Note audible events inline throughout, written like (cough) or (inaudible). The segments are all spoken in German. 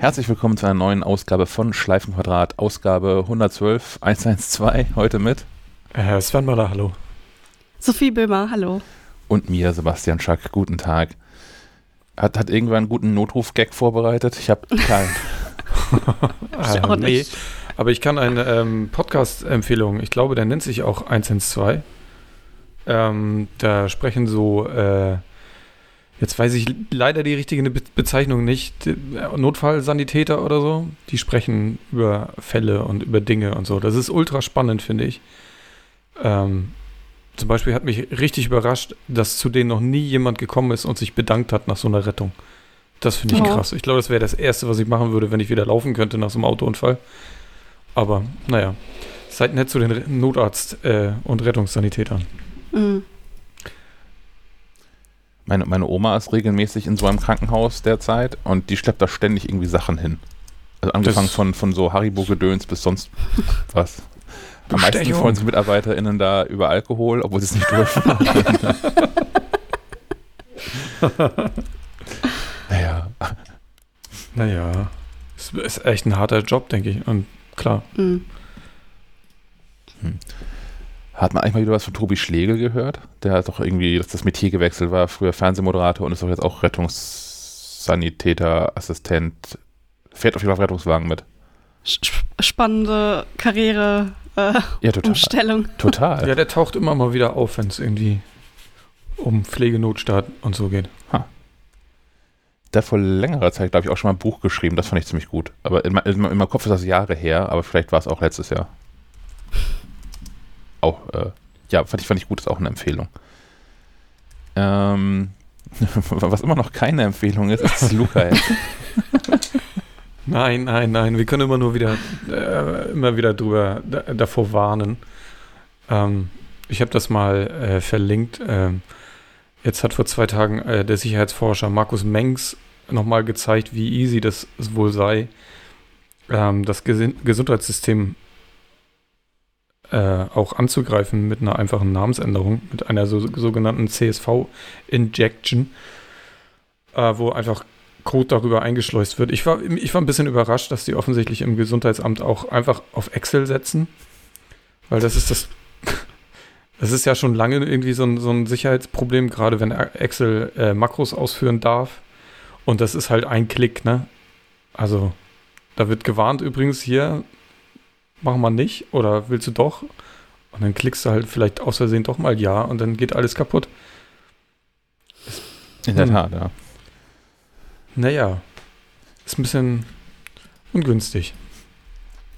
Herzlich willkommen zu einer neuen Ausgabe von Schleifenquadrat, Ausgabe 112 112, heute mit äh, Sven Möller, hallo. Sophie Böhmer, hallo. Und mir, Sebastian Schack, guten Tag. Hat, hat irgendwann einen guten Notruf-Gag vorbereitet? Ich habe keinen. (laughs) (laughs) ich auch nee, aber ich kann eine ähm, Podcast-Empfehlung, ich glaube, der nennt sich auch 112. Ähm, da sprechen so äh, Jetzt weiß ich leider die richtige Bezeichnung nicht. Notfallsanitäter oder so, die sprechen über Fälle und über Dinge und so. Das ist ultra spannend, finde ich. Ähm, zum Beispiel hat mich richtig überrascht, dass zu denen noch nie jemand gekommen ist und sich bedankt hat nach so einer Rettung. Das finde ich oh. krass. Ich glaube, das wäre das Erste, was ich machen würde, wenn ich wieder laufen könnte nach so einem Autounfall. Aber naja, seid nett zu den Notarzt- äh, und Rettungssanitätern. Mhm. Meine, meine Oma ist regelmäßig in so einem Krankenhaus derzeit und die schleppt da ständig irgendwie Sachen hin. Also angefangen von, von so Haribo-Gedöns bis sonst (laughs) was. Am meisten freuen sich MitarbeiterInnen da über Alkohol, obwohl sie es nicht dürfen. (laughs) naja. Naja. Es ist echt ein harter Job, denke ich. Und klar. Mhm. Hm. Hat man eigentlich mal wieder was von Tobi Schlegel gehört? Der hat doch irgendwie, dass das Metier gewechselt war, früher Fernsehmoderator und ist doch jetzt auch Rettungssanitäter, Assistent, fährt auf jeden Fall Rettungswagen mit. Spannende Karriere, äh, ja, total. Umstellung. Total. Ja, der taucht immer mal wieder auf, wenn es irgendwie um Pflegenotstaat und so geht. Ha. Der hat vor längerer Zeit, glaube ich, auch schon mal ein Buch geschrieben. Das fand ich ziemlich gut. Aber in, in, in meinem Kopf ist das Jahre her, aber vielleicht war es auch letztes Jahr auch, äh, ja, fand ich, fand ich gut, ist auch eine Empfehlung. Ähm, (laughs) was immer noch keine Empfehlung ist, ist Luca. (laughs) nein, nein, nein. Wir können immer nur wieder, äh, immer wieder drüber, davor warnen. Ähm, ich habe das mal äh, verlinkt. Ähm, jetzt hat vor zwei Tagen äh, der Sicherheitsforscher Markus Mengs nochmal gezeigt, wie easy das wohl sei, ähm, das Ges Gesundheitssystem äh, auch anzugreifen mit einer einfachen Namensänderung, mit einer so, sogenannten CSV-Injection, äh, wo einfach Code darüber eingeschleust wird. Ich war, ich war ein bisschen überrascht, dass die offensichtlich im Gesundheitsamt auch einfach auf Excel setzen, weil das ist das. (laughs) Das ist ja schon lange irgendwie so ein, so ein Sicherheitsproblem, gerade wenn Excel äh, Makros ausführen darf. Und das ist halt ein Klick, ne? Also, da wird gewarnt übrigens hier, machen wir nicht oder willst du doch? Und dann klickst du halt vielleicht aus Versehen doch mal Ja und dann geht alles kaputt. In der hm. Tat, ja. Naja, ist ein bisschen ungünstig.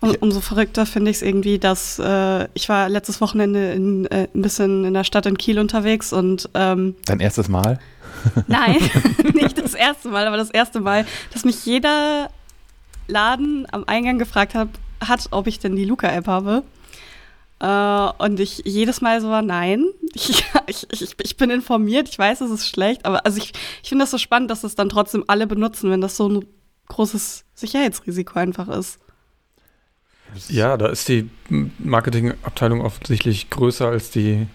Um, umso verrückter finde ich es irgendwie, dass äh, ich war letztes Wochenende in, äh, ein bisschen in der Stadt in Kiel unterwegs und ähm, Dein erstes Mal? (laughs) Nein, (laughs) nicht das erste Mal, aber das erste Mal, dass mich jeder Laden am Eingang gefragt hat, hat, ob ich denn die Luca-App habe. Äh, und ich jedes Mal so war, nein, (laughs) ich, ich, ich, ich, bin informiert, ich weiß, es ist schlecht, aber also ich, ich finde das so spannend, dass es dann trotzdem alle benutzen, wenn das so ein großes Sicherheitsrisiko einfach ist. Ja, da ist die Marketingabteilung offensichtlich größer als die,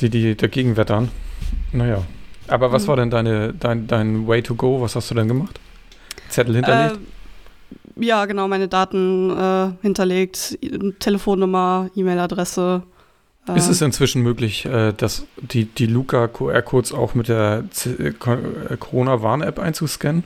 die, die dagegen wettern. Naja. Aber was mhm. war denn deine, dein, dein Way to go? Was hast du denn gemacht? Zettel hinterlegt? Äh, ja, genau, meine Daten äh, hinterlegt, Telefonnummer, E-Mail-Adresse. Äh. Ist es inzwischen möglich, äh, dass die, die Luca-QR-Codes auch mit der äh, Corona-Warn-App einzuscannen?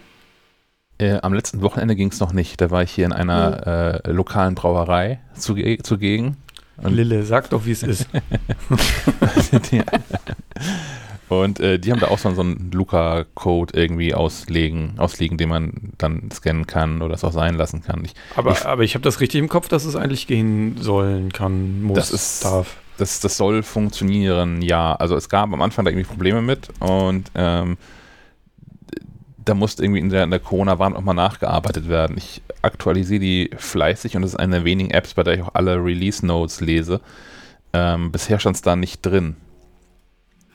Äh, am letzten Wochenende ging es noch nicht. Da war ich hier in einer mhm. lokalen Brauerei zuge zugegen. Und Lille, sag doch, wie es ist. (laughs) (laughs) Und äh, die haben da auch so, so einen Luca-Code irgendwie auslegen, ausliegen, den man dann scannen kann oder es auch sein lassen kann. Ich, aber ich, aber ich habe das richtig im Kopf, dass es eigentlich gehen sollen kann, muss, das ist, darf. Das, das soll funktionieren, ja. Also es gab am Anfang da irgendwie Probleme mit und ähm, da musste irgendwie in der, in der Corona-Warn auch mal nachgearbeitet werden. Ich aktualisiere die fleißig und das ist eine der wenigen Apps, bei der ich auch alle Release-Notes lese. Ähm, bisher stand es da nicht drin.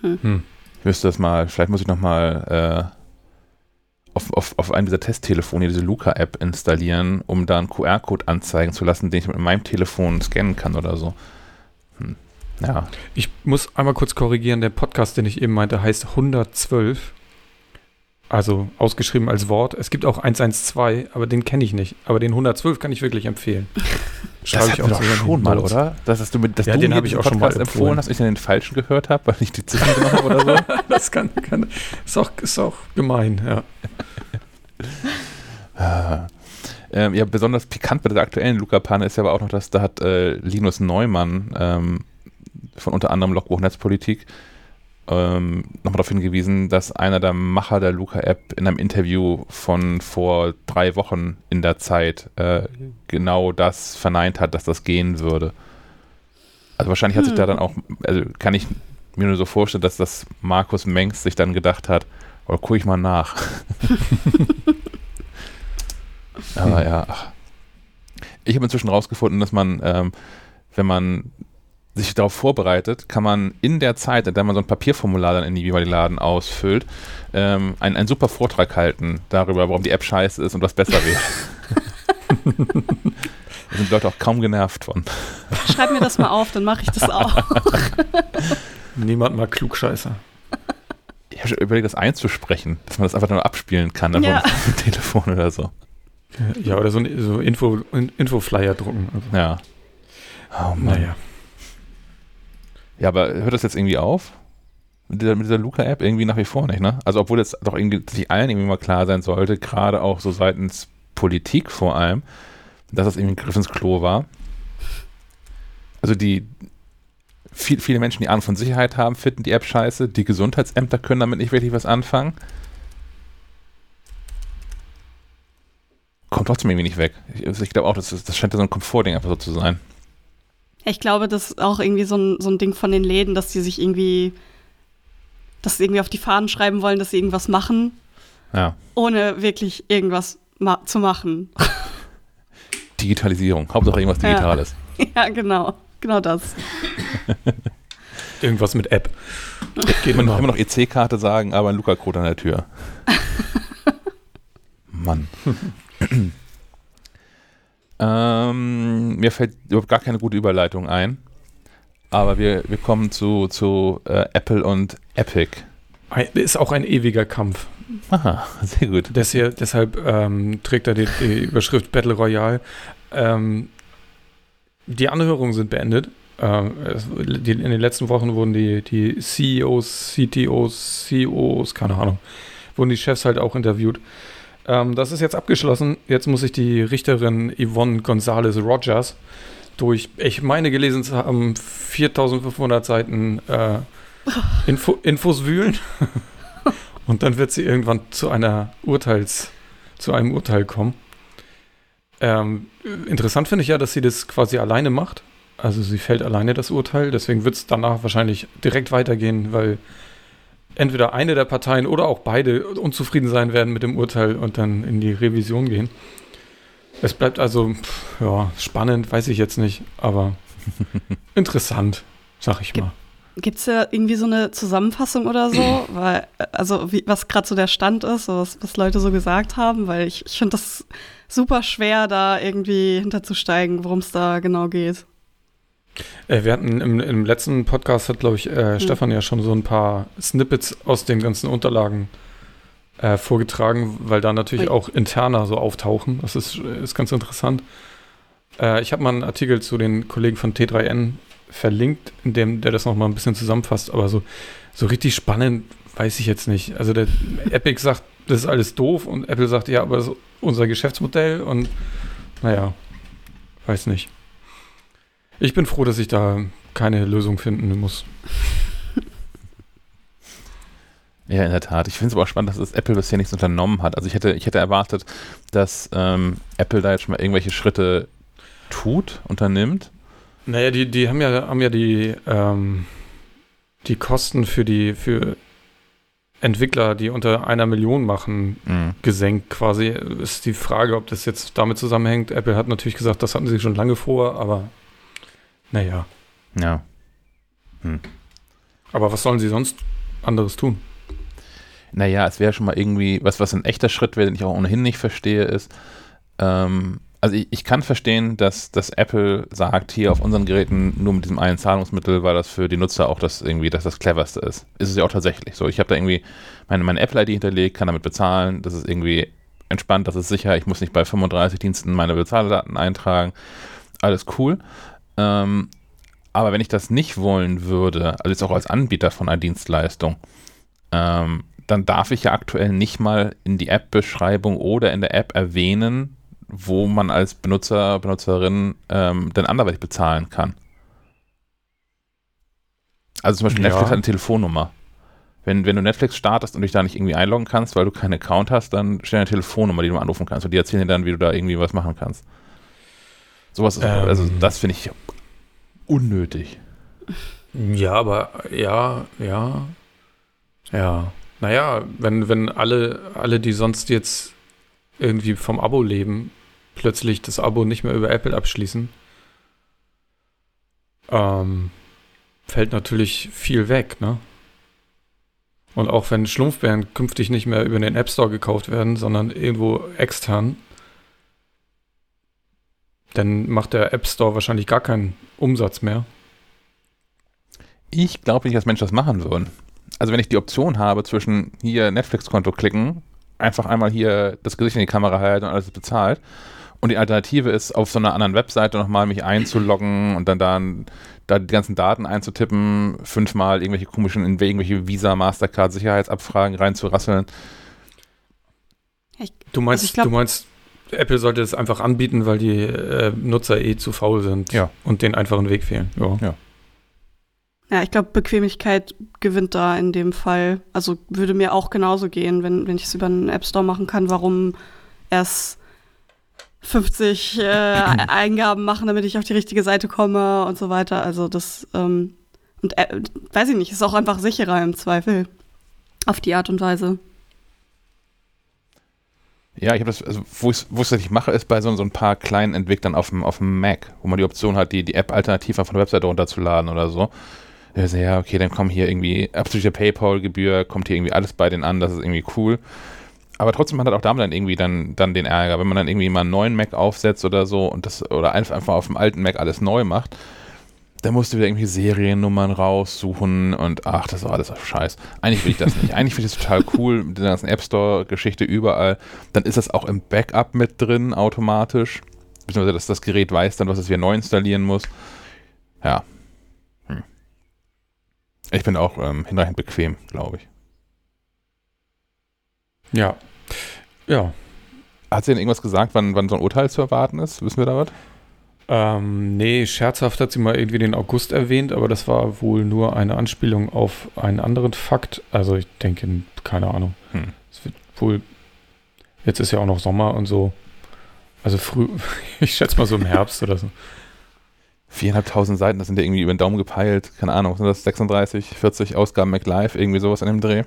Hm. Müsste das mal, vielleicht muss ich nochmal äh, auf, auf, auf einem dieser Testtelefone diese Luca-App installieren, um da einen QR-Code anzeigen zu lassen, den ich mit meinem Telefon scannen kann oder so. Hm. Ja. Ich muss einmal kurz korrigieren, der Podcast, den ich eben meinte, heißt 112. Also ausgeschrieben als Wort. Es gibt auch 112, aber den kenne ich nicht. Aber den 112 kann ich wirklich empfehlen. Schreibe ich auch doch schon mal, oder? Das hast du mit, dass ja, du den habe ich auch schon mal empfohlen, empfohlen hast, ich den falschen gehört habe, weil ich die Ziffern gemacht habe oder so. (laughs) das kann, kann ist, auch, ist auch gemein, ja. (laughs) Ah. Ähm, ja, besonders pikant bei der aktuellen Luca-Panne ist ja aber auch noch, dass da hat äh, Linus Neumann ähm, von unter anderem Logbuch Netzpolitik ähm, nochmal darauf hingewiesen, dass einer der Macher der Luca-App in einem Interview von vor drei Wochen in der Zeit äh, genau das verneint hat, dass das gehen würde. Also wahrscheinlich hat sich da hm. dann auch, also kann ich mir nur so vorstellen, dass das Markus Mengs sich dann gedacht hat, oder oh, ich mal nach. (laughs) Aber ja, ich habe inzwischen rausgefunden, dass man, ähm, wenn man sich darauf vorbereitet, kann man in der Zeit, in der man so ein Papierformular dann in die jeweiligen Laden ausfüllt, ähm, einen, einen super Vortrag halten darüber, warum die App scheiße ist und was besser wäre. (laughs) da sind Leute auch kaum genervt von. Schreib mir das mal auf, dann mache ich das auch. Niemand mal Klugscheißer. Ich habe schon überlegt, das einzusprechen, dass man das einfach nur abspielen kann, dann ja. vom (laughs) Telefon oder so. Ja, oder so ein so Info, Info-Flyer drucken. Also. Ja. Oh Mann. Naja. Ja, aber hört das jetzt irgendwie auf? Mit dieser, dieser Luca-App irgendwie nach wie vor nicht, ne? Also, obwohl jetzt doch irgendwie sich allen irgendwie mal klar sein sollte, gerade auch so seitens Politik vor allem, dass das irgendwie ein Griff ins Klo war. Also, die, viel, viele Menschen, die Ahnung von Sicherheit haben, finden die App scheiße. Die Gesundheitsämter können damit nicht wirklich was anfangen. Kommt trotzdem irgendwie nicht weg. Ich, ich glaube auch, das, das scheint so ein Komfortding einfach so zu sein. Ich glaube, das ist auch irgendwie so ein, so ein Ding von den Läden, dass sie sich irgendwie, dass sie irgendwie auf die Fahnen schreiben wollen, dass sie irgendwas machen, ja. ohne wirklich irgendwas ma zu machen. (laughs) Digitalisierung, Hauptsache irgendwas Digitales. Ja, (laughs) ja genau, genau das. (laughs) irgendwas mit App. Geht man noch immer noch EC-Karte sagen, aber ein Luca-Code an der Tür. Mann. Ähm, mir fällt überhaupt gar keine gute Überleitung ein. Aber wir, wir kommen zu, zu äh, Apple und Epic. Ist auch ein ewiger Kampf. Aha, sehr gut. Das hier, deshalb ähm, trägt er die, die, Überschrift Battle Royale. Ähm, die Anhörungen sind beendet. Ähm, die, in den letzten Wochen wurden die, die CEOs, CTOs, CEOs, keine Ahnung, wurden die Chefs halt auch interviewt. Ähm, das ist jetzt abgeschlossen. Jetzt muss ich die Richterin Yvonne Gonzalez Rogers durch, ich meine gelesen zu haben, 4500 Seiten äh, Info, (laughs) Infos wühlen. (laughs) Und dann wird sie irgendwann zu einer Urteils, zu einem Urteil kommen. Ähm, interessant finde ich ja, dass sie das quasi alleine macht. Also sie fällt alleine das Urteil, deswegen wird es danach wahrscheinlich direkt weitergehen, weil entweder eine der Parteien oder auch beide unzufrieden sein werden mit dem Urteil und dann in die Revision gehen. Es bleibt also, pff, ja, spannend, weiß ich jetzt nicht, aber (laughs) interessant, sag ich mal. Gibt es ja irgendwie so eine Zusammenfassung oder so? (clears throat) weil, also, wie, was gerade so der Stand ist, was, was Leute so gesagt haben? Weil ich, ich finde das super schwer, da irgendwie hinterzusteigen, worum es da genau geht. Äh, wir hatten im, im, letzten Podcast hat, glaube ich, äh, mhm. Stefan ja schon so ein paar Snippets aus den ganzen Unterlagen äh, vorgetragen, weil da natürlich auch interner so auftauchen. Das ist, ist ganz interessant. Äh, ich habe mal einen Artikel zu den Kollegen von T3N verlinkt, in dem der das nochmal ein bisschen zusammenfasst, aber so, so richtig spannend weiß ich jetzt nicht. Also der Epic sagt, das ist alles doof und Apple sagt, ja, aber das ist unser Geschäftsmodell und naja, weiß nicht. Ich bin froh, dass ich da keine Lösung finden muss. Ja, in der Tat. Ich finde es aber auch spannend, dass das Apple bisher nichts unternommen hat. Also ich hätte, ich hätte erwartet, dass ähm, Apple da jetzt schon mal irgendwelche Schritte tut, unternimmt. Naja, die, die haben ja, haben ja die, ähm, die Kosten für die, für Entwickler, die unter einer Million machen, mhm. gesenkt quasi. Ist die Frage, ob das jetzt damit zusammenhängt. Apple hat natürlich gesagt, das hatten sie schon lange vor, aber naja. Ja. Hm. Aber was sollen sie sonst anderes tun? Naja, es wäre schon mal irgendwie, was, was ein echter Schritt wäre, den ich auch ohnehin nicht verstehe, ist, ähm, Also ich, ich, kann verstehen, dass, dass Apple sagt, hier auf unseren Geräten nur mit diesem einen Zahlungsmittel, weil das für die Nutzer auch das irgendwie das, das cleverste ist. Ist es ja auch tatsächlich so. Ich habe da irgendwie meine, meine Apple-ID hinterlegt, kann damit bezahlen, das ist irgendwie entspannt, das ist sicher, ich muss nicht bei 35 Diensten meine Bezahldaten eintragen. Alles cool. Ähm, aber wenn ich das nicht wollen würde, also jetzt auch als Anbieter von einer Dienstleistung, ähm, dann darf ich ja aktuell nicht mal in die App-Beschreibung oder in der App erwähnen, wo man als Benutzer, Benutzerin ähm, denn anderweitig bezahlen kann. Also zum Beispiel ja. Netflix hat eine Telefonnummer. Wenn, wenn du Netflix startest und dich da nicht irgendwie einloggen kannst, weil du keinen Account hast, dann steht eine Telefonnummer, die du anrufen kannst und die erzählen dir dann, wie du da irgendwie was machen kannst. Sowas ist, ähm. also das finde ich unnötig. Ja, aber ja, ja, ja. Naja, wenn, wenn alle, alle, die sonst jetzt irgendwie vom Abo leben, plötzlich das Abo nicht mehr über Apple abschließen, ähm, fällt natürlich viel weg, ne? Und auch wenn Schlumpfbären künftig nicht mehr über den App Store gekauft werden, sondern irgendwo extern, dann macht der App Store wahrscheinlich gar keinen Umsatz mehr. Ich glaube nicht, dass Menschen das machen würden. Also wenn ich die Option habe zwischen hier Netflix-Konto klicken einfach einmal hier das Gesicht in die Kamera halten und alles bezahlt. Und die Alternative ist, auf so einer anderen Webseite nochmal mich einzuloggen und dann da, da die ganzen Daten einzutippen, fünfmal irgendwelche komischen, in irgendwelche Visa, Mastercard, Sicherheitsabfragen reinzurasseln. Du meinst, also glaub, du meinst, Apple sollte es einfach anbieten, weil die äh, Nutzer eh zu faul sind ja. und den einfachen Weg fehlen. Ja. ja. Ja, ich glaube, Bequemlichkeit gewinnt da in dem Fall. Also würde mir auch genauso gehen, wenn, wenn ich es über einen App Store machen kann, warum erst 50 äh, (clears throat) Eingaben machen, damit ich auf die richtige Seite komme und so weiter. Also das, ähm, und äh, weiß ich nicht, ist auch einfach sicherer im Zweifel. Auf die Art und Weise. Ja, ich habe das, also wo ich es tatsächlich mache, ist bei so, so ein paar kleinen Entwicklern auf dem, auf dem Mac, wo man die Option hat, die, die App alternativ von der Webseite runterzuladen oder so. Also, ja, okay, dann kommen hier irgendwie absolute PayPal-Gebühr, kommt hier irgendwie alles bei denen an, das ist irgendwie cool. Aber trotzdem hat auch damit dann irgendwie dann, dann den Ärger, wenn man dann irgendwie mal einen neuen Mac aufsetzt oder so und das oder einfach auf dem alten Mac alles neu macht, dann musst du wieder irgendwie Seriennummern raussuchen und ach, das war alles Scheiß. Eigentlich will ich das nicht. Eigentlich finde ich das total cool mit der ganzen App Store-Geschichte überall. Dann ist das auch im Backup mit drin automatisch. Beziehungsweise, dass das Gerät weiß dann, was es wieder neu installieren muss. Ja, ich bin auch ähm, hinreichend bequem, glaube ich. Ja. Ja. Hat sie denn irgendwas gesagt, wann, wann so ein Urteil zu erwarten ist? Wissen wir da was? Ähm, nee, scherzhaft hat sie mal irgendwie den August erwähnt, aber das war wohl nur eine Anspielung auf einen anderen Fakt. Also ich denke, keine Ahnung. Hm. Es wird wohl, jetzt ist ja auch noch Sommer und so. Also früh, (laughs) ich schätze mal so im Herbst oder so. Viereinhalbtausend Seiten, das sind ja irgendwie über den Daumen gepeilt. Keine Ahnung, sind das 36, 40 Ausgaben MacLive, irgendwie sowas in dem Dreh.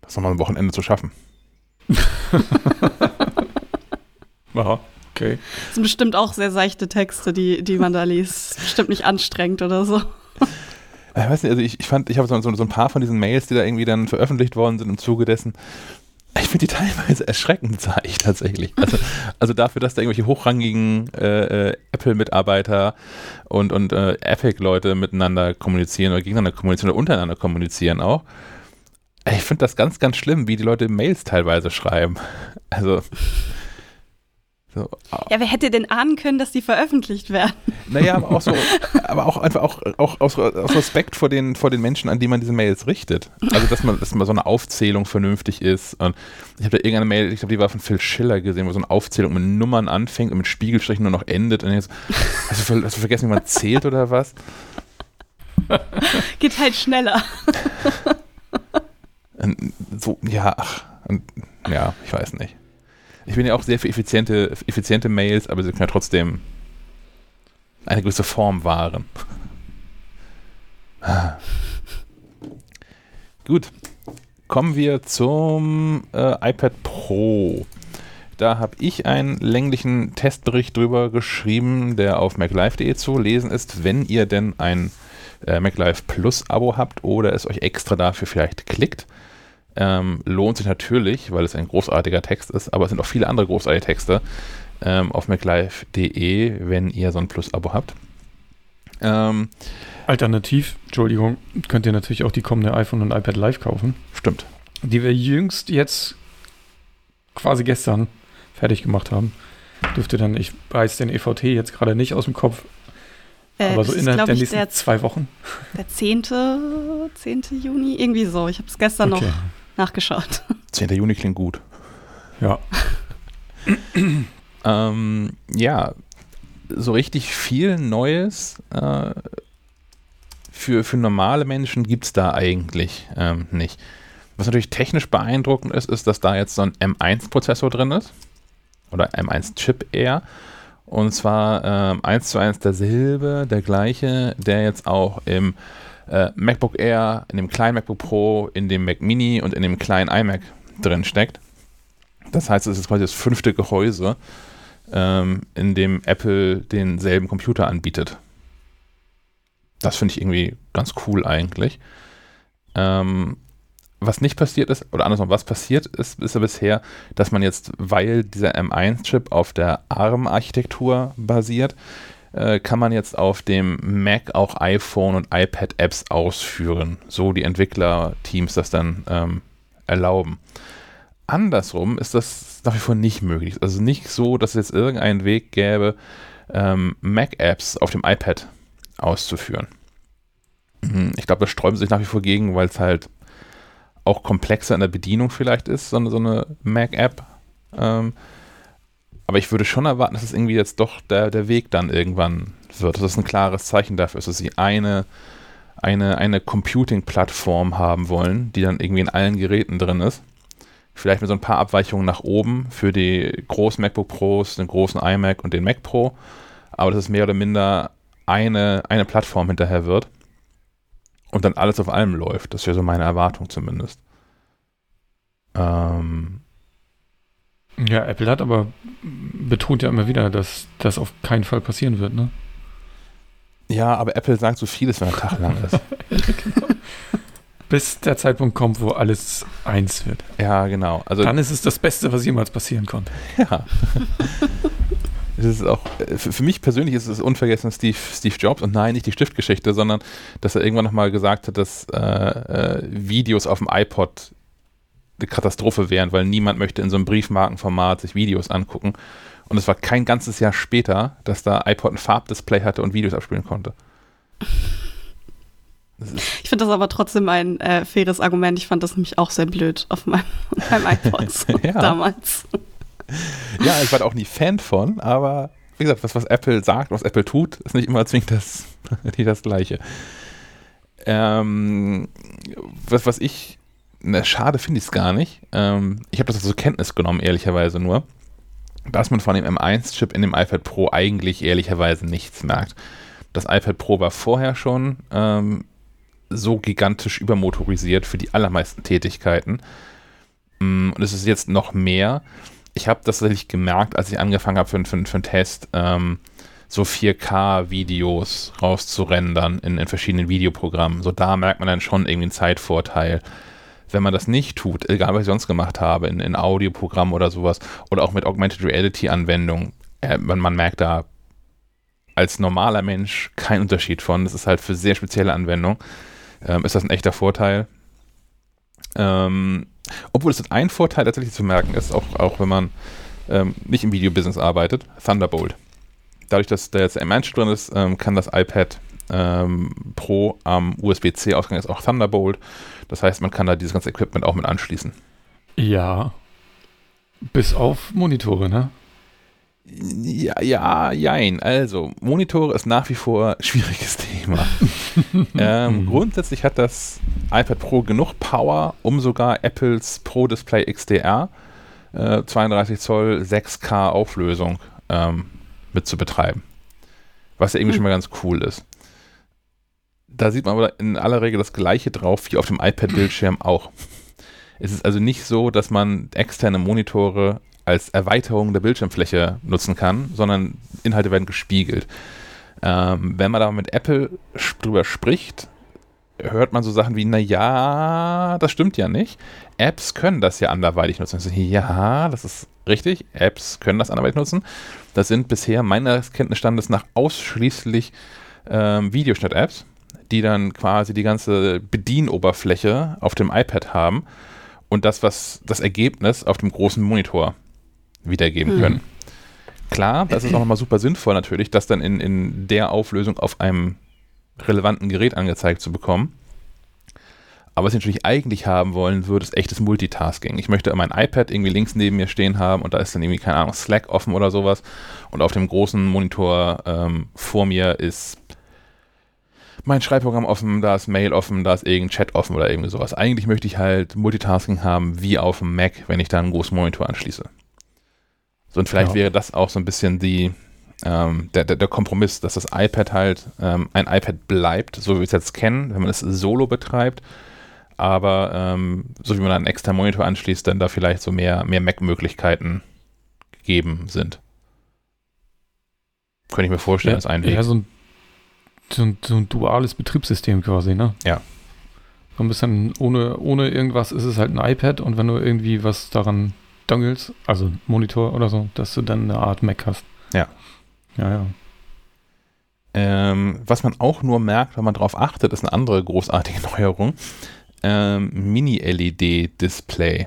Das nochmal ein Wochenende zu schaffen. (laughs) Aha, okay. Das sind bestimmt auch sehr seichte Texte, die, die man da liest. Bestimmt nicht anstrengend oder so. Ich weiß nicht, also ich, ich fand, ich habe so, so, so ein paar von diesen Mails, die da irgendwie dann veröffentlicht worden sind im Zuge dessen, ich finde die teilweise erschreckend zeig tatsächlich. Also, also dafür, dass da irgendwelche hochrangigen äh, äh, Apple-Mitarbeiter und, und äh, Epic-Leute miteinander kommunizieren oder gegeneinander kommunizieren oder untereinander kommunizieren auch. Ich finde das ganz, ganz schlimm, wie die Leute Mails teilweise schreiben. Also so, ja, wer hätte denn ahnen können, dass die veröffentlicht werden? Naja, aber auch so, (laughs) aber auch einfach auch, auch aus, aus, Respekt vor den, vor den Menschen, an die man diese Mails richtet. Also, dass man, dass mal so eine Aufzählung vernünftig ist. Und ich habe da irgendeine Mail, ich glaube, die war von Phil Schiller gesehen, wo so eine Aufzählung mit Nummern anfängt und mit Spiegelstrichen nur noch endet. Und jetzt, hast du, hast du vergessen, wie man zählt oder was? Geht halt schneller. so, ja, ach, ja, ich weiß nicht. Ich bin ja auch sehr für effiziente, effiziente Mails, aber sie können ja trotzdem eine gewisse Form wahren. (laughs) Gut. Kommen wir zum äh, iPad Pro. Da habe ich einen länglichen Testbericht drüber geschrieben, der auf maclife.de zu lesen ist, wenn ihr denn ein äh, MacLife Plus Abo habt oder es euch extra dafür vielleicht klickt ähm, lohnt sich natürlich, weil es ein großartiger Text ist, aber es sind auch viele andere großartige Texte. ähm, auf maclife.de, wenn ihr so ein Plus-Abo habt. Ähm, Alternativ, Entschuldigung, könnt ihr natürlich auch die kommende iPhone und iPad Live kaufen. Stimmt. Die wir jüngst jetzt quasi gestern fertig gemacht haben. Dürfte dann, ich weiß den EVT jetzt gerade nicht aus dem Kopf, äh, aber so innerhalb der nächsten der, zwei Wochen. Der 10. 10. Juni, irgendwie so. Ich habe es gestern okay. noch nachgeschaut. (laughs) 10. Juni klingt gut. Ja. (clears throat) ähm, ja, so richtig viel Neues äh, für, für normale Menschen gibt es da eigentlich ähm, nicht. Was natürlich technisch beeindruckend ist, ist, dass da jetzt so ein M1-Prozessor drin ist. Oder M1-Chip eher. Und zwar ähm, eins zu eins derselbe, der gleiche, der jetzt auch im äh, MacBook Air, in dem kleinen MacBook Pro, in dem Mac Mini und in dem kleinen iMac drin steckt. Das heißt, es ist quasi das fünfte Gehäuse, ähm, in dem Apple denselben Computer anbietet. Das finde ich irgendwie ganz cool eigentlich. Ähm, was nicht passiert ist, oder andersrum, was passiert ist, ist ja bisher, dass man jetzt, weil dieser M1-Chip auf der ARM-Architektur basiert, äh, kann man jetzt auf dem Mac auch iPhone und iPad-Apps ausführen, so die Entwicklerteams das dann ähm, erlauben. Andersrum ist das nach wie vor nicht möglich. Also nicht so, dass es jetzt irgendeinen Weg gäbe, ähm, Mac-Apps auf dem iPad auszuführen. Mhm, ich glaube, das sträuben sich nach wie vor gegen, weil es halt auch komplexer in der Bedienung vielleicht ist, so eine, so eine Mac-App. Ähm, aber ich würde schon erwarten, dass es irgendwie jetzt doch der, der Weg dann irgendwann wird. Das ist ein klares Zeichen dafür, dass sie eine, eine, eine Computing-Plattform haben wollen, die dann irgendwie in allen Geräten drin ist. Vielleicht mit so ein paar Abweichungen nach oben für die großen MacBook Pros, den großen iMac und den Mac Pro. Aber dass es mehr oder minder eine, eine Plattform hinterher wird und dann alles auf allem läuft. Das wäre so meine Erwartung zumindest. Ähm. Ja, Apple hat aber betont ja immer wieder, dass das auf keinen Fall passieren wird, ne? Ja, aber Apple sagt so vieles, wenn der Tag lang ist. (laughs) genau. Bis der Zeitpunkt kommt, wo alles eins wird. Ja, genau. Also, Dann ist es das Beste, was jemals passieren konnte. Ja. es ist auch, äh, für, mich persönlich ist es unvergessen Steve, Steve Jobs und nein, nicht die Stiftgeschichte, sondern dass er irgendwann nochmal gesagt hat, dass äh, äh, Videos auf dem iPod eine Katastrophe wären, weil niemand möchte in so einem Briefmarkenformat sich Videos angucken. Und es war kein ganzes Jahr später, dass da iPod ein Farbdisplay hatte und Videos abspielen konnte. Ich finde das aber trotzdem ein äh, faires Argument. Ich fand das nämlich auch sehr blöd auf meinem, (laughs) meinem iPod (laughs) damals. ja, ich war da auch nie Fan von, aber wie gesagt, was, was Apple sagt, was Apple tut, ist nicht immer zwingend das, (laughs) nicht das Gleiche. Ähm, was, was ich, ne, schade finde ich es gar nicht. Ähm, ich habe das zur Kenntnis genommen, ehrlicherweise nur, dass man von dem M1-Chip in dem iPad Pro eigentlich ehrlicherweise nichts merkt. Das iPad Pro war vorher schon ähm, so gigantisch übermotorisiert für die allermeisten Tätigkeiten. Mm, und es ist jetzt noch mehr ich habe das tatsächlich gemerkt, als ich angefangen habe für, für, für einen Test, ähm, so 4K-Videos rauszurendern in, in verschiedenen Videoprogrammen. So da merkt man dann schon irgendwie einen Zeitvorteil. Wenn man das nicht tut, egal was ich sonst gemacht habe, in, in Audioprogrammen oder sowas, oder auch mit Augmented Reality-Anwendungen, äh, man, man merkt da als normaler Mensch keinen Unterschied von. Das ist halt für sehr spezielle Anwendungen. Ähm, ist das ein echter Vorteil. Ähm, obwohl es ein Vorteil tatsächlich zu merken ist, auch, auch wenn man ähm, nicht im Videobusiness arbeitet, Thunderbolt. Dadurch, dass da jetzt M1 drin ist, ähm, kann das iPad ähm, Pro am USB-C-Ausgang ist auch Thunderbolt. Das heißt, man kann da dieses ganze Equipment auch mit anschließen. Ja. Bis auf Monitore, ne? Ja, ja, jein. Also, Monitore ist nach wie vor ein schwieriges (laughs) Thema. ähm, grundsätzlich hat das iPad Pro genug Power, um sogar Apples Pro Display XDR äh, 32 Zoll 6K Auflösung ähm, mit zu betreiben. Was ja irgendwie hm. schon mal ganz cool ist. Da sieht man aber in aller Regel das gleiche drauf wie auf dem iPad-Bildschirm (clears throat) auch. Es ist also nicht so, dass man externe Monitore als Erweiterung der Bildschirmfläche nutzen kann, sondern Inhalte werden gespiegelt. Ähm, wenn man da mit Apple drüber spricht, hört man so Sachen wie, naja, das stimmt ja nicht. Apps können das ja anderweitig nutzen. Also, ja, das ist richtig. Apps können das anderweitig nutzen. Das sind bisher meines Kenntnisstandes nach ausschließlich ähm, Videoschnitt-Apps, die dann quasi die ganze Bedienoberfläche auf dem iPad haben und das, was das Ergebnis auf dem großen Monitor wiedergeben hm. können. Klar, das ist auch nochmal super sinnvoll natürlich, das dann in, in der Auflösung auf einem relevanten Gerät angezeigt zu bekommen. Aber was ich natürlich eigentlich haben wollen würde, ist echtes Multitasking. Ich möchte mein iPad irgendwie links neben mir stehen haben und da ist dann irgendwie, keine Ahnung, Slack offen oder sowas. Und auf dem großen Monitor ähm, vor mir ist mein Schreibprogramm offen, da ist Mail offen, da ist irgendein Chat offen oder irgendwie sowas. Eigentlich möchte ich halt Multitasking haben wie auf dem Mac, wenn ich da einen großen Monitor anschließe. So, und vielleicht ja. wäre das auch so ein bisschen die, ähm, der, der, der, Kompromiss, dass das iPad halt ähm, ein iPad bleibt, so wie wir es jetzt kennen, wenn man es solo betreibt aber ähm, so wie man einen extra Monitor anschließt, dann da vielleicht so mehr, mehr Mac-Möglichkeiten gegeben sind. Könnte ich mir vorstellen, ja, als ein Weg. Ja, so ein, so, ein, so ein duales Betriebssystem quasi, ne? Ja. So ein bisschen ohne, ohne irgendwas ist es halt ein iPad und wenn du irgendwie was daran dongelst, also Monitor oder so, dass du dann eine Art Mac hast. Ja. Ja, ja. Ähm, was man auch nur merkt, wenn man darauf achtet, ist eine andere großartige (laughs) Neuerung ähm, Mini-LED-Display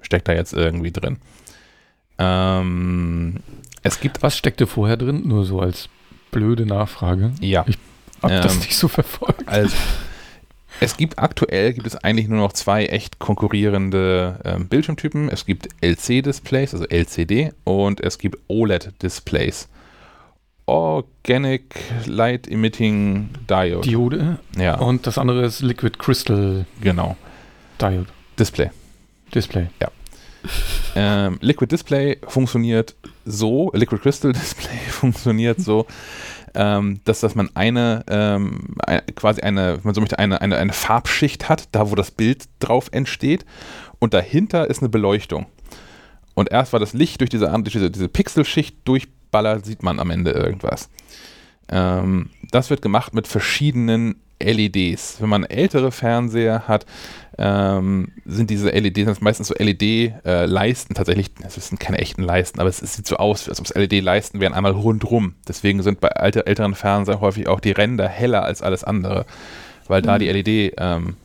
steckt da jetzt irgendwie drin. Ähm, es gibt. Was steckte vorher drin? Nur so als blöde Nachfrage. Ja. Ich habe ähm, das nicht so verfolgt. Also, es gibt aktuell gibt es eigentlich nur noch zwei echt konkurrierende ähm, Bildschirmtypen. Es gibt LC-Displays, also LCD, und es gibt OLED-Displays. Organic Light Emitting Diode. Diode. Ja. Und das andere ist Liquid Crystal. Genau. Diode. Display. Display. Ja. ähm, Liquid Display funktioniert so, Liquid Crystal Display (laughs) funktioniert so, ähm, dass, dass man eine, ähm, eine, quasi eine, man so möchte, eine, eine, eine Farbschicht hat, da wo das Bild drauf entsteht und dahinter ist eine Beleuchtung. Und erst war das Licht durch diese, durch diese, diese Pixelschicht durch ballert, sieht man am Ende irgendwas. Ähm, das wird gemacht mit verschiedenen LEDs. Wenn man ältere Fernseher hat, ähm, sind diese LEDs meistens so LED-Leisten äh, tatsächlich. Das sind keine echten Leisten, aber es, es sieht so aus, als ob es LED-Leisten wären, einmal rundrum. Deswegen sind bei alter, älteren Fernsehern häufig auch die Ränder heller als alles andere, weil mhm. da die LED, ähm,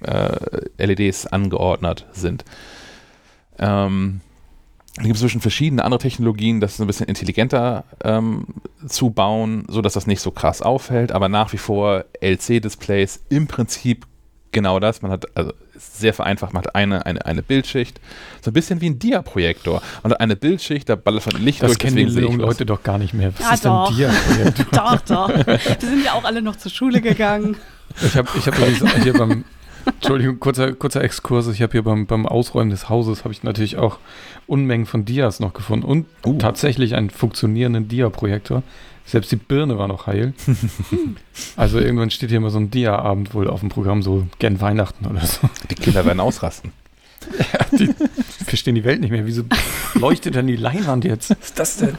äh, LEDs angeordnet sind. Ähm, es gibt zwischen verschiedene andere Technologien, das ein bisschen intelligenter ähm, zu bauen, sodass das nicht so krass auffällt, aber nach wie vor LC-Displays im Prinzip genau das. Man hat, also sehr vereinfacht, man hat eine, eine, eine Bildschicht, so ein bisschen wie ein Dia-Projektor. Man hat eine Bildschicht, da ballert von Licht das durch. Das kennen die jungen Leute doch gar nicht mehr. Was ja, ist doch. denn Dia-Projektor? (laughs) doch, doch. Wir sind ja auch alle noch zur Schule gegangen. Ich habe ich hab hier beim Entschuldigung, kurzer, kurzer Exkurs. Ich habe hier beim, beim Ausräumen des Hauses habe ich natürlich auch Unmengen von Dias noch gefunden und uh. tatsächlich einen funktionierenden Dia-Projektor. Selbst die Birne war noch heil. also irgendwann steht hier immer so ein Dia-Abend wohl auf dem Programm, so gern Weihnachten oder so. Die Kinder werden ausrasten. ja, die verstehen die Welt nicht mehr. Wieso leuchtet denn die Leinwand jetzt? Was ist das denn?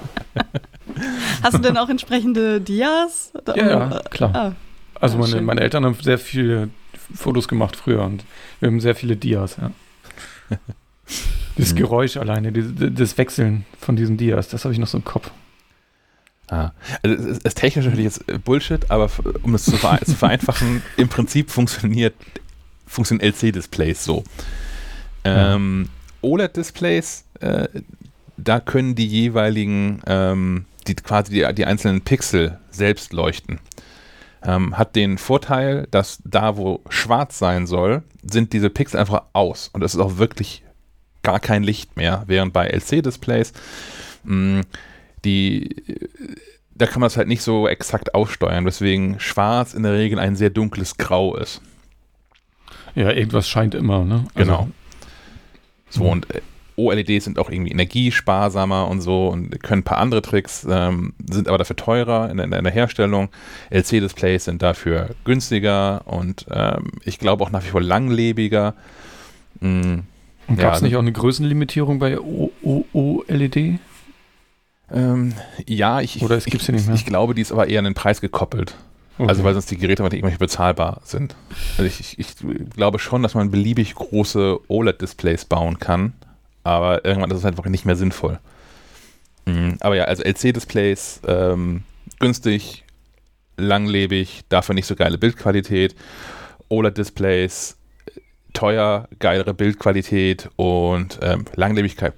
Hast du denn auch entsprechende Dias? Ja, ja klar. Ah. Also meine, meine Eltern haben sehr viele Fotos gemacht früher und wir haben sehr viele Dias, ja. (laughs) Das mhm. Geräusch alleine, das Wechseln von diesen Dias, das habe ich noch so im Kopf. Ah. Also es ist technisch natürlich jetzt Bullshit, aber um es zu, zu vereinfachen, (laughs) im Prinzip funktioniert funktionieren LC-Displays so. Ähm, OLED-Displays, äh, da können die jeweiligen, ähm, die quasi die, die einzelnen Pixel selbst leuchten ähm, hat den Vorteil, dass da, wo schwarz sein soll, sind diese Pixel einfach aus und es ist auch wirklich gar kein Licht mehr, während bei LC-Displays mm, die da kann man es halt nicht so exakt aussteuern, weswegen schwarz in der Regel ein sehr dunkles Grau ist. Ja, irgendwas scheint immer, ne? Also, genau. So, und äh, OLEDs sind auch irgendwie energiesparsamer und so und können ein paar andere Tricks, ähm, sind aber dafür teurer in, in, in der Herstellung. LC-Displays sind dafür günstiger und ähm, ich glaube auch nach wie vor langlebiger. Mhm. Gab es ja, nicht auch eine Größenlimitierung bei OLED? Ähm, ja, ich, Oder es gibt's ja nicht mehr. ich glaube, die ist aber eher an den Preis gekoppelt. Okay. Also weil sonst die Geräte nicht mehr bezahlbar sind. Also ich, ich, ich glaube schon, dass man beliebig große OLED-Displays bauen kann, aber irgendwann ist es einfach nicht mehr sinnvoll. Mhm. Aber ja, also LC-Displays, ähm, günstig, langlebig, dafür nicht so geile Bildqualität. OLED-Displays, teuer, geilere Bildqualität und ähm, Langlebigkeit,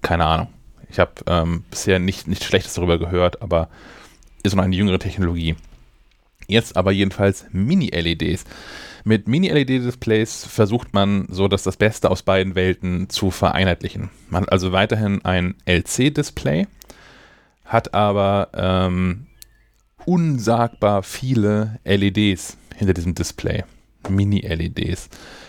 keine Ahnung. Ich habe ähm, bisher nicht, nichts Schlechtes darüber gehört, aber ist noch eine jüngere Technologie. Jetzt aber jedenfalls Mini-LEDs. Mit Mini-LED-Displays versucht man so, dass das Beste aus beiden Welten zu vereinheitlichen. Man hat also weiterhin ein LC-Display, hat aber ähm, unsagbar viele LEDs hinter diesem Display. Mini-LEDs.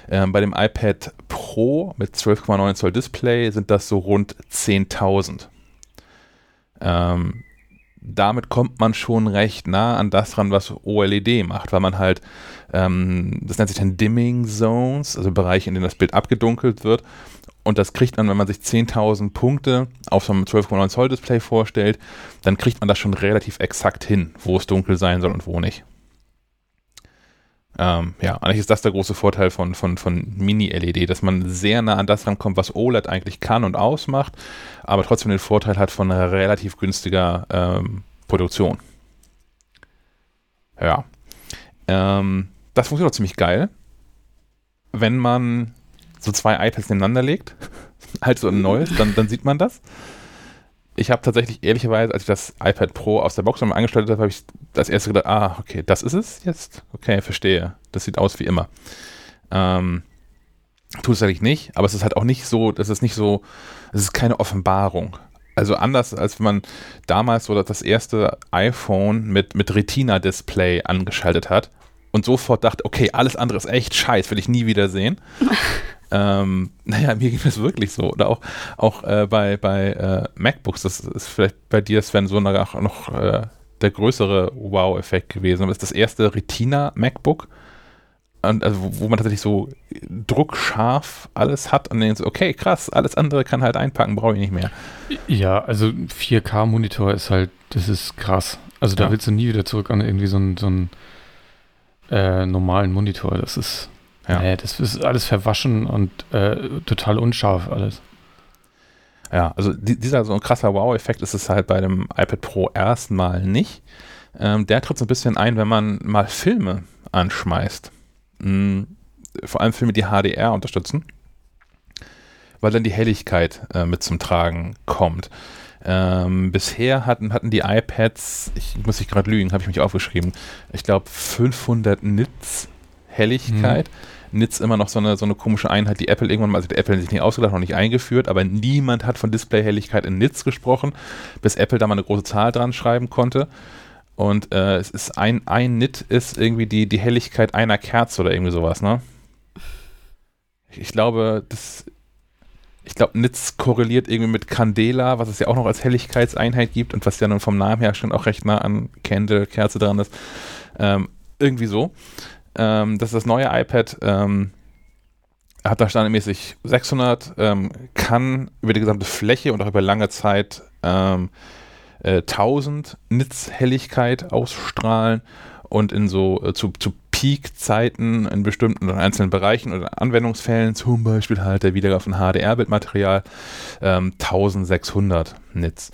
Ähm, bei dem iPad Pro mit 12,9 Zoll Display sind das so rund 10.000. Ähm, damit kommt man schon recht nah an das ran, was OLED macht, weil man halt, ähm, das nennt sich dann Dimming Zones, also Bereiche, in denen das Bild abgedunkelt wird. Und das kriegt man, wenn man sich 10.000 Punkte auf so einem 12,9 Zoll Display vorstellt, dann kriegt man das schon relativ exakt hin, wo es dunkel sein soll und wo nicht. Ähm, ja, eigentlich ist das der große Vorteil von, von, von Mini-LED, dass man sehr nah an das rankommt, was OLED eigentlich kann und ausmacht, aber trotzdem den Vorteil hat von relativ günstiger ähm, Produktion. Ja. Ähm, das funktioniert auch ziemlich geil, wenn man so zwei iPads nebeneinander legt, (laughs) halt so ein neues, dann, dann sieht man das ich habe tatsächlich ehrlicherweise, als ich das iPad Pro aus der Box nochmal angestellt habe, habe ich das erste gedacht, ah, okay, das ist es jetzt? Okay, verstehe. Das sieht aus wie immer. Ähm, tut es eigentlich nicht, aber es ist halt auch nicht so, das ist nicht so, es ist keine Offenbarung. Also anders, als wenn man damals so das erste iPhone mit, mit Retina-Display angeschaltet hat und sofort dachte, okay, alles andere ist echt scheiß, will ich nie wieder sehen. (laughs) Ähm, (laughs) naja, mir ging das wirklich so. Oder auch, auch äh, bei, bei äh, MacBooks, das ist vielleicht bei dir, Sven, so noch, noch äh, der größere Wow-Effekt gewesen. Aber das ist das erste Retina-MacBook. Also, wo, wo man tatsächlich so druckscharf alles hat und dann so, okay, krass, alles andere kann halt einpacken, brauche ich nicht mehr. Ja, also 4K-Monitor ist halt, das ist krass. Also da ja. willst du nie wieder zurück an irgendwie so einen, so einen äh, normalen Monitor. Das ist ja. Nee, das ist alles verwaschen und äh, total unscharf alles. Ja, also dieser so ein krasser Wow-Effekt ist es halt bei dem iPad Pro erstmal nicht. Ähm, der tritt so ein bisschen ein, wenn man mal Filme anschmeißt. Mhm. Vor allem Filme, die HDR unterstützen, weil dann die Helligkeit äh, mit zum Tragen kommt. Ähm, bisher hatten, hatten die iPads, ich muss ich gerade lügen, habe ich mich aufgeschrieben, ich glaube 500 Nits Helligkeit. Mhm. Nits immer noch so eine, so eine komische Einheit, die Apple irgendwann mal, also die Apple sich nicht ausgedacht, noch nicht eingeführt, aber niemand hat von Displayhelligkeit in Nits gesprochen, bis Apple da mal eine große Zahl dran schreiben konnte. Und äh, es ist ein, ein Nit ist irgendwie die, die Helligkeit einer Kerze oder irgendwie sowas, ne? Ich glaube, das, ich glaube, Nits korreliert irgendwie mit Candela, was es ja auch noch als Helligkeitseinheit gibt und was ja nun vom Namen her schon auch recht nah an Candle, Kerze dran ist. Ähm, irgendwie so. Ähm, das ist das neue iPad. Ähm, hat da standardmäßig 600, ähm, kann über die gesamte Fläche und auch über lange Zeit ähm, äh, 1000 Nits Helligkeit ausstrahlen und in so äh, zu, zu Peak-Zeiten in bestimmten oder einzelnen Bereichen oder Anwendungsfällen, zum Beispiel halt der Wiedergabe von HDR-Bildmaterial, ähm, 1600 Nits.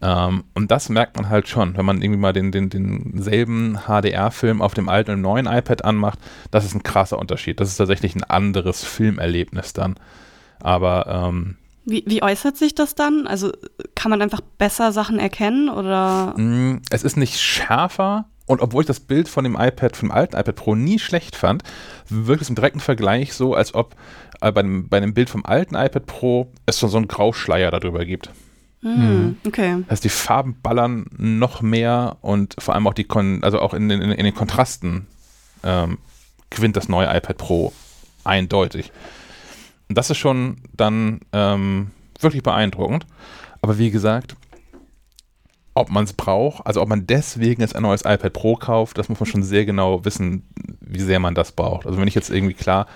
Ähm, und das merkt man halt schon, wenn man irgendwie mal den, den, denselben HDR-Film auf dem alten und neuen iPad anmacht. Das ist ein krasser Unterschied. Das ist tatsächlich ein anderes Filmerlebnis dann. Aber ähm, wie, wie, äußert sich das dann? Also kann man einfach besser Sachen erkennen oder? Mm, es ist nicht schärfer und obwohl ich das Bild von dem iPad, vom alten iPad Pro nie schlecht fand, wirkt es im direkten Vergleich so, als ob äh, bei, dem, bei dem Bild vom alten iPad Pro es schon so einen Grauschleier darüber gibt. Mhm. Okay. Das heißt, die Farben ballern noch mehr und vor allem auch die, Kon also auch in den, in, in den Kontrasten ähm, gewinnt das neue iPad Pro eindeutig. Und das ist schon dann ähm, wirklich beeindruckend. Aber wie gesagt, ob man es braucht, also ob man deswegen jetzt ein neues iPad Pro kauft, das muss man schon sehr genau wissen, wie sehr man das braucht. Also wenn ich jetzt irgendwie klar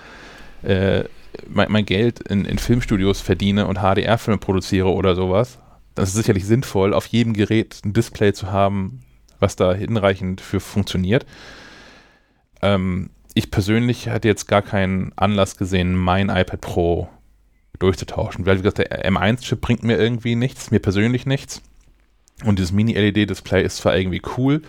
äh, mein, mein, Geld in, in Filmstudios verdiene und HDR-Filme produziere oder sowas, das ist sicherlich sinnvoll, auf jedem Gerät ein Display zu haben, was da hinreichend für funktioniert. Ähm, ich persönlich hatte jetzt gar keinen Anlass gesehen, mein iPad Pro durchzutauschen. Weil, wie gesagt, der M1-Chip bringt mir irgendwie nichts, mir persönlich nichts. Und dieses Mini-LED-Display ist zwar irgendwie cool,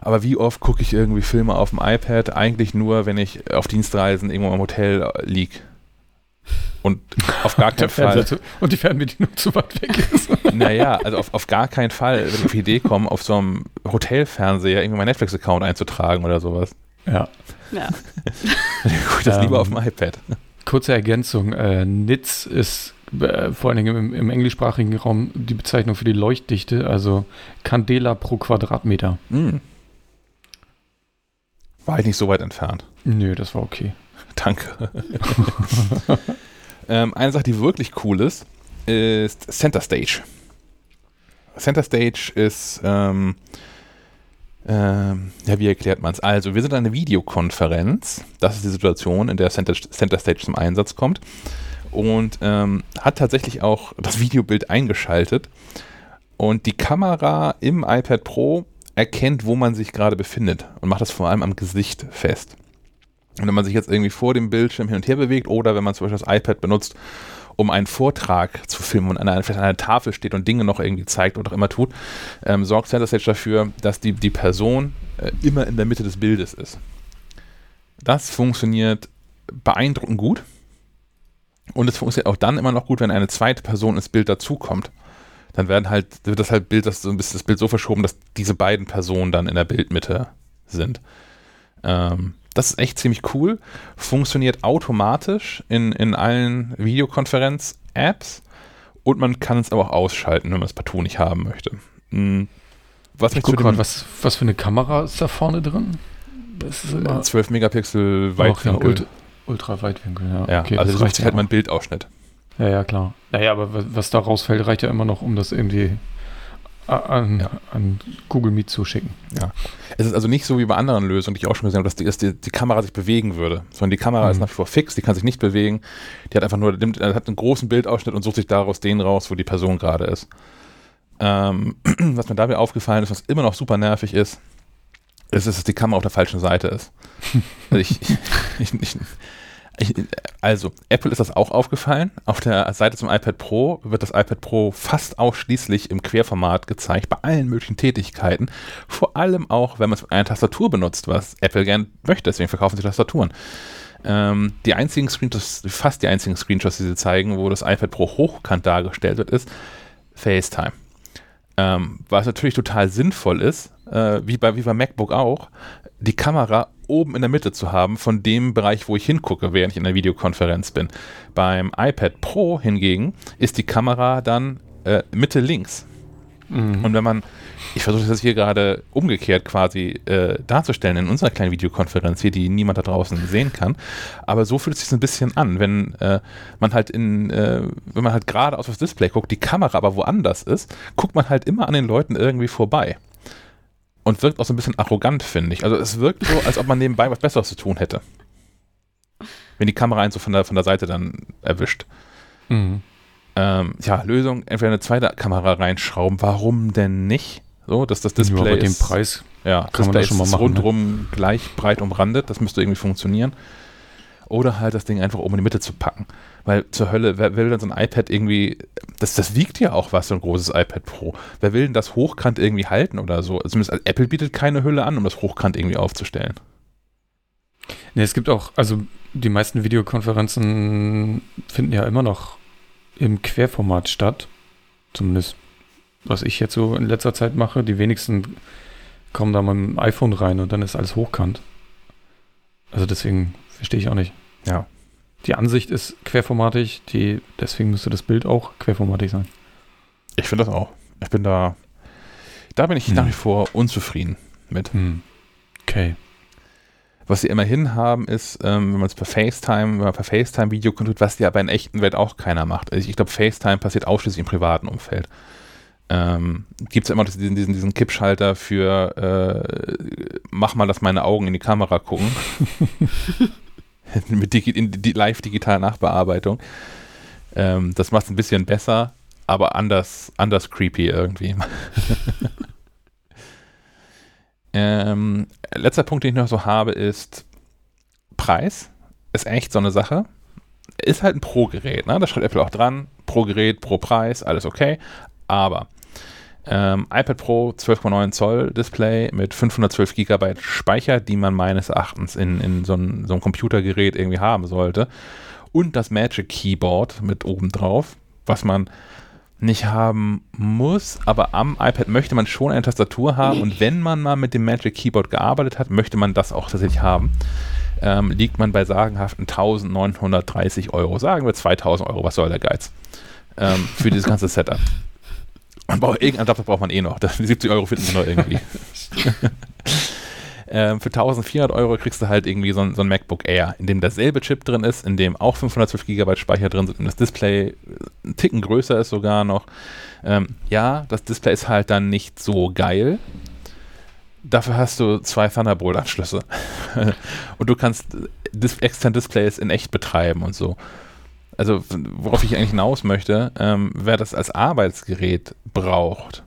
aber wie oft gucke ich irgendwie Filme auf dem iPad? Eigentlich nur, wenn ich auf Dienstreisen irgendwo im Hotel liege. Und auf gar keinen (laughs) Fall. Und die Fernbedienung zu weit weg ist. (laughs) naja, also auf, auf gar keinen Fall, wenn ich auf die Idee komme, auf so einem Hotelfernseher irgendwie meinen Netflix-Account einzutragen oder sowas. Ja. Ja. (laughs) Gut, das ähm, lieber auf dem iPad. Kurze Ergänzung. Äh, NITS ist äh, vor allen Dingen im, im, englischsprachigen Raum die Bezeichnung für die Leuchtdichte, also Candela pro Quadratmeter. Mm. War ich nicht so weit entfernt. Nö, das war okay. (laughs) Danke. (laughs) ähm, eine Sache, die wirklich cool ist, ist Center Stage. Center Stage ist, ähm, ähm, ja, wie erklärt man es? Also, wir sind eine Videokonferenz. Das ist die Situation, in der Center, Center Stage zum Einsatz kommt. Und ähm, hat tatsächlich auch das Videobild eingeschaltet. Und die Kamera im iPad Pro erkennt, wo man sich gerade befindet und macht das vor allem am Gesicht fest. Und wenn man sich jetzt irgendwie vor dem Bildschirm hin und her bewegt oder wenn man zum Beispiel das iPad benutzt, um einen Vortrag zu filmen und an einer, vielleicht an einer Tafel steht und Dinge noch irgendwie zeigt oder auch immer tut, ähm, sorgt Center Stage dafür, dass die, die Person äh, immer in der Mitte des Bildes ist. Das funktioniert beeindruckend gut. Und es funktioniert auch dann immer noch gut, wenn eine zweite Person ins Bild dazukommt dann werden halt, wird das halt Bild, das, das Bild so verschoben, dass diese beiden Personen dann in der Bildmitte sind. Ähm, das ist echt ziemlich cool. Funktioniert automatisch in, in allen Videokonferenz-Apps und man kann es aber auch ausschalten, wenn man es partout nicht haben möchte. Mhm. Was ich guck mal, was, was für eine Kamera ist da vorne drin? Das ist immer 12 Megapixel Weitwinkel. Ja, Ultra, Weitwinkel, ja. ja okay, also das reicht halt mal ein Bildausschnitt. Ja, ja, klar. Naja, aber was da rausfällt, reicht ja immer noch, um das irgendwie an, ja. an, Google Meet zu schicken. Ja. Es ist also nicht so wie bei anderen Lösungen, die ich auch schon gesehen habe, dass die, dass die, die Kamera sich bewegen würde, sondern die Kamera mhm. ist nach wie vor fix, die kann sich nicht bewegen. Die hat einfach nur, nimmt, hat einen großen Bildausschnitt und sucht sich daraus den raus, wo die Person gerade ist. Ähm, (clears throat) was mir dabei aufgefallen ist, was immer noch super nervig ist, ist, dass die Kamera auf der falschen Seite ist. (laughs) Also ich, ich, ich, also, Apple ist das auch aufgefallen. Auf der Seite zum iPad Pro wird das iPad Pro fast ausschließlich im Querformat gezeigt, bei allen möglichen Tätigkeiten. Vor allem auch, wenn man es mit einer Tastatur benutzt, was Apple gern möchte. Deswegen verkaufen sie Tastaturen. Ähm, die einzigen Screenshots, fast die einzigen Screenshots, die sie zeigen, wo das iPad Pro hochkant dargestellt wird, ist FaceTime. Ähm, was natürlich total sinnvoll ist, äh, wie, bei, wie bei MacBook auch, die Kamera oben in der Mitte zu haben von dem Bereich, wo ich hingucke, während ich in der Videokonferenz bin. Beim iPad Pro hingegen ist die Kamera dann äh, Mitte links. Mhm. Und wenn man, ich versuche das hier gerade umgekehrt quasi äh, darzustellen in unserer kleinen Videokonferenz hier, die niemand da draußen sehen kann, aber so fühlt es sich ein bisschen an, wenn äh, man halt in, äh, wenn man halt gerade auf das Display guckt, die Kamera aber woanders ist, guckt man halt immer an den Leuten irgendwie vorbei und wirkt auch so ein bisschen arrogant, finde ich. Also es wirkt so, als ob man nebenbei was Besseres zu tun hätte. Wenn die Kamera einen so von der, von der Seite dann erwischt. Mhm. Ähm, ja, Lösung, entweder eine zweite Kamera reinschrauben. Warum denn nicht? So, dass das Display ja, bei dem Preis ja, kann Display man das schon mal machen. rundrum ne? gleich breit umrandet. Das müsste irgendwie funktionieren. Oder halt das Ding einfach oben in die Mitte zu packen. Weil zur Hölle, wer will denn so ein iPad irgendwie, das, das wiegt ja auch was, so ein großes iPad Pro. Wer will denn das hochkant irgendwie halten oder so? Zumindest also Apple bietet keine Hülle an, um das hochkant irgendwie aufzustellen. Ne, es gibt auch, also die meisten Videokonferenzen finden ja immer noch im Querformat statt. Zumindest, was ich jetzt so in letzter Zeit mache. Die wenigsten kommen da mit dem iPhone rein und dann ist alles hochkant. Also deswegen verstehe ich auch nicht. Ja. Die Ansicht ist querformatig, die, deswegen müsste das Bild auch querformatig sein. Ich finde das auch. Ich bin da, da bin ich hm. nach wie vor unzufrieden mit. Hm. Okay. Was sie immerhin haben, ist, ähm, wenn man es per FaceTime, wenn man per FaceTime Video tut, was ja aber in echten Welt auch keiner macht. Also ich glaube, FaceTime passiert ausschließlich im privaten Umfeld. Ähm, Gibt es ja immer diesen, diesen, diesen Kippschalter für äh, mach mal, dass meine Augen in die Kamera gucken. (laughs) (laughs) mit Digi die live-digitaler Nachbearbeitung. Ähm, das macht es ein bisschen besser, aber anders, anders creepy irgendwie. (laughs) Ähm, letzter Punkt, den ich noch so habe, ist Preis. Ist echt so eine Sache. Ist halt ein Pro-Gerät, ne? Da schreibt Apple auch dran. Pro Gerät, pro Preis, alles okay. Aber ähm, iPad Pro 12,9 Zoll Display mit 512 GB Speicher, die man meines Erachtens in, in so, ein, so einem Computergerät irgendwie haben sollte. Und das Magic Keyboard mit oben drauf, was man nicht haben muss, aber am iPad möchte man schon eine Tastatur haben und wenn man mal mit dem Magic Keyboard gearbeitet hat, möchte man das auch tatsächlich haben. Ähm, liegt man bei sagenhaften 1930 Euro, sagen wir 2000 Euro, was soll der Geiz, ähm, für dieses ganze Setup. Man braucht irgendeinen Adapter braucht man eh noch. (laughs) Die 70 Euro finden sie noch irgendwie. (laughs) ähm, für 1400 Euro kriegst du halt irgendwie so ein, so ein, MacBook Air, in dem derselbe Chip drin ist, in dem auch 512 GB Speicher drin sind und das Display ein Ticken größer ist sogar noch. Ähm, ja, das Display ist halt dann nicht so geil. Dafür hast du zwei Thunderbolt-Anschlüsse. (laughs) und du kannst Dis externe Displays in echt betreiben und so also worauf ich eigentlich hinaus möchte, ähm, wer das als Arbeitsgerät braucht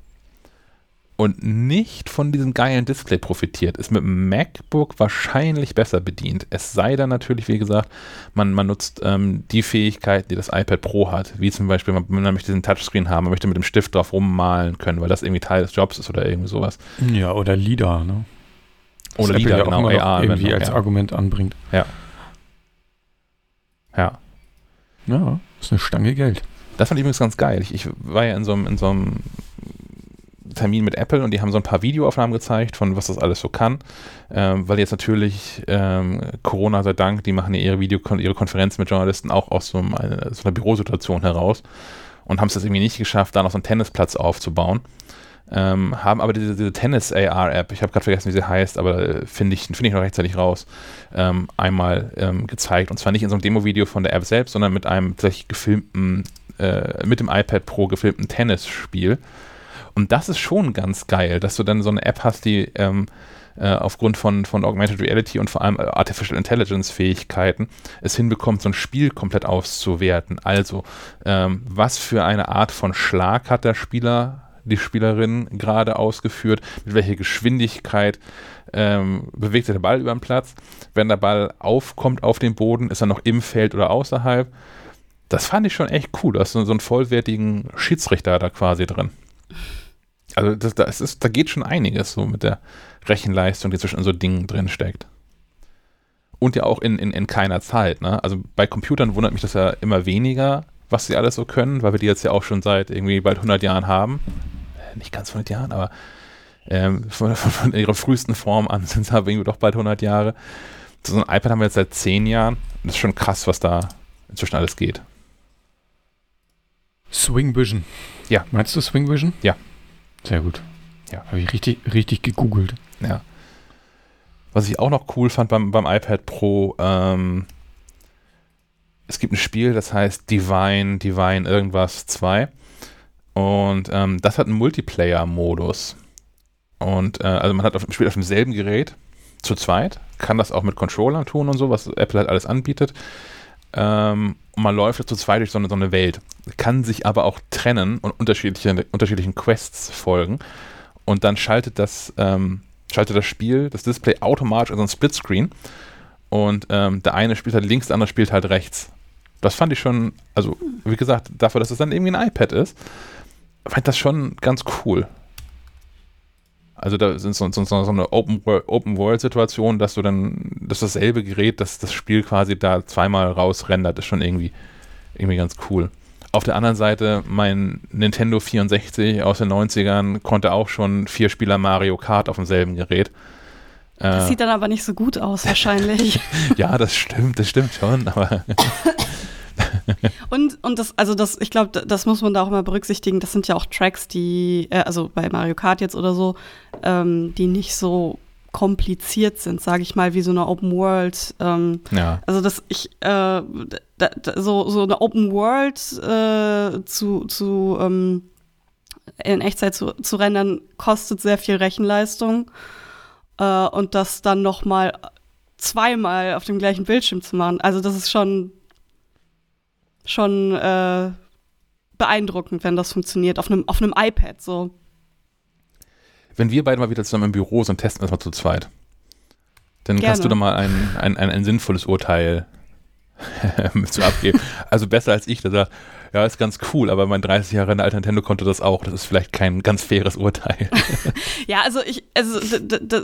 und nicht von diesem geilen Display profitiert, ist mit dem MacBook wahrscheinlich besser bedient. Es sei denn natürlich, wie gesagt, man, man nutzt ähm, die Fähigkeiten, die das iPad Pro hat, wie zum Beispiel, man, man möchte diesen Touchscreen haben, man möchte mit dem Stift drauf rummalen können, weil das irgendwie Teil des Jobs ist oder irgendwie sowas. Ja, oder LIDAR, ne? Oder LIDAR, ja genau, AR. Irgendwie als ja. Argument anbringt. Ja. Ja. Ja, ist eine Stange Geld. Das fand ich übrigens ganz geil. Ich, ich war ja in so, einem, in so einem Termin mit Apple und die haben so ein paar Videoaufnahmen gezeigt von was das alles so kann, ähm, weil jetzt natürlich ähm, Corona sei Dank, die machen ja ihre Video ihre Konferenzen mit Journalisten auch aus so, eine, so einer Bürosituation heraus und haben es jetzt irgendwie nicht geschafft, da noch so einen Tennisplatz aufzubauen. Ähm, haben aber diese, diese Tennis-AR-App, ich habe gerade vergessen, wie sie heißt, aber äh, finde ich, find ich noch rechtzeitig raus, ähm, einmal ähm, gezeigt. Und zwar nicht in so einem Demo-Video von der App selbst, sondern mit einem tatsächlich gefilmten, äh, mit dem iPad Pro gefilmten Tennisspiel. Und das ist schon ganz geil, dass du dann so eine App hast, die ähm, äh, aufgrund von, von Augmented Reality und vor allem Artificial Intelligence Fähigkeiten es hinbekommt, so ein Spiel komplett auszuwerten. Also, ähm, was für eine Art von Schlag hat der Spieler die Spielerin gerade ausgeführt, mit welcher Geschwindigkeit ähm, bewegt sich der Ball über den Platz. Wenn der Ball aufkommt auf den Boden, ist er noch im Feld oder außerhalb. Das fand ich schon echt cool. Da hast du so einen vollwertigen Schiedsrichter da quasi drin. Also das, das ist, da geht schon einiges so mit der Rechenleistung, die zwischen so Dingen drin steckt. Und ja auch in, in, in keiner Zeit. Ne? Also bei Computern wundert mich das ja immer weniger, was sie alles so können, weil wir die jetzt ja auch schon seit irgendwie bald 100 Jahren haben nicht ganz 100 Jahren, aber ähm, von, von, von, ihrer frühesten Form an sind es aber irgendwie doch bald 100 Jahre. So ein iPad haben wir jetzt seit 10 Jahren. Das ist schon krass, was da inzwischen alles geht. Swing Vision. Ja. Meinst du Swing Vision? Ja. Sehr gut. Ja. Habe ich richtig, richtig gegoogelt. Ja. Was ich auch noch cool fand beim, beim iPad Pro, ähm, es gibt ein Spiel, das heißt Divine, Divine irgendwas 2. Und ähm, das hat einen Multiplayer-Modus. Und äh, also man hat auf, spielt auf demselben Gerät zu zweit, kann das auch mit Controllern tun und so, was Apple halt alles anbietet. Ähm, und man läuft zu zweit durch so eine, so eine Welt, kann sich aber auch trennen und unterschiedliche, unterschiedlichen Quests folgen. Und dann schaltet das, ähm, schaltet das Spiel, das Display automatisch in so ein Splitscreen. Und ähm, der eine spielt halt links, der andere spielt halt rechts. Das fand ich schon, also wie gesagt, dafür, dass es dann irgendwie ein iPad ist, fand das schon ganz cool. Also da sind so, so, so eine Open-World-Situation, Open dass du dann, dass dasselbe Gerät, das das Spiel quasi da zweimal rausrendert, ist schon irgendwie, irgendwie ganz cool. Auf der anderen Seite, mein Nintendo 64 aus den 90ern konnte auch schon vier Spieler Mario Kart auf demselben Gerät. Das äh, sieht dann aber nicht so gut aus, wahrscheinlich. (laughs) ja, das stimmt, das stimmt schon, aber (laughs) (laughs) und, und das, also das, ich glaube, das muss man da auch immer berücksichtigen. Das sind ja auch Tracks, die, äh, also bei Mario Kart jetzt oder so, ähm, die nicht so kompliziert sind, sage ich mal, wie so eine Open World. Ähm, ja. Also dass ich äh, da, da, so, so eine Open World äh, zu, zu ähm, in Echtzeit zu, zu rendern, kostet sehr viel Rechenleistung. Äh, und das dann noch mal zweimal auf dem gleichen Bildschirm zu machen. Also das ist schon schon äh, beeindruckend, wenn das funktioniert, auf einem, auf einem iPad so. wenn wir beide mal wieder zusammen im Büro sind, testen wir es mal zu zweit. Dann Gerne. kannst du da mal ein, ein, ein, ein sinnvolles Urteil (laughs) zu abgeben. Also besser als ich, der sagt, ja, ist ganz cool, aber mein 30 Jahre alter Nintendo konnte das auch. Das ist vielleicht kein ganz faires Urteil. (laughs) Ja, also ich, also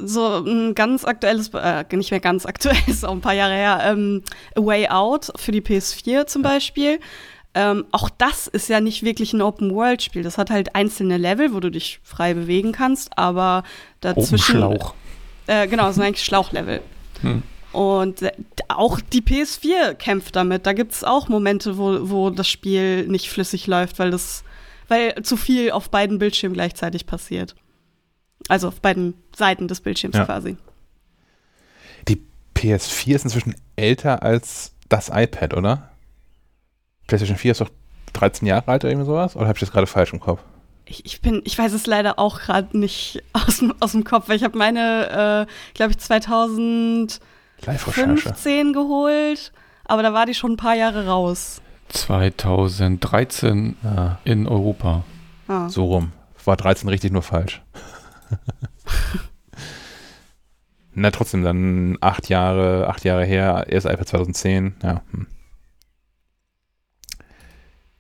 so ein ganz aktuelles, äh, nicht mehr ganz aktuell, (laughs) ist auch ein paar Jahre her, ähm, A Way Out für die PS4 zum Beispiel. Ähm, auch das ist ja nicht wirklich ein Open-World-Spiel. Das hat halt einzelne Level, wo du dich frei bewegen kannst, aber Oben dazwischen. Schlauch. Äh, genau, das sind eigentlich Schlauchlevel. Hm. Und äh, auch die PS4 kämpft damit. Da gibt es auch Momente, wo, wo das Spiel nicht flüssig läuft, weil das, weil zu viel auf beiden Bildschirmen gleichzeitig passiert. Also auf beiden Seiten des Bildschirms ja. quasi. Die PS4 ist inzwischen älter als das iPad, oder? PlayStation 4 ist doch 13 Jahre alt oder irgendwie sowas? Oder habe ich das gerade falsch im Kopf? Ich, ich, bin, ich weiß es leider auch gerade nicht (laughs) aus, dem Kopf, weil ich habe meine, äh, glaube ich, 2000 15 geholt, aber da war die schon ein paar Jahre raus. 2013 ah. in Europa. Ah. So rum. War 13 richtig nur falsch. (laughs) Na, trotzdem dann acht Jahre, acht Jahre her, erst iPad 2010, ja. Hm.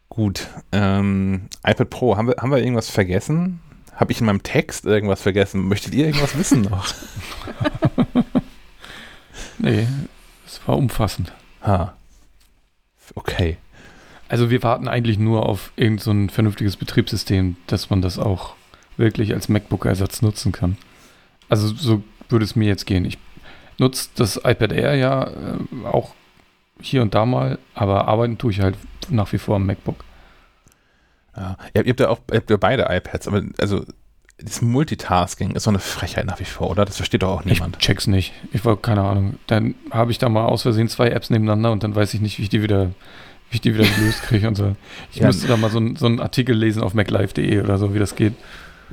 Gut, ähm, iPad Pro, haben wir, haben wir irgendwas vergessen? Habe ich in meinem Text irgendwas vergessen? Möchtet ihr irgendwas wissen noch? (laughs) Nee, es war umfassend. Ha. Okay. Also wir warten eigentlich nur auf irgendein so ein vernünftiges Betriebssystem, dass man das auch wirklich als MacBook-Ersatz nutzen kann. Also so würde es mir jetzt gehen. Ich nutze das iPad Air ja äh, auch hier und da mal, aber arbeiten tue ich halt nach wie vor am MacBook. Ja. Ihr, habt- ihr habt ja auch ihr habt ja beide iPads, aber also das Multitasking ist so eine Frechheit nach wie vor, oder? Das versteht doch auch niemand. Ich check's nicht. Ich war keine Ahnung. Dann habe ich da mal aus Versehen zwei Apps nebeneinander und dann weiß ich nicht, wie ich die wieder, wie ich die wieder gelöst (laughs) kriege und so. Ich Ja. müsste da mal so, so einen Artikel lesen auf maclife.de oder so, wie das geht.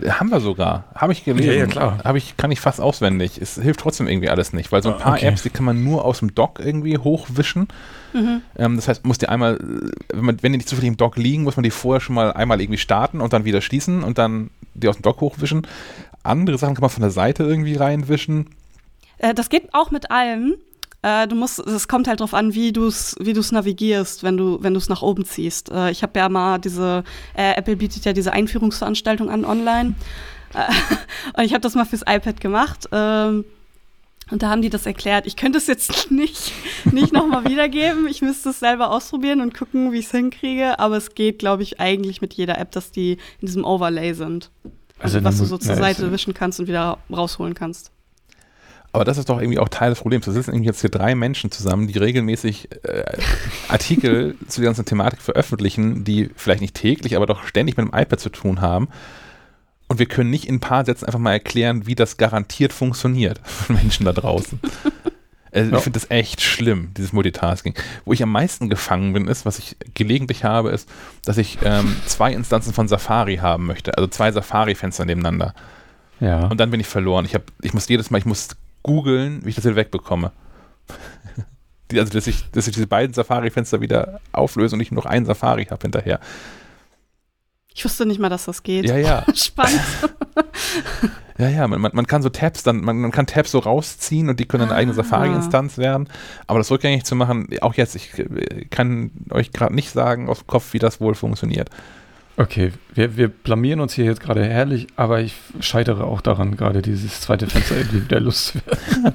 Haben wir sogar. Habe ich gelesen. Ja, ja, klar. Habe ich, kann ich fast auswendig. Es hilft trotzdem irgendwie alles nicht, weil so ein Ah, paar okay. Apps, die kann man nur aus dem Dock irgendwie hochwischen. Mhm. Ähm, das heißt, muss die einmal, äh, wenn, man, wenn die nicht zufällig im Dock liegen, muss man die vorher schon mal einmal irgendwie starten und dann wieder schließen und dann die aus dem Dock hochwischen. Andere Sachen kann man von der Seite irgendwie reinwischen. Äh, das geht auch mit allem. Äh, du musst, es kommt halt drauf an, wie du es wie du's navigierst, wenn du wenn es nach oben ziehst. Äh, ich habe ja mal diese, äh, Apple bietet ja diese Einführungsveranstaltung an online. (laughs) Und ich habe das mal fürs iPad gemacht. Ähm, und da haben die das erklärt. Ich könnte es jetzt (laughs) nicht, nicht nochmal wiedergeben. Ich müsste es selber ausprobieren und gucken, wie ich es hinkriege. Aber es geht, glaube ich, eigentlich mit jeder App, dass die in diesem Overlay sind. Also, Also was du so zur na, Seite wischen kannst und wieder rausholen kannst. Aber das ist doch irgendwie auch Teil des Problems. Da sitzen irgendwie jetzt hier drei Menschen zusammen, die regelmäßig äh, Artikel (laughs) zu der ganzen Thematik veröffentlichen, die vielleicht nicht täglich, aber doch ständig mit dem iPad zu tun haben. Und wir können nicht in ein paar Sätzen einfach mal erklären, wie das garantiert funktioniert (laughs) von Menschen da draußen. Also Ja. Ich finde das echt schlimm, dieses Multitasking. Wo ich am meisten gefangen bin, ist, was ich gelegentlich habe, ist, dass ich ähm, zwei Instanzen von Safari haben möchte. Also zwei Safari-Fenster nebeneinander. Ja. Und dann bin ich verloren. Ich, hab, ich muss jedes Mal, ich muss googeln, wie ich das wieder wegbekomme. (laughs) Die, also, dass ich, dass ich diese beiden Safari-Fenster wieder auflöse und ich nur noch ein Safari habe hinterher. Ich wusste nicht mal, dass das geht. Ja, ja. (laughs) Spannend. (laughs) Ja, ja, man, man, kann so Tabs dann, man, man kann Tabs so rausziehen und die können eine eigene Ah. Safari-Instanz werden. Aber das rückgängig zu machen, auch jetzt, ich äh, kann euch gerade nicht sagen aus dem Kopf, wie das wohl funktioniert. Okay, wir, wir blamieren uns hier jetzt gerade herrlich, aber ich scheitere auch daran, gerade dieses zweite Fenster irgendwie wieder loszuwerden. (laughs)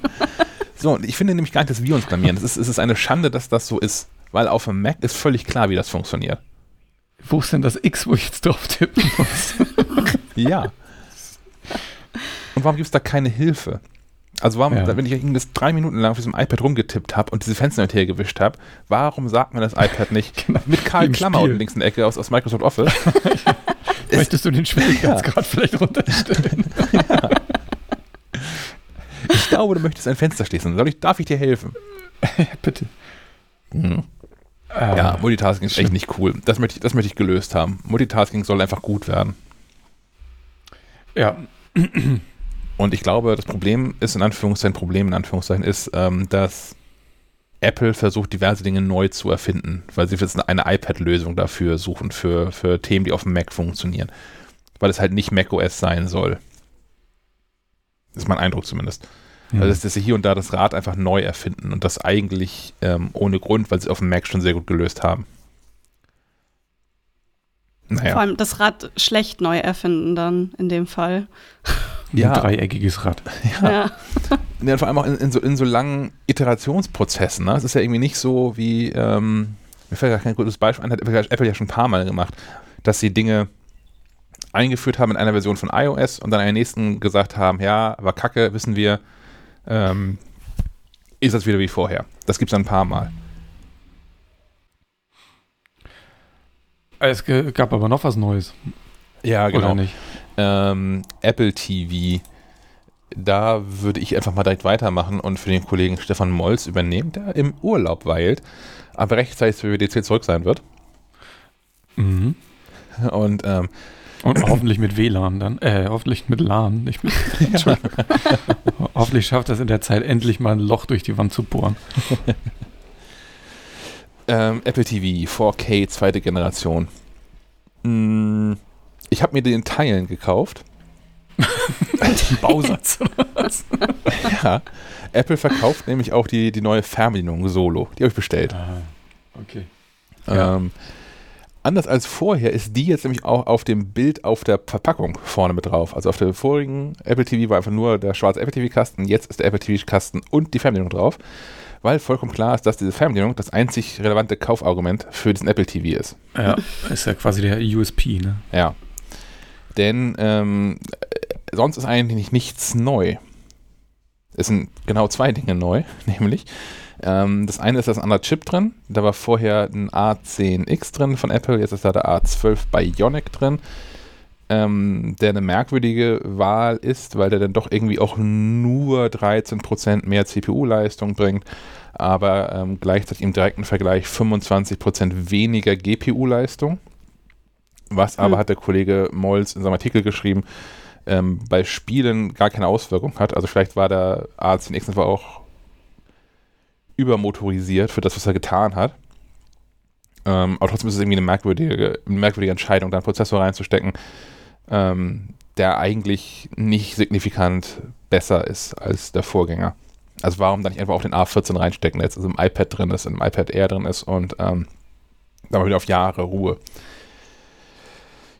So, und ich finde nämlich gar nicht, dass wir uns blamieren. Es ist, es ist eine Schande, dass das so ist. Weil auf dem Mac ist völlig klar, wie das funktioniert. Wo ist denn das X, wo ich jetzt drauf tippen muss? (laughs) Ja. Und warum gibt es da keine Hilfe? Also warum, Ja. wenn ich irgendwas drei Minuten lang auf diesem iPad rumgetippt habe und diese Fenster hin und her gewischt habe, warum sagt mir das iPad nicht (laughs) mit Karl Im Klammer Spiel. unten links in der Ecke aus, aus Microsoft Office? (laughs) Möchtest du den Schwierigkeitsgrad vielleicht runterstellen? Ich glaube, du möchtest ein Fenster schließen. Soll ich, darf ich dir helfen? Bitte. Mhm. Äh, Ja, Multitasking ist echt nicht cool. Das möchte, ich, das möchte ich gelöst haben. Multitasking soll einfach gut werden. ja, (clears throat) Und ich glaube, das Problem ist, in Anführungszeichen, Problem in Anführungszeichen, ist, ähm, dass Apple versucht, diverse Dinge neu zu erfinden, weil sie jetzt eine iPad-Lösung dafür suchen, für, für Themen, die auf dem Mac funktionieren. Weil es halt nicht macOS sein soll. ist mein Eindruck zumindest. Mhm. Also, dass sie hier und da das Rad einfach neu erfinden und das eigentlich ähm, ohne Grund, weil sie auf dem Mac schon sehr gut gelöst haben. Naja. Vor allem das Rad schlecht neu erfinden dann in dem Fall. Ja. Ein dreieckiges Rad. (laughs) Ja. ja. ja vor allem auch in, in, so, in so langen Iterationsprozessen. Ne? Es ist ja irgendwie nicht so wie, ähm, mir fällt gar kein gutes Beispiel an, hat Apple ja schon ein paar Mal gemacht, dass sie Dinge eingeführt haben in einer Version von iOS und dann in der nächsten gesagt haben, ja, war kacke, wissen wir, ähm, ist das wieder wie vorher. Das gibt es ein paar Mal. Es gab aber noch was Neues. Ja, genau. Oder nicht? Ähm, Apple TV. Da würde ich einfach mal direkt weitermachen und für den Kollegen Stefan Molz übernehmen, der im Urlaub weilt, aber rechtzeitig für WDC zurück sein wird. Mhm. Und, ähm, und hoffentlich mit WLAN dann. Äh, hoffentlich mit LAN, nicht mit. (laughs) Entschuldigung. (laughs) hoffentlich schafft das in der Zeit endlich mal ein Loch durch die Wand zu bohren. (laughs) Ähm, Apple TV 4K zweite Generation. Hm, ich habe mir den Teilen gekauft. Bausatz (laughs) (laughs) ja. Apple verkauft nämlich auch die, die neue Fernbedienung Solo. Die habe ich bestellt. Ah, okay. Ähm, anders als vorher ist die jetzt nämlich auch auf dem Bild auf der Verpackung vorne mit drauf. Also auf der vorigen Apple TV war einfach nur der schwarze Apple TV-Kasten. Jetzt ist der Apple TV-Kasten und die Fernbedienung drauf weil vollkommen klar ist, dass diese Fernbedienung das einzig relevante Kaufargument für diesen Apple TV ist. Ja, ist ja quasi der USP, ne? Ja. Denn ähm, sonst ist eigentlich nichts neu. Es sind genau zwei Dinge neu, (laughs) nämlich ähm, das eine ist das andere Chip drin. Da war vorher ein A10X drin von Apple, jetzt ist da der A12 Bionic drin ähm, der eine merkwürdige Wahl ist, weil der dann doch irgendwie auch nur 13% mehr CPU-Leistung bringt, aber ähm, gleichzeitig im direkten Vergleich 25% weniger GPU-Leistung. Was aber, hm. hat der Kollege Molz in seinem Artikel geschrieben, ähm, bei Spielen gar keine Auswirkung hat. Also vielleicht war der A10X einfach auch übermotorisiert für das, was er getan hat. Ähm, aber trotzdem ist es irgendwie eine merkwürdige, eine merkwürdige Entscheidung, da einen Prozessor reinzustecken, ähm, der eigentlich nicht signifikant besser ist als der Vorgänger. Also warum dann nicht einfach auch den A14 reinstecken, der jetzt also im iPad drin ist, im iPad Air drin ist und ähm, dann mal wieder auf Jahre Ruhe.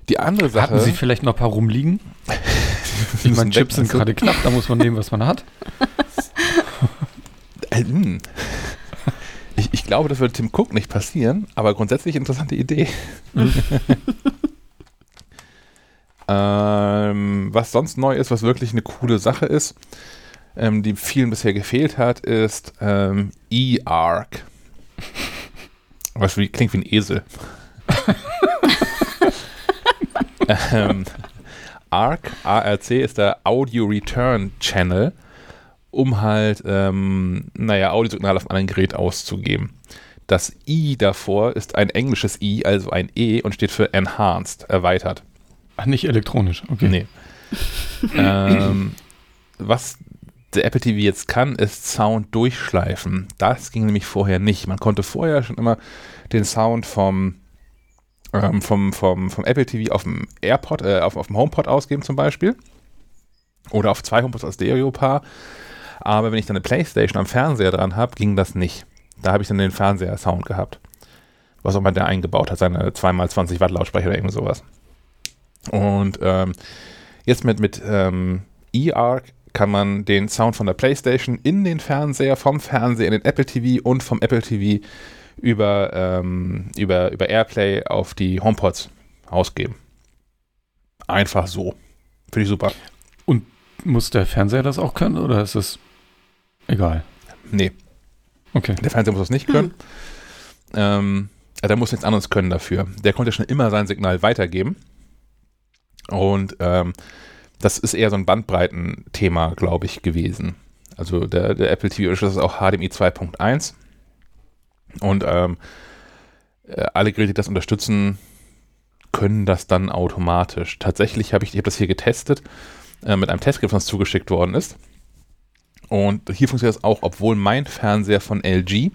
Die andere Sache. Hatten Sie vielleicht noch ein paar rumliegen? (laughs) ich meine, Chips sind gerade knapp, da muss man nehmen, was man hat. (laughs) Äh, hm. ich, ich, glaube, das wird Tim Cook nicht passieren, aber grundsätzlich interessante Idee. (laughs) Ähm, was sonst neu ist, was wirklich eine coole Sache ist, ähm, die vielen bisher gefehlt hat, ist ähm, E-Arc. Was wie, klingt wie ein Esel. (laughs) (laughs) ähm, ARC, ARC ist der Audio Return Channel, um halt, ähm, naja, Audiosignal auf einem anderen Gerät auszugeben. Das I davor ist ein englisches I, also ein E und steht für Enhanced, erweitert. Ach, nicht elektronisch, okay. Nee. (laughs) ähm, was der Apple TV jetzt kann, ist Sound durchschleifen. Das ging nämlich vorher nicht. Man konnte vorher schon immer den Sound vom, ähm, vom, vom, vom Apple TV auf dem AirPod, äh, auf, auf dem HomePod ausgeben zum Beispiel. Oder auf zwei HomePods als Stereo-Paar. Aber wenn ich dann eine Playstation am Fernseher dran habe, ging das nicht. Da habe ich dann den Fernseher-Sound gehabt. Was auch immer der eingebaut hat, seine 2x20 Watt Lautsprecher oder irgend sowas. Und ähm, jetzt mit, mit ähm, eARC kann man den Sound von der PlayStation in den Fernseher, vom Fernseher in den Apple TV und vom Apple TV über, ähm, über, über Airplay auf die HomePods ausgeben. Einfach so. Finde ich super. Und muss der Fernseher das auch können oder ist es egal? Nee. Okay. Der Fernseher muss das nicht können. Hm. Ähm, der muss nichts anderes können dafür. Der konnte schon immer sein Signal weitergeben. Und ähm, das ist eher so ein Bandbreitenthema, glaube ich, gewesen. Also der, der Apple TV ist auch HDMI 2.1. Und ähm, äh, alle Geräte, die das unterstützen, können das dann automatisch. Tatsächlich habe ich, ich hab das hier getestet äh, mit einem Testgriff, was zugeschickt worden ist. Und hier funktioniert das auch, obwohl mein Fernseher von LG,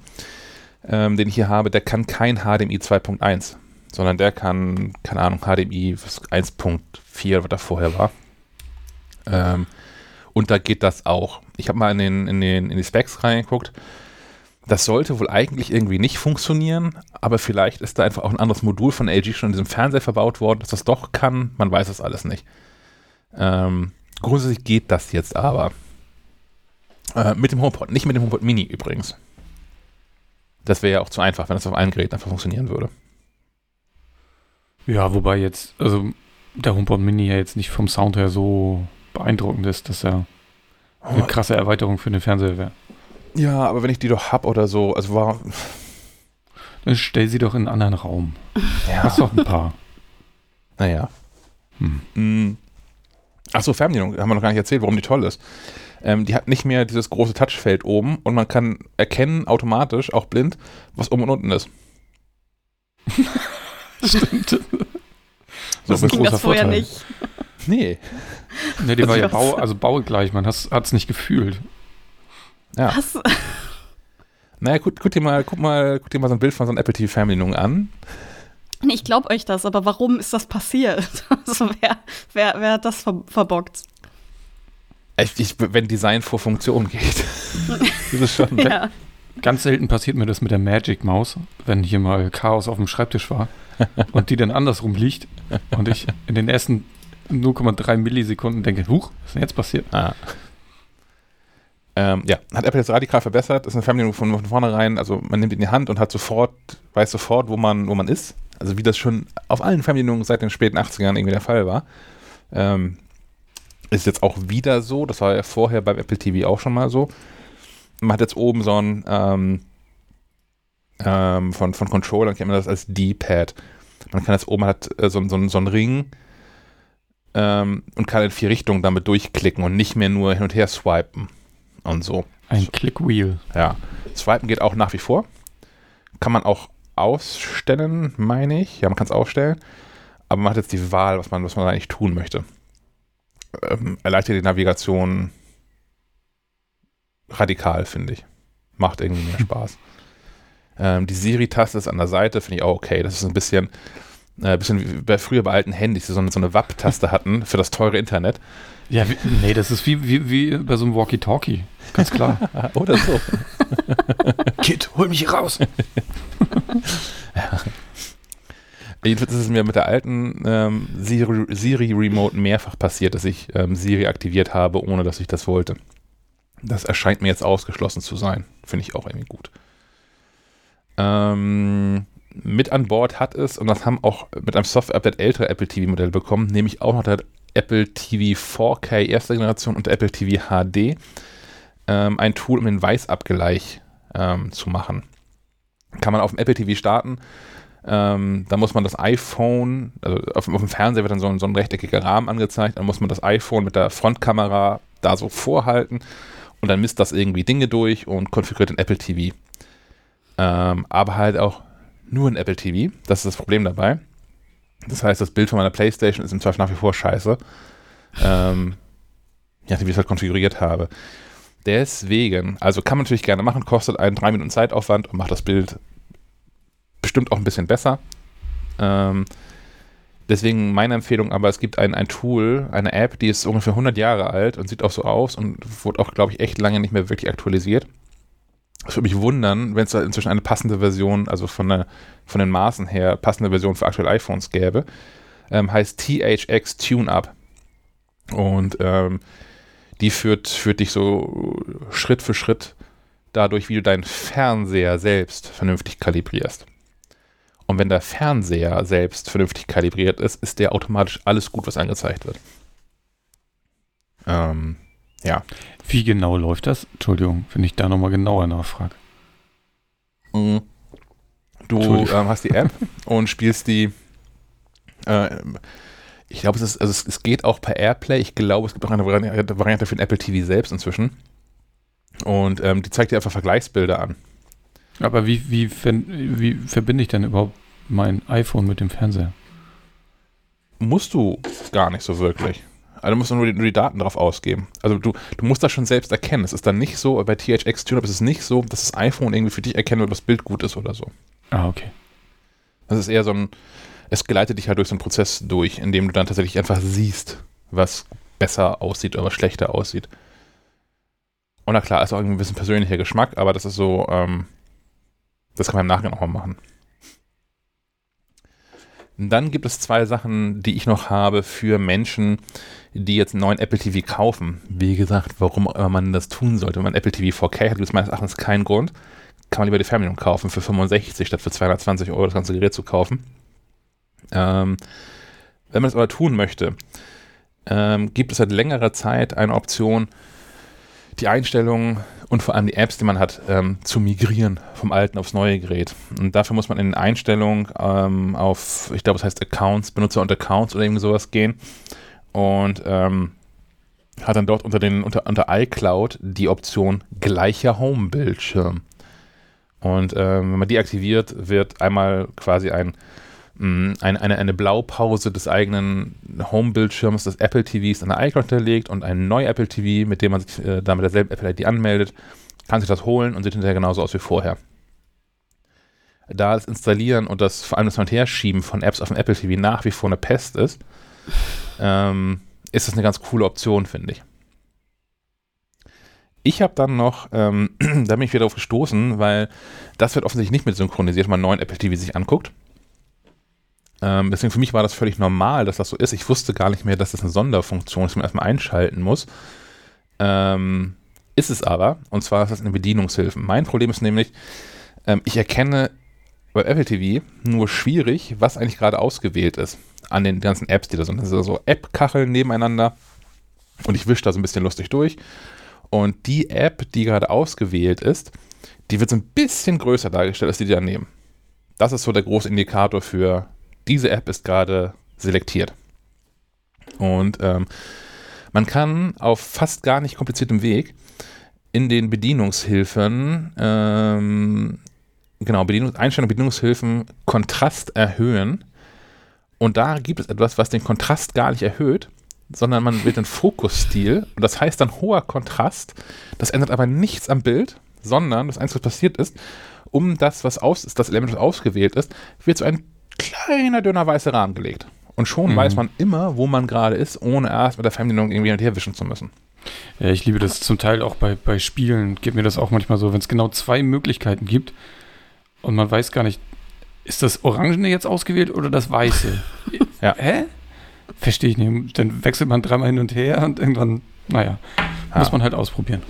ähm, den ich hier habe, der kann kein HDMI 2.1 sondern der kann, keine Ahnung, HDMI 1.4, was da vorher war. Ähm, Und da geht das auch. Ich habe mal in, den, in, den, in die Specs reingeguckt. Das sollte wohl eigentlich irgendwie nicht funktionieren, aber vielleicht ist da einfach auch ein anderes Modul von LG schon in diesem Fernseher verbaut worden, dass das doch kann. Man weiß das alles nicht. Ähm, grundsätzlich geht das jetzt aber. Äh, mit dem HomePod, nicht mit dem HomePod Mini übrigens. Das wäre ja auch zu einfach, wenn das auf allen Geräten einfach funktionieren würde. Ja, wobei jetzt, also der HomePod Mini ja jetzt nicht vom Sound her so beeindruckend ist, dass er eine krasse Erweiterung für den Fernseher wäre. Ja, aber wenn ich die doch hab oder so, also war. Dann stell sie doch in einen anderen Raum. Ja. Hast doch ein paar. Naja. Hm. Mm. Achso, Fernbedienung, haben wir noch gar nicht erzählt, warum die toll ist. Ähm, die hat nicht mehr dieses große Touchfeld oben und man kann erkennen automatisch, auch blind, was oben und unten ist. (laughs) Stimmt. Das, das ging das vorher Vorteil. nicht. Nee. Nee, die war ja Bau, also baugleich, man hat es nicht gefühlt. Ja. Was? (laughs) Naja, guck, guck, dir mal, guck, mal, guck dir mal so ein Bild von so einer Apple TV Fernbedienung an. Ich glaube euch das, aber warum ist das passiert? (laughs) Also wer, wer, wer hat das ver verbockt? Ich, ich, wenn Design vor Funktion geht. (laughs) das ist schon ja. Ganz selten passiert mir das mit der Magic Maus, wenn hier mal Chaos auf dem Schreibtisch war und die dann andersrum liegt und ich in den ersten 0,3 Millisekunden denke, huch, was ist denn jetzt passiert? Ah. Ähm, ja, hat Apple jetzt radikal verbessert, ist eine Fernbedienung von, von vornherein, also man nimmt in die Hand und hat sofort, weiß sofort, wo man, wo man ist. Also wie das schon auf allen Fernbedienungen seit den späten 80ern irgendwie der Fall war. Ähm, ist jetzt auch wieder so, das war ja vorher beim Apple TV auch schon mal so. Man hat jetzt oben so ein ähm, ähm, von, von Controllern kennt man das als D-Pad. Man kann jetzt oben hat äh, so, so, so einen Ring ähm, und kann in vier Richtungen damit durchklicken und nicht mehr nur hin und her swipen und so. Ein Click-Wheel. Ja. Swipen geht auch nach wie vor. Kann man auch ausstellen, meine ich. Ja, man kann es ausstellen. Aber man hat jetzt die Wahl, was man, was man eigentlich tun möchte ähm, erleichtert die Navigation radikal, finde ich. Macht irgendwie mehr Spaß. Ähm, die Siri-Taste ist an der Seite, finde ich auch okay. Das ist ein bisschen, äh, bisschen wie bei früher bei alten Handys, die so eine, so eine WAP-Taste hatten für das teure Internet. Ja, wie, nee, das ist wie, wie, wie bei so einem Walkie-Talkie. Ganz klar. (laughs) Oder so. Kid, hol mich raus. ja. (laughs) Jedenfalls ist es mir mit der alten ähm, Siri, Siri, Remote mehrfach passiert, dass ich ähm, Siri aktiviert habe, ohne dass ich das wollte. Das erscheint mir jetzt ausgeschlossen zu sein. Finde ich auch irgendwie gut. Ähm, mit an Bord hat es, und das haben auch mit einem Software-Update ältere Apple TV-Modelle bekommen, nämlich auch noch der Apple TV 4K erster Generation und Apple TV HD, ähm, ein Tool, um den Weißabgleich ähm, zu machen. Kann man auf dem Apple TV starten ähm, da muss man das iPhone, also auf, auf, dem Fernseher wird dann so ein, so ein rechteckiger Rahmen angezeigt, dann muss man das iPhone mit der Frontkamera da so vorhalten und dann misst das irgendwie Dinge durch und konfiguriert den Apple TV. Ähm, aber halt auch nur ein Apple TV, das ist das Problem dabei. Das heißt, das Bild von meiner Playstation ist im Zweifel nach wie vor scheiße. Ähm, ja, wie ich es halt konfiguriert habe. Deswegen, also kann man natürlich gerne machen, kostet einen 3 Minuten Zeitaufwand und macht das Bild bestimmt auch ein bisschen besser. Ähm, deswegen meine Empfehlung, aber es gibt ein, ein Tool, eine App, die ist ungefähr 100 Jahre alt und sieht auch so aus und wurde auch, glaube ich, echt lange nicht mehr wirklich aktualisiert. Es würde mich wundern, wenn es da inzwischen eine passende Version, also von, der, von den Maßen her, passende Version für aktuelle iPhones gäbe. Ähm, heißt THX TuneUp. Und ähm, die führt, führt dich so Schritt für Schritt dadurch, wie du deinen Fernseher selbst vernünftig kalibrierst. Und wenn der Fernseher selbst vernünftig kalibriert ist, ist der automatisch alles gut, was angezeigt wird. Ähm, ja. Wie genau läuft das? Entschuldigung, wenn ich da nochmal genauer nachfrage. Mhm. Du ähm, hast die App (laughs) und spielst die. Äh, ich glaube, es, ist, also es, es, geht auch per Airplay. Ich glaube, es gibt auch eine Variante für den Apple TV selbst inzwischen. Und ähm, die zeigt dir einfach Vergleichsbilder an. Aber wie, wie, wie verbinde ich denn überhaupt mein iPhone mit dem Fernseher? Musst du gar nicht so wirklich. Also musst du nur die, nur die Daten darauf ausgeben. Also du, du musst das schon selbst erkennen. Es ist dann nicht so, bei THX TuneUp ist es nicht so, dass das iPhone irgendwie für dich erkennt, ob das Bild gut ist oder so. Ah, okay. Das ist eher so ein, es geleitet dich halt durch so einen Prozess durch, in dem du dann tatsächlich einfach siehst, was besser aussieht oder was schlechter aussieht. Und na klar, ist auch irgendwie ein bisschen persönlicher Geschmack, aber das ist so, ähm, das kann man im Nachgang auch mal machen. Dann gibt es zwei Sachen, die ich noch habe für Menschen, die jetzt einen neuen Apple TV kaufen. Wie gesagt, warum immer man das tun sollte. Wenn man Apple TV 4K hat, gibt es meines Erachtens keinen Grund. Kann man lieber die Fernbedienung kaufen für 65 statt für 220 Euro das ganze Gerät zu kaufen. Ähm, wenn man das aber tun möchte, ähm, gibt es seit längerer Zeit eine Option, die Einstellungen und vor allem die Apps, die man hat, ähm, zu migrieren vom alten aufs neue Gerät. Und dafür muss man in Einstellungen ähm, auf, ich glaube, es heißt Accounts, Benutzer und Accounts oder irgendwie sowas gehen und ähm, hat dann dort unter, den, unter, unter iCloud die Option gleicher Home-Bildschirm. Und ähm, wenn man die aktiviert, wird einmal quasi ein Mm, eine, eine, eine Blaupause des eigenen Home-Bildschirms des Apple TVs an der iCloud hinterlegt und ein neuer Apple TV, mit dem man sich äh, da mit derselben Apple-ID anmeldet, kann sich das holen und sieht hinterher genauso aus wie vorher. Da das Installieren und das vor allem das Hin- und Herschieben von Apps auf dem Apple TV nach wie vor eine Pest ist, ähm, ist das eine ganz coole Option, finde ich. Ich habe dann noch, ähm, (clears throat) da bin ich wieder darauf gestoßen, weil das wird offensichtlich nicht mit synchronisiert, wenn man einen neuen Apple TV sich anguckt. Ähm, deswegen für mich war das völlig normal, dass das so ist. Ich wusste gar nicht mehr, dass das eine Sonderfunktion ist, die man erstmal einschalten muss. Ähm, ist es aber, und zwar ist das eine Bedienungshilfe. Mein Problem ist nämlich, ähm, ich erkenne bei Apple TV nur schwierig, was eigentlich gerade ausgewählt ist an den ganzen Apps, die da sind. Das sind so App-Kacheln nebeneinander und ich wische da so ein bisschen lustig durch. Und die App, die gerade ausgewählt ist, die wird so ein bisschen größer dargestellt als die daneben. Das ist so der große Indikator für, diese App ist gerade selektiert. Und ähm, man kann auf fast gar nicht kompliziertem Weg in den Bedienungshilfen, ähm, genau, Bedienungs Einstellung Bedienungshilfen Kontrast erhöhen. Und da gibt es etwas, was den Kontrast gar nicht erhöht, sondern man wählt den Fokusstil. Und das heißt dann hoher Kontrast. Das ändert aber nichts am Bild, sondern das Einzige, was passiert ist, um das, was aus ist, das Element, was ausgewählt ist, wird so ein kleiner, dünner weißer Rahmen gelegt. Und schon mhm. weiß man immer, wo man gerade ist, ohne erst mit der Fernbedienung irgendwie hin und her wischen zu müssen. Ja, ich liebe das zum Teil auch bei, bei Spielen. Gibt mir das auch manchmal so, wenn es genau zwei Möglichkeiten gibt und man weiß gar nicht, ist das Orangene jetzt ausgewählt oder das Weiße? (laughs) ja. Hä? Verstehe ich nicht. Dann wechselt man dreimal hin und her und irgendwann, naja, ja. muss man halt ausprobieren.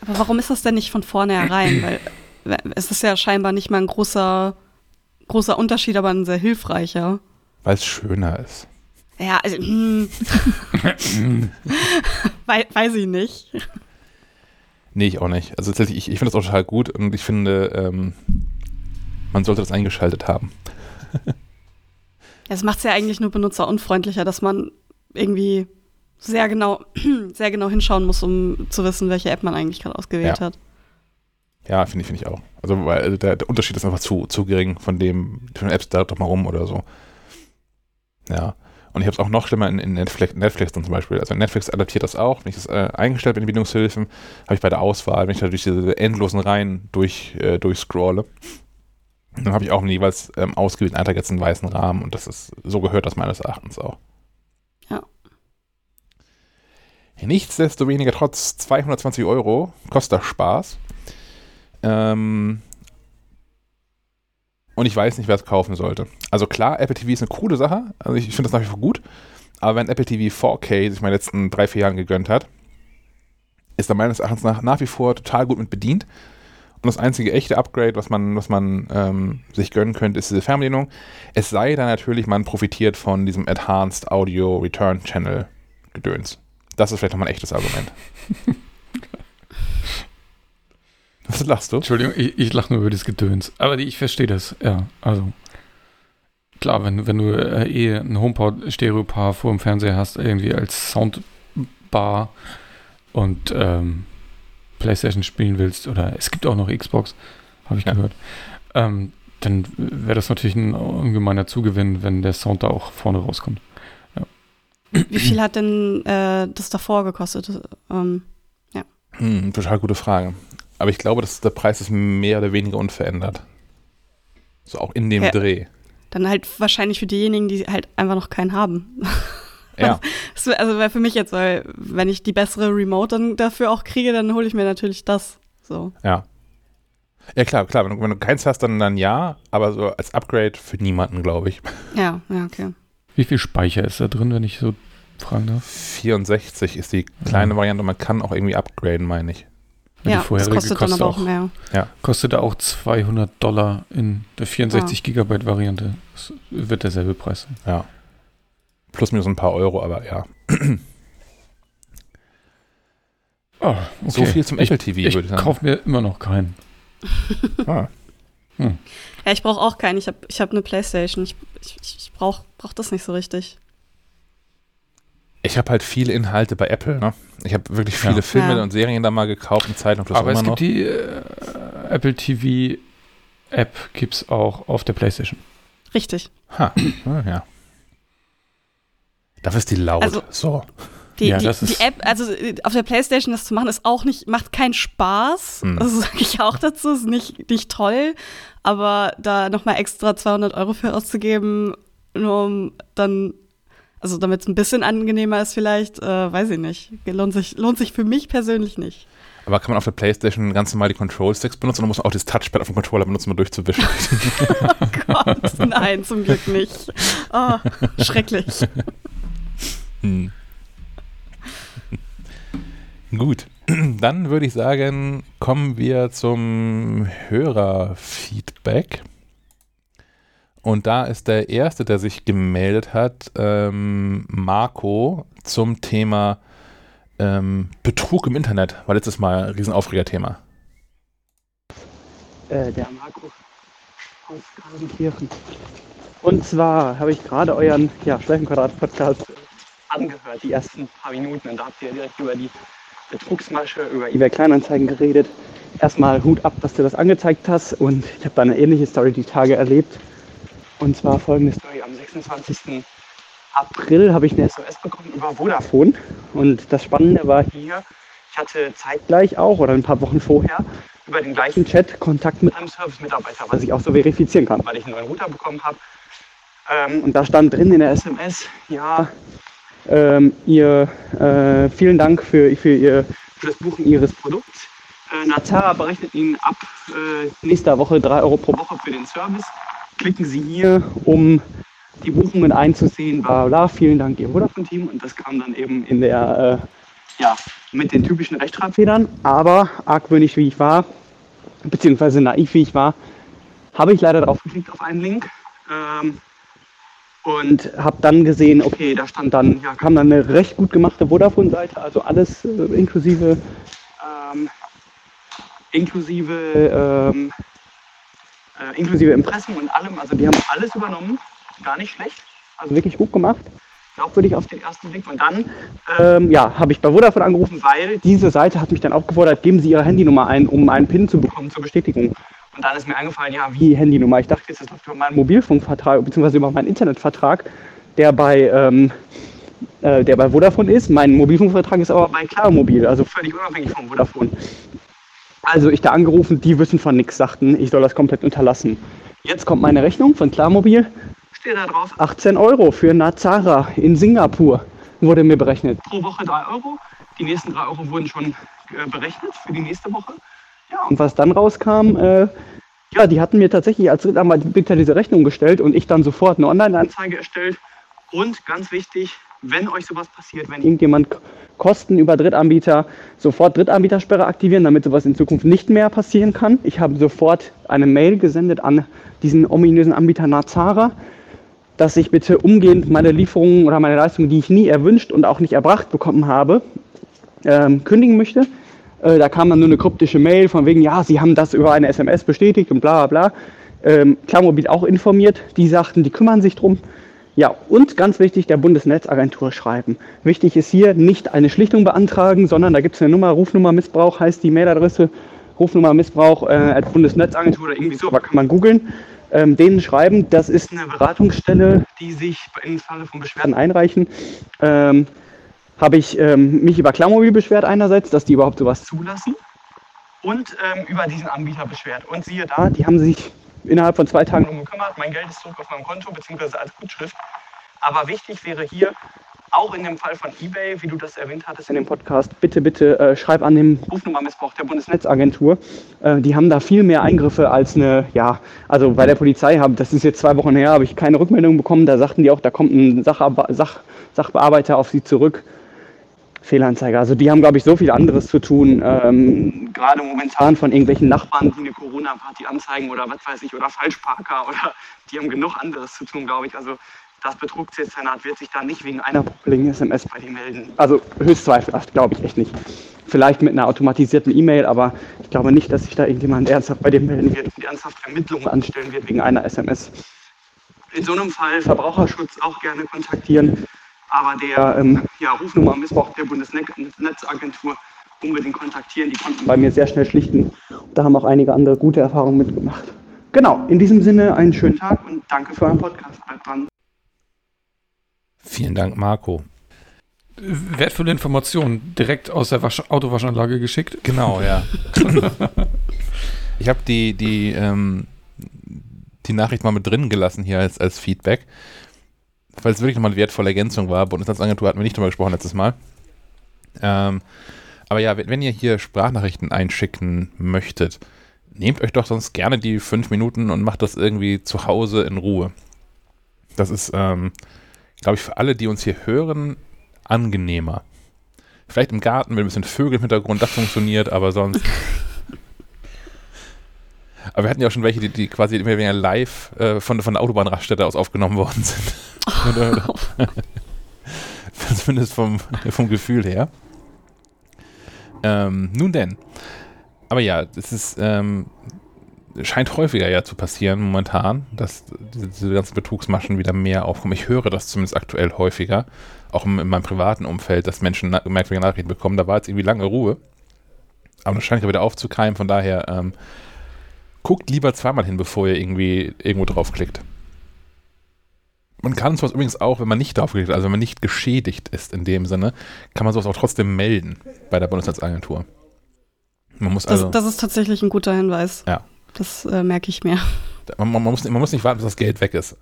Aber warum ist das denn nicht von vornherein? Weil es ist ja scheinbar nicht mal ein großer großer Unterschied, aber ein sehr hilfreicher. Weil es schöner ist. Ja, also, hm. (laughs) We weiß ich nicht. Nee, ich auch nicht. Also tatsächlich, ich, ich finde das auch total gut und ich finde, ähm, man sollte das eingeschaltet haben. Es macht es ja eigentlich nur benutzerunfreundlicher, dass man irgendwie sehr genau, (clears throat) sehr genau hinschauen muss, um zu wissen, welche App man eigentlich gerade ausgewählt ja. hat. Ja, finde ich, finde ich auch. Also, weil also der, der, Unterschied ist einfach zu, zu gering von dem, von Apps da doch mal rum oder so. Ja. Und ich habe es auch noch schlimmer in, in, Netflix, Netflix dann zum Beispiel. Also Netflix adaptiert das auch. Wenn ich das äh, eingestellt bin in Bedienungshilfen, habe ich bei der Auswahl, wenn ich da durch diese endlosen Reihen durch, äh, durchscrolle, dann habe ich auch jeweils ähm, ausgewählten Eintrag jetzt einen weißen Rahmen und das ist, so gehört das meines Erachtens auch. Ja. Nichtsdestoweniger, trotz 220 Euro, kostet das Spaß. Ähm, und ich weiß nicht, wer es kaufen sollte. Also klar, Apple TV ist eine coole Sache. Also ich, ich finde das nach wie vor gut. Aber wenn Apple TV 4K sich meine letzten drei, vier Jahren gegönnt hat, ist er meines Erachtens nach, nach wie vor total gut mit bedient. Und das einzige echte Upgrade, was man, was man ähm, sich gönnen könnte, ist diese Fernbedienung. Es sei dann natürlich, man profitiert von diesem Advanced Audio Return Channel Gedöns. Das ist vielleicht nochmal ein echtes Argument. (laughs) Was lachst du? Entschuldigung, ich, ich lache nur über das Gedöns. Aber ich verstehe das, ja. Also, klar, wenn, wenn du äh, eh ein HomePod-Stereo-Paar vor dem Fernseher hast, irgendwie als Soundbar und ähm, Playstation spielen willst, oder es gibt auch noch Xbox, habe ich ja. gehört, ähm, dann wäre das natürlich ein ungemeiner Zugewinn, wenn der Sound da auch vorne rauskommt. Ja. Wie viel hat denn äh, das davor gekostet? Ähm, ja. Hm, total gute Frage. Aber ich glaube, dass der Preis ist mehr oder weniger unverändert. So auch in dem ja. Dreh. Dann halt wahrscheinlich für diejenigen, die halt einfach noch keinen haben. (laughs) Ja. also wäre für mich jetzt, weil wenn ich die bessere Remote dann dafür auch kriege, dann hole ich mir natürlich das. So. Ja. Ja, klar, klar. Wenn du, wenn du keins hast, dann, dann ja, aber so als Upgrade für niemanden, glaube ich. Ja, ja, okay. Wie viel Speicher ist da drin, wenn ich so fragen darf? 64 ist die kleine ja. Variante. Man kann auch irgendwie upgraden, meine ich. Ja, die vorherige das kostet, kostet dann aber auch mehr. Ja. Kostet auch 200 Dollar in der 64 ja. Gigabyte Variante. Das wird derselbe Preis sein. Ja. Plus minus ein paar Euro, aber ja. Oh, (clears throat) okay. So viel zum Apple TV, ich, würde ich sagen. Ich kaufe mir immer noch keinen. (laughs) ah. hm. Ja, ich brauche auch keinen. Ich habe ich hab eine Playstation. Ich, ich, ich brauche brauch das nicht so richtig. Ich habe halt viele Inhalte bei Apple. Ne? Ich habe wirklich viele ja. Filme ja. und Serien da mal gekauft und Zeit und das Aber es gibt noch. die äh, Apple TV App gibt es auch auf der Playstation. Richtig. Ha, ja. Dafür ist die laut. Also, so. Die, ja, die, die, App, also auf der Playstation das zu machen, ist auch nicht, macht keinen Spaß. Hm. Das sage ich auch dazu, ist nicht, nicht toll. Aber da nochmal extra 200 Euro für auszugeben, nur um dann, also damit es ein bisschen angenehmer ist vielleicht, äh, weiß ich nicht. Lohnt sich, lohnt sich für mich persönlich nicht. Aber kann man auf der Playstation ganz normal die Control-Sticks benutzen oder muss man auch das Touchpad auf dem Controller benutzen, um durchzuwischen? (laughs) oh Gott, nein, zum Glück nicht. Oh, schrecklich. Hm. Gut, dann würde ich sagen, kommen wir zum Hörerfeedback. Und da ist der Erste, der sich gemeldet hat, ähm, Marco, zum Thema ähm, Betrug im Internet. War letztes Mal ein Riesenaufregerthema. Äh, der Marco aus Gardenkirchen. Und zwar habe ich gerade euren ja, Schleifenquadrat-Podcast angehört, die ersten paar Minuten. Und da habt ihr direkt über die Betrugsmasche, über eBay Kleinanzeigen geredet. Erstmal Hut ab, dass du das angezeigt hast. Und ich habe da eine ähnliche Story die Tage erlebt. Und zwar folgende Story. Am 26. April habe ich eine SOS bekommen über Vodafone. Und das Spannende war hier, ich hatte zeitgleich auch oder ein paar Wochen vorher über den gleichen Chat Kontakt mit einem Service-Mitarbeiter, was ich auch so verifizieren kann, weil ich einen neuen Router bekommen habe. Ähm, und da stand drin in der SMS, ja, ähm, ihr, äh, vielen Dank für, für, ihr, für das Buchen Ihres Produkts. Äh, Nazara berechnet Ihnen ab äh, nächster Woche 3 Euro pro Woche für den Service. Klicken Sie hier, um die Buchungen einzusehen, bla bla. Vielen Dank, Ihr Vodafone-Team. Und das kam dann eben in der, äh, ja, mit den typischen Rechtschreibfedern. Aber argwöhnisch wie ich war, beziehungsweise naiv wie ich war, habe ich leider drauf geklickt auf einen Link. Ähm, und habe dann gesehen, okay, da stand dann, ja, kam dann eine recht gut gemachte Vodafone-Seite, also alles äh, inklusive, ähm, inklusive, ähm, äh, inklusive Impressum und allem. Also die haben alles übernommen, gar nicht schlecht, also wirklich gut gemacht. Glaubwürdig auf den ersten Blick. Und dann ähm, ja, habe ich bei Vodafone angerufen, weil diese Seite hat mich dann aufgefordert, geben Sie Ihre Handynummer ein, um einen PIN zu bekommen zur Bestätigung. Und dann ist mir eingefallen, ja, wie Handynummer. Ich dachte, jetzt ist das über meinen Mobilfunkvertrag bzw. über meinen Internetvertrag, der bei, ähm, äh, der bei Vodafone ist. Mein Mobilfunkvertrag ist aber bei Klarmobil, also völlig unabhängig von Vodafone. Also ich da angerufen, die wissen von nichts, sagten, ich soll das komplett unterlassen. Jetzt kommt meine Rechnung von Klarmobil, steht da drauf 18 Euro für Nazara in Singapur, wurde mir berechnet. Pro Woche 3 Euro. Die nächsten 3 Euro wurden schon äh, berechnet für die nächste Woche. Ja, und was dann rauskam, äh, ja, die hatten mir tatsächlich als Drittanbieter diese Rechnung gestellt und ich dann sofort eine Online-Anzeige erstellt. Und ganz wichtig, wenn euch sowas passiert, wenn irgendjemand Kosten über Drittanbieter, sofort Drittanbietersperre aktivieren, damit sowas in Zukunft nicht mehr passieren kann. Ich habe sofort eine Mail gesendet an diesen ominösen Anbieter Nazara, dass ich bitte umgehend meine Lieferungen oder meine Leistungen, die ich nie erwünscht und auch nicht erbracht bekommen habe, ähm, kündigen möchte. Äh, da kam dann nur eine kryptische Mail von wegen, ja, sie haben das über eine SMS bestätigt und bla bla bla. Ähm, Klarmobil auch informiert. Die sagten, die kümmern sich drum. Ja, und ganz wichtig, der Bundesnetzagentur schreiben. Wichtig ist hier nicht eine Schlichtung beantragen, sondern da gibt es eine Nummer, Rufnummer Missbrauch heißt die Mailadresse, Rufnummer Missbrauch äh, Bundesnetzagentur oder irgendwie so, aber kann man googeln. Ähm, denen schreiben, das ist eine Beratungsstelle, die sich im Falle von Beschwerden einreichen. Ähm, habe ich ähm, mich über Klarmobil beschwert einerseits, dass die überhaupt sowas zulassen und ähm, über diesen Anbieter beschwert. Und siehe da, die haben sich innerhalb von zwei Tagen um gekümmert. Mein Geld ist zurück auf meinem Konto, beziehungsweise als Gutschrift. Aber wichtig wäre hier auch in dem Fall von eBay, wie du das erwähnt hattest in dem Podcast, bitte, bitte äh, schreib an den Rufnummermissbrauch der Bundesnetzagentur. Äh, die haben da viel mehr Eingriffe als eine, ja, also bei der Polizei habe, das ist jetzt zwei Wochen her, habe ich keine Rückmeldung bekommen. Da sagten die auch, da kommt ein Sachar Sach Sachbearbeiter auf sie zurück. Fehlanzeige. Also die haben, glaube ich, so viel anderes zu tun. Ähm, gerade momentan von irgendwelchen Nachbarn, die eine Corona-Party anzeigen oder was weiß ich, oder Falschparker oder die haben genug anderes zu tun, glaube ich. Also das Betrugsdezernat wird sich da nicht wegen einer popeligen SMS bei dir melden. Also höchst zweifelhaft, glaube ich echt nicht. Vielleicht mit einer automatisierten E-Mail, aber ich glaube nicht, dass sich da irgendjemand ernsthaft bei dir melden wird und ernsthaft Ermittlungen anstellen wird wegen einer SMS. In so einem Fall Verbraucherschutz auch gerne kontaktieren. Aber der ähm, ja, Rufnummer Missbrauch der Bundesnetzagentur unbedingt kontaktieren. Die konnten bei mir sehr schnell schlichten. Da haben auch einige andere gute Erfahrungen mitgemacht. Genau, in diesem Sinne einen schönen Tag und danke für euren Podcast. Bleibt dran. Vielen Dank, Marco. Wertvolle Informationen direkt aus der Wasch Autowaschanlage geschickt. Genau, ja. (laughs) ich habe die, die, ähm, die Nachricht mal mit drin gelassen hier als, als Feedback weil es wirklich nochmal eine wertvolle Ergänzung war. Bundesnetzagentur hatten wir nicht drüber gesprochen letztes Mal. Ähm, aber ja, wenn ihr hier Sprachnachrichten einschicken möchtet, nehmt euch doch sonst gerne die fünf Minuten und macht das irgendwie zu Hause in Ruhe. Das ist, ähm, glaube ich, für alle, die uns hier hören, angenehmer. Vielleicht im Garten mit ein bisschen Vögel im Hintergrund, das funktioniert, aber sonst. (laughs) aber wir hatten ja auch schon welche, die, die quasi immer wieder live äh, von, von der Autobahnraststätte aus aufgenommen worden sind. (laughs) Zumindest vom, vom Gefühl her. Ähm, nun denn. Aber ja, es ist, ähm, scheint häufiger ja zu passieren momentan, dass diese, diese, ganzen Betrugsmaschen wieder mehr aufkommen. Ich höre das zumindest aktuell häufiger, auch in, in meinem privaten Umfeld, dass Menschen na merkwürdige Nachrichten bekommen. Da war jetzt irgendwie lange Ruhe. Aber das scheint ja wieder aufzukeimen, von daher ähm, guckt lieber zweimal hin, bevor ihr irgendwie irgendwo draufklickt. Man kann sowas übrigens auch, wenn man nicht draufklickt, also wenn man nicht geschädigt ist in dem Sinne, kann man sowas auch trotzdem melden bei der Bundesnetzagentur. Man muss also, das, das ist tatsächlich ein guter Hinweis. Ja. Das äh, merke ich mir. Man, man, muss, man muss nicht warten, bis das Geld weg ist.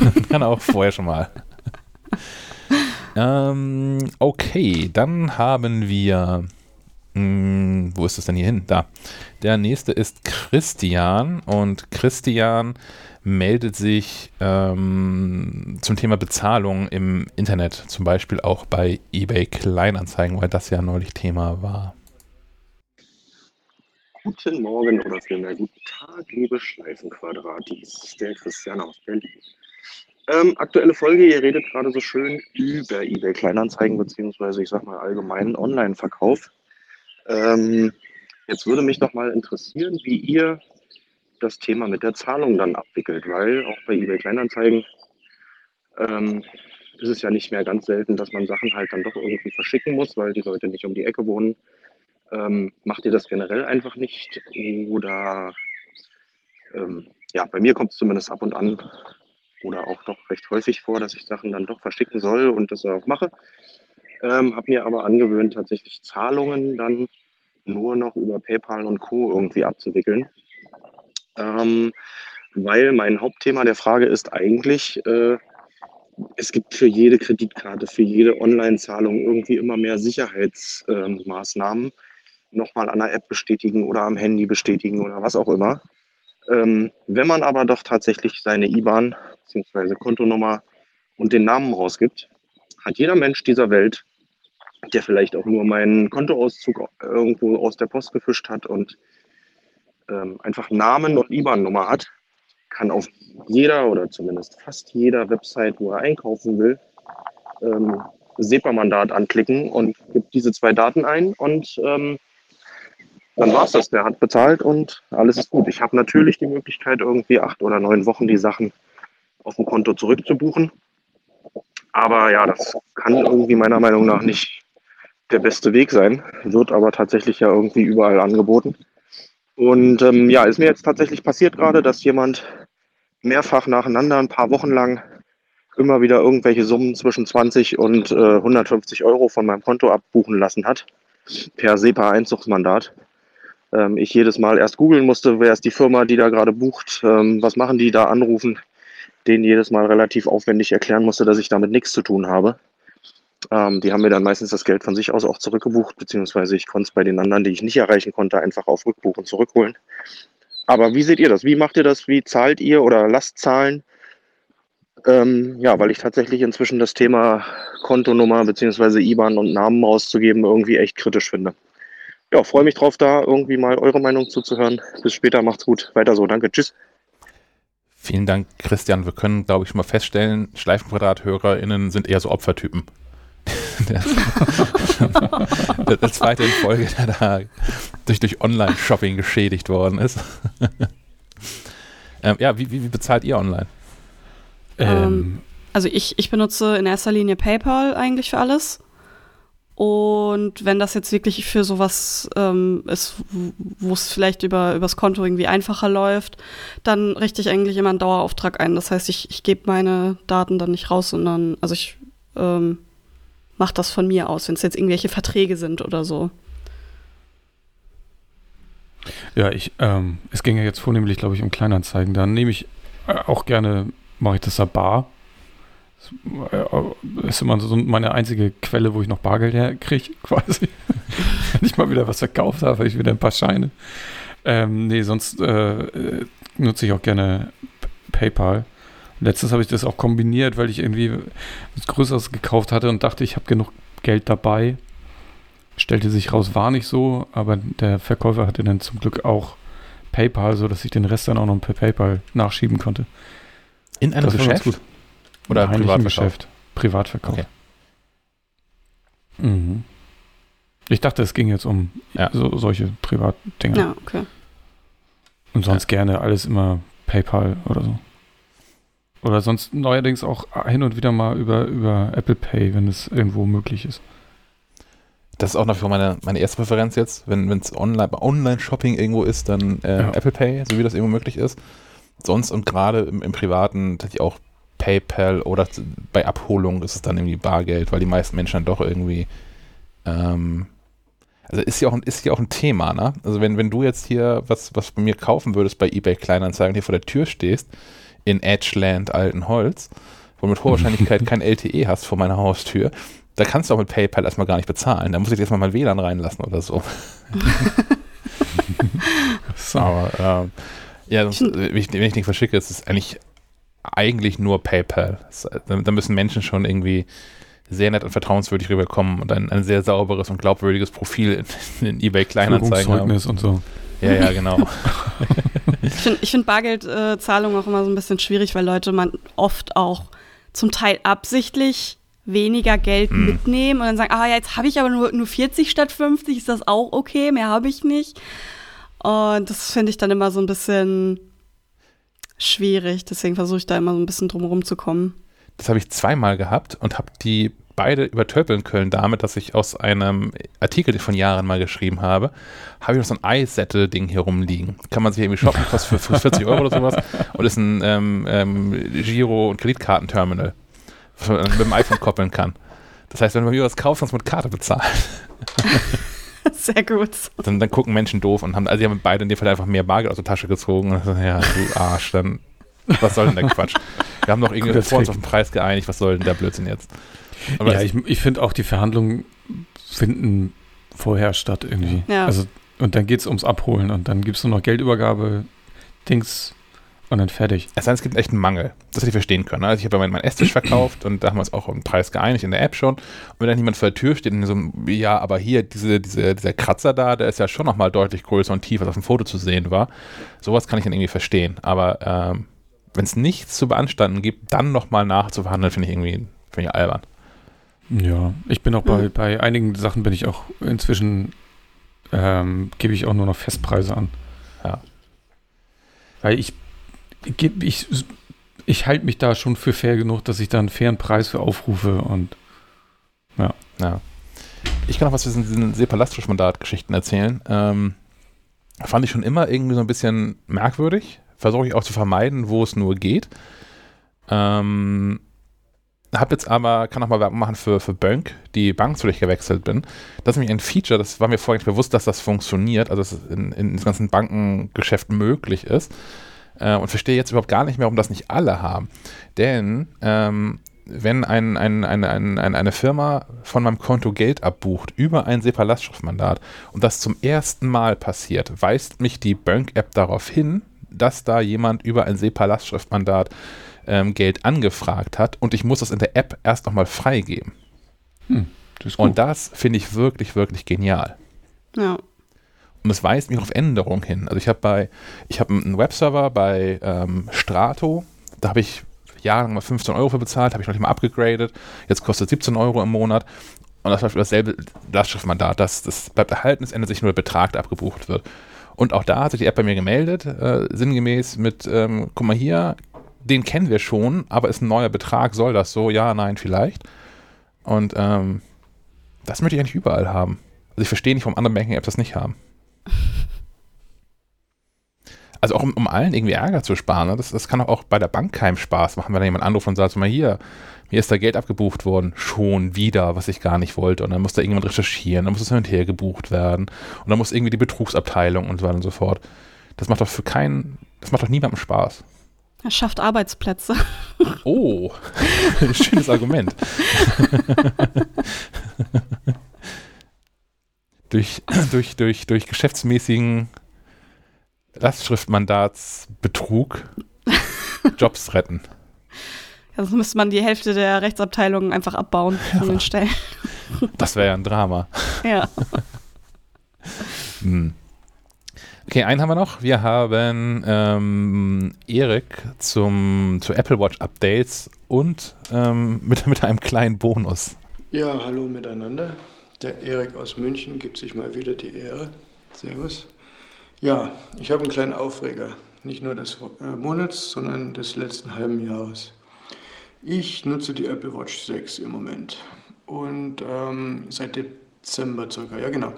man (laughs) kann auch vorher schon mal. ähm, okay, dann haben wir. Hm, wo ist es denn hier hin? Da. Der nächste ist Christian und Christian meldet sich ähm, zum Thema Bezahlung im Internet, zum Beispiel auch bei eBay Kleinanzeigen, weil das ja neulich Thema war. Guten Morgen oder vielmehr guten Tag, liebe Schleifenquadratis, der Christian aus Berlin. Ähm, aktuelle Folge, ihr redet gerade so schön über eBay Kleinanzeigen, beziehungsweise ich sag mal allgemeinen Online-Verkauf. Ähm, jetzt würde mich doch mal interessieren, wie ihr das Thema mit der Zahlung dann abwickelt, weil auch bei eBay Kleinanzeigen ähm, ist es ja nicht mehr ganz selten, dass man Sachen halt dann doch irgendwie verschicken muss, weil die Leute nicht um die Ecke wohnen. Ähm, macht ihr das generell einfach nicht? Oder ähm, ja, bei mir kommt es zumindest ab und an oder auch doch recht häufig vor, dass ich Sachen dann doch verschicken soll und das auch mache. Ähm, habe mir aber angewöhnt, tatsächlich Zahlungen dann nur noch über PayPal und Co. irgendwie abzuwickeln ähm, weil mein Hauptthema der Frage ist eigentlich, äh, es gibt für jede Kreditkarte, für jede Online-Zahlung irgendwie immer mehr Sicherheitsmaßnahmen. Ähm, Nochmal an der App bestätigen oder am Handy bestätigen oder was auch immer. Ähm, wenn man aber doch tatsächlich seine IBAN bzw. Kontonummer und den Namen rausgibt, hat jeder Mensch dieser Welt, der vielleicht auch nur meinen Kontoauszug irgendwo aus der Post gefischt hat und ähm, einfach Namen und IBAN-Nummer hat, kann auf jeder oder zumindest fast jeder Website, wo er einkaufen will, ähm, SEPA-Mandat anklicken und gibt diese zwei Daten ein und ähm, dann war es das. Der hat bezahlt und alles ist gut. Ich habe natürlich die Möglichkeit, irgendwie acht oder neun Wochen die Sachen auf dem Konto zurückzubuchen. Aber ja, das kann irgendwie meiner Meinung nach nicht der beste Weg sein, wird aber tatsächlich ja irgendwie überall angeboten. Und ähm, ja, ist mir jetzt tatsächlich passiert gerade, dass jemand mehrfach nacheinander ein paar Wochen lang immer wieder irgendwelche Summen zwischen 20 und äh, 150 Euro von meinem Konto abbuchen lassen hat, per SEPA-Einzugsmandat. Ähm, ich jedes Mal erst googeln musste, wer ist die Firma, die da gerade bucht, ähm, was machen die da anrufen, denen jedes Mal relativ aufwendig erklären musste, dass ich damit nichts zu tun habe. Ähm, die haben mir dann meistens das Geld von sich aus auch zurückgebucht, beziehungsweise ich konnte es bei den anderen, die ich nicht erreichen konnte, einfach auf Rückbuchen zurückholen. Aber wie seht ihr das? Wie macht ihr das? Wie zahlt ihr oder lasst zahlen? Ähm, ja, weil ich tatsächlich inzwischen das Thema Kontonummer beziehungsweise IBAN und Namen auszugeben irgendwie echt kritisch finde. Ja, freue mich drauf, da irgendwie mal eure Meinung zuzuhören. Bis später, macht's gut. Weiter so, danke, tschüss. Vielen Dank, Christian. Wir können, glaube ich, schon mal feststellen, Schleifenquadrat-HörerInnen sind eher so Opfertypen. (laughs) (laughs) der, der, zweite in Folge, der da durch, durch Online-Shopping geschädigt worden ist. (laughs) ähm, ja, wie, wie, wie, bezahlt ihr online? Ähm, also ich, ich benutze in erster Linie PayPal eigentlich für alles. Und wenn das jetzt wirklich für sowas ähm, ist, wo es vielleicht über übers Konto irgendwie einfacher läuft, dann richte ich eigentlich immer einen Dauerauftrag ein. Das heißt, ich, ich gebe meine Daten dann nicht raus, sondern also ich ähm, mache das von mir aus, wenn es jetzt irgendwelche Verträge sind oder so. Ja, ich, ähm, es ging ja jetzt vornehmlich, glaube ich, um Kleinanzeigen. Dann nehme ich äh, auch gerne, mache ich das da bar ist immer so meine einzige Quelle, wo ich noch Bargeld herkriege, (laughs) quasi. Wenn ich mal wieder was verkauft habe, habe ich wieder ein paar Scheine. Ähm, nee, sonst äh, nutze ich auch gerne PayPal. Letztens habe ich das auch kombiniert, weil ich irgendwie was Größeres gekauft hatte und dachte, ich habe genug Geld dabei. Stellte sich raus, war nicht so, aber der Verkäufer hatte dann zum Glück auch PayPal, sodass ich den Rest dann auch noch per PayPal nachschieben konnte. In einem das Geschäft? Oder Nein, Privatverkauf? Geschäft. Privatverkauf. Okay. Mhm. Ich dachte, es ging jetzt um ja. so, solche Privatdinge. Ja, okay. Und sonst ja. gerne alles immer PayPal oder so. Oder sonst neuerdings auch hin und wieder mal über, über Apple Pay, wenn es irgendwo möglich ist. Das ist auch nach wie vor meine, meine erste Präferenz jetzt. Wenn es online, Online-Shopping irgendwo ist, dann äh, ja. Apple Pay, so wie das irgendwo möglich ist. Sonst und gerade im, im Privaten tatsächlich auch PayPal oder bei Abholung ist es dann irgendwie Bargeld, weil die meisten Menschen dann doch irgendwie ähm, also ist ja auch, ist ja auch ein Thema, ne? Also wenn, wenn du jetzt hier was, was bei mir kaufen würdest bei eBay Kleinanzeigen, hier vor der Tür stehst, in Edgeland Altenholz, wo du mit hoher (laughs) Wahrscheinlichkeit kein LTE hast vor meiner Haustür, da kannst du auch mit PayPal erstmal gar nicht bezahlen. Da muss ich jetzt mal mein WLAN reinlassen oder so. so. (laughs) (laughs) Aber ähm, ja, sonst, wenn, ich, wenn ich nicht verschicke, ist es eigentlich eigentlich nur PayPal. Da müssen Menschen schon irgendwie sehr nett und vertrauenswürdig rüberkommen und ein, ein sehr sauberes und glaubwürdiges Profil in, in eBay Kleinanzeigen haben. und so. Ja, ja, genau. (laughs) ich finde find Bargeldzahlungen äh, auch immer so ein bisschen schwierig, weil Leute man oft auch zum Teil absichtlich weniger Geld hm. mitnehmen und dann sagen, ah, jetzt habe ich aber nur, nur 40 statt 50, ist das auch okay, mehr habe ich nicht. Und das finde ich dann immer so ein bisschen schwierig. Deswegen versuche ich da immer so ein bisschen drum zu kommen. Das habe ich zweimal gehabt und habe die beide übertölpeln können damit, dass ich aus einem Artikel, den ich von Jahren mal geschrieben habe, habe ich noch so ein Eisättel-Ding hier rumliegen. Kann man sich irgendwie shoppen, kostet für, 40 Euro oder sowas und ist ein ähm, ähm, Giro- und Kreditkartenterminal, was man mit dem iPhone koppeln kann. Das heißt, wenn man mir was kauft, kannst du mit Karte bezahlen. (laughs) Sehr gut. Dann, dann, gucken Menschen doof und haben, also die haben beide in dem Fall einfach mehr Bargeld aus der Tasche gezogen. Und so, ja, du Arsch, dann, was soll denn der Quatsch? Wir haben doch irgendwie vor uns auf den Preis geeinigt, was soll denn der Blödsinn jetzt? Aber ja, ich, ich finde auch, die Verhandlungen finden vorher statt irgendwie. Ja. Also, und dann geht es ums Abholen und dann gibt es nur noch Geldübergabe, Dings, und dann fertig. Es, heißt, es gibt echt einen Mangel. Das hätte ich verstehen können. Also ich habe meinen mein Esstisch verkauft und da haben wir uns auch um den Preis geeinigt in der App schon. Und wenn dann jemand vor der Tür steht und so, ja, aber hier, diese, diese, dieser Kratzer da, der ist ja schon nochmal deutlich größer und tiefer, als auf dem Foto zu sehen war. Sowas kann ich dann irgendwie verstehen. Aber ähm, wenn es nichts zu beanstanden gibt, dann nochmal nachzuverhandeln, finde ich irgendwie find ich albern. Ja, ich bin auch bei, mhm. bei einigen Sachen bin ich auch inzwischen, ähm, gebe ich auch nur noch Festpreise an. Ja. Weil ich ich, ich halte mich da schon für fair genug, dass ich da einen fairen Preis für aufrufe und ja. ja. Ich kann noch was zu diesen Sepalastrisch-Mandat-Geschichten erzählen. Ähm, fand ich schon immer irgendwie so ein bisschen merkwürdig. Versuche ich auch zu vermeiden, wo es nur geht. Ähm, hab jetzt aber, kann auch mal Werbung machen für, für Bönk, die Bank, zu der ich gewechselt bin. Das ist nämlich ein Feature, das war mir vorher nicht bewusst, dass das funktioniert, also dass es in, in ganzen Bankengeschäft möglich ist äh, und verstehe jetzt überhaupt gar nicht mehr, warum das nicht alle haben. Denn ähm, wenn ein, ein, ein, ein, eine Firma von meinem Konto Geld abbucht über ein SEPA-Lastschriftmandat und das zum ersten Mal passiert, weist mich die Bank-App darauf hin, dass da jemand über ein SEPA-Lastschriftmandat ähm, Geld angefragt hat und ich muss das in der App erst nochmal freigeben. Hm, das und das finde ich wirklich, wirklich genial. Ja. Und es weist mich auf Änderungen hin. Also ich habe bei, ich habe einen Webserver bei ähm, Strato, da habe ich jahrelang mal 15 Euro für bezahlt, habe ich noch nicht mal abgegradet. Jetzt kostet 17 Euro im Monat. Und das war dasselbe Lastschriftmandat. Das, das bleibt erhalten, es ändert sich nur der Betrag, der abgebucht wird. Und auch da hat sich die App bei mir gemeldet, äh, sinngemäß mit, ähm, guck mal hier, den kennen wir schon, aber ist ein neuer Betrag, soll das so? Ja, nein, vielleicht. Und ähm, das möchte ich eigentlich überall haben. Also ich verstehe nicht, warum andere Banking-Apps das nicht haben. (laughs) Also auch um, um, allen irgendwie Ärger zu sparen. Ne? Das, das kann auch bei der Bank keinem Spaß machen, wenn da jemand anruft und sagt, mal hier, mir ist da Geld abgebucht worden, schon wieder, was ich gar nicht wollte. Und dann muss da irgendjemand recherchieren, dann muss es hin und her gebucht werden. Und dann muss irgendwie die Betrugsabteilung und so weiter und so fort. Das macht doch für keinen, das macht doch niemandem Spaß. Er schafft Arbeitsplätze. Oh, (laughs) schönes Argument. (laughs) durch, (clears throat) durch, durch, durch geschäftsmäßigen Lastschriftmandatsbetrug Jobs retten. (laughs) Also müsste man die Hälfte der Rechtsabteilungen einfach abbauen ja. von den Stellen. (laughs) Das wäre ja ein Drama. (laughs) Ja. hm. Okay, einen haben wir noch. Wir haben ähm, Erik zum, zu Apple Watch Updates und ähm, mit, mit einem kleinen Bonus. Ja, hallo miteinander. Der Erik aus München gibt sich mal wieder die Ehre. Servus. Ja, ich habe einen kleinen Aufreger. Nicht nur des äh, Monats, sondern des letzten halben Jahres. Ich nutze die Apple Watch 6 im Moment. Und ähm, seit Dezember circa, ja genau.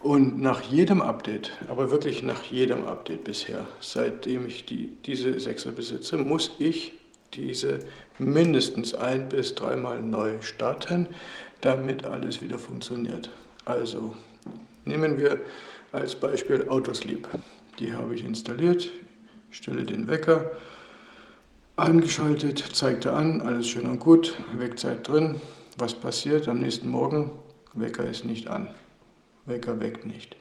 Und nach jedem Update, aber wirklich nach jedem Update bisher, seitdem ich die, diese 6er besitze, muss ich diese mindestens ein bis dreimal neu starten, damit alles wieder funktioniert. Also nehmen wir als Beispiel Autosleep. Die habe ich installiert, stelle den Wecker, angeschaltet, zeigte an, alles schön und gut, Wegzeit drin. Was passiert am nächsten Morgen? Wecker ist nicht an. Wecker weckt nicht.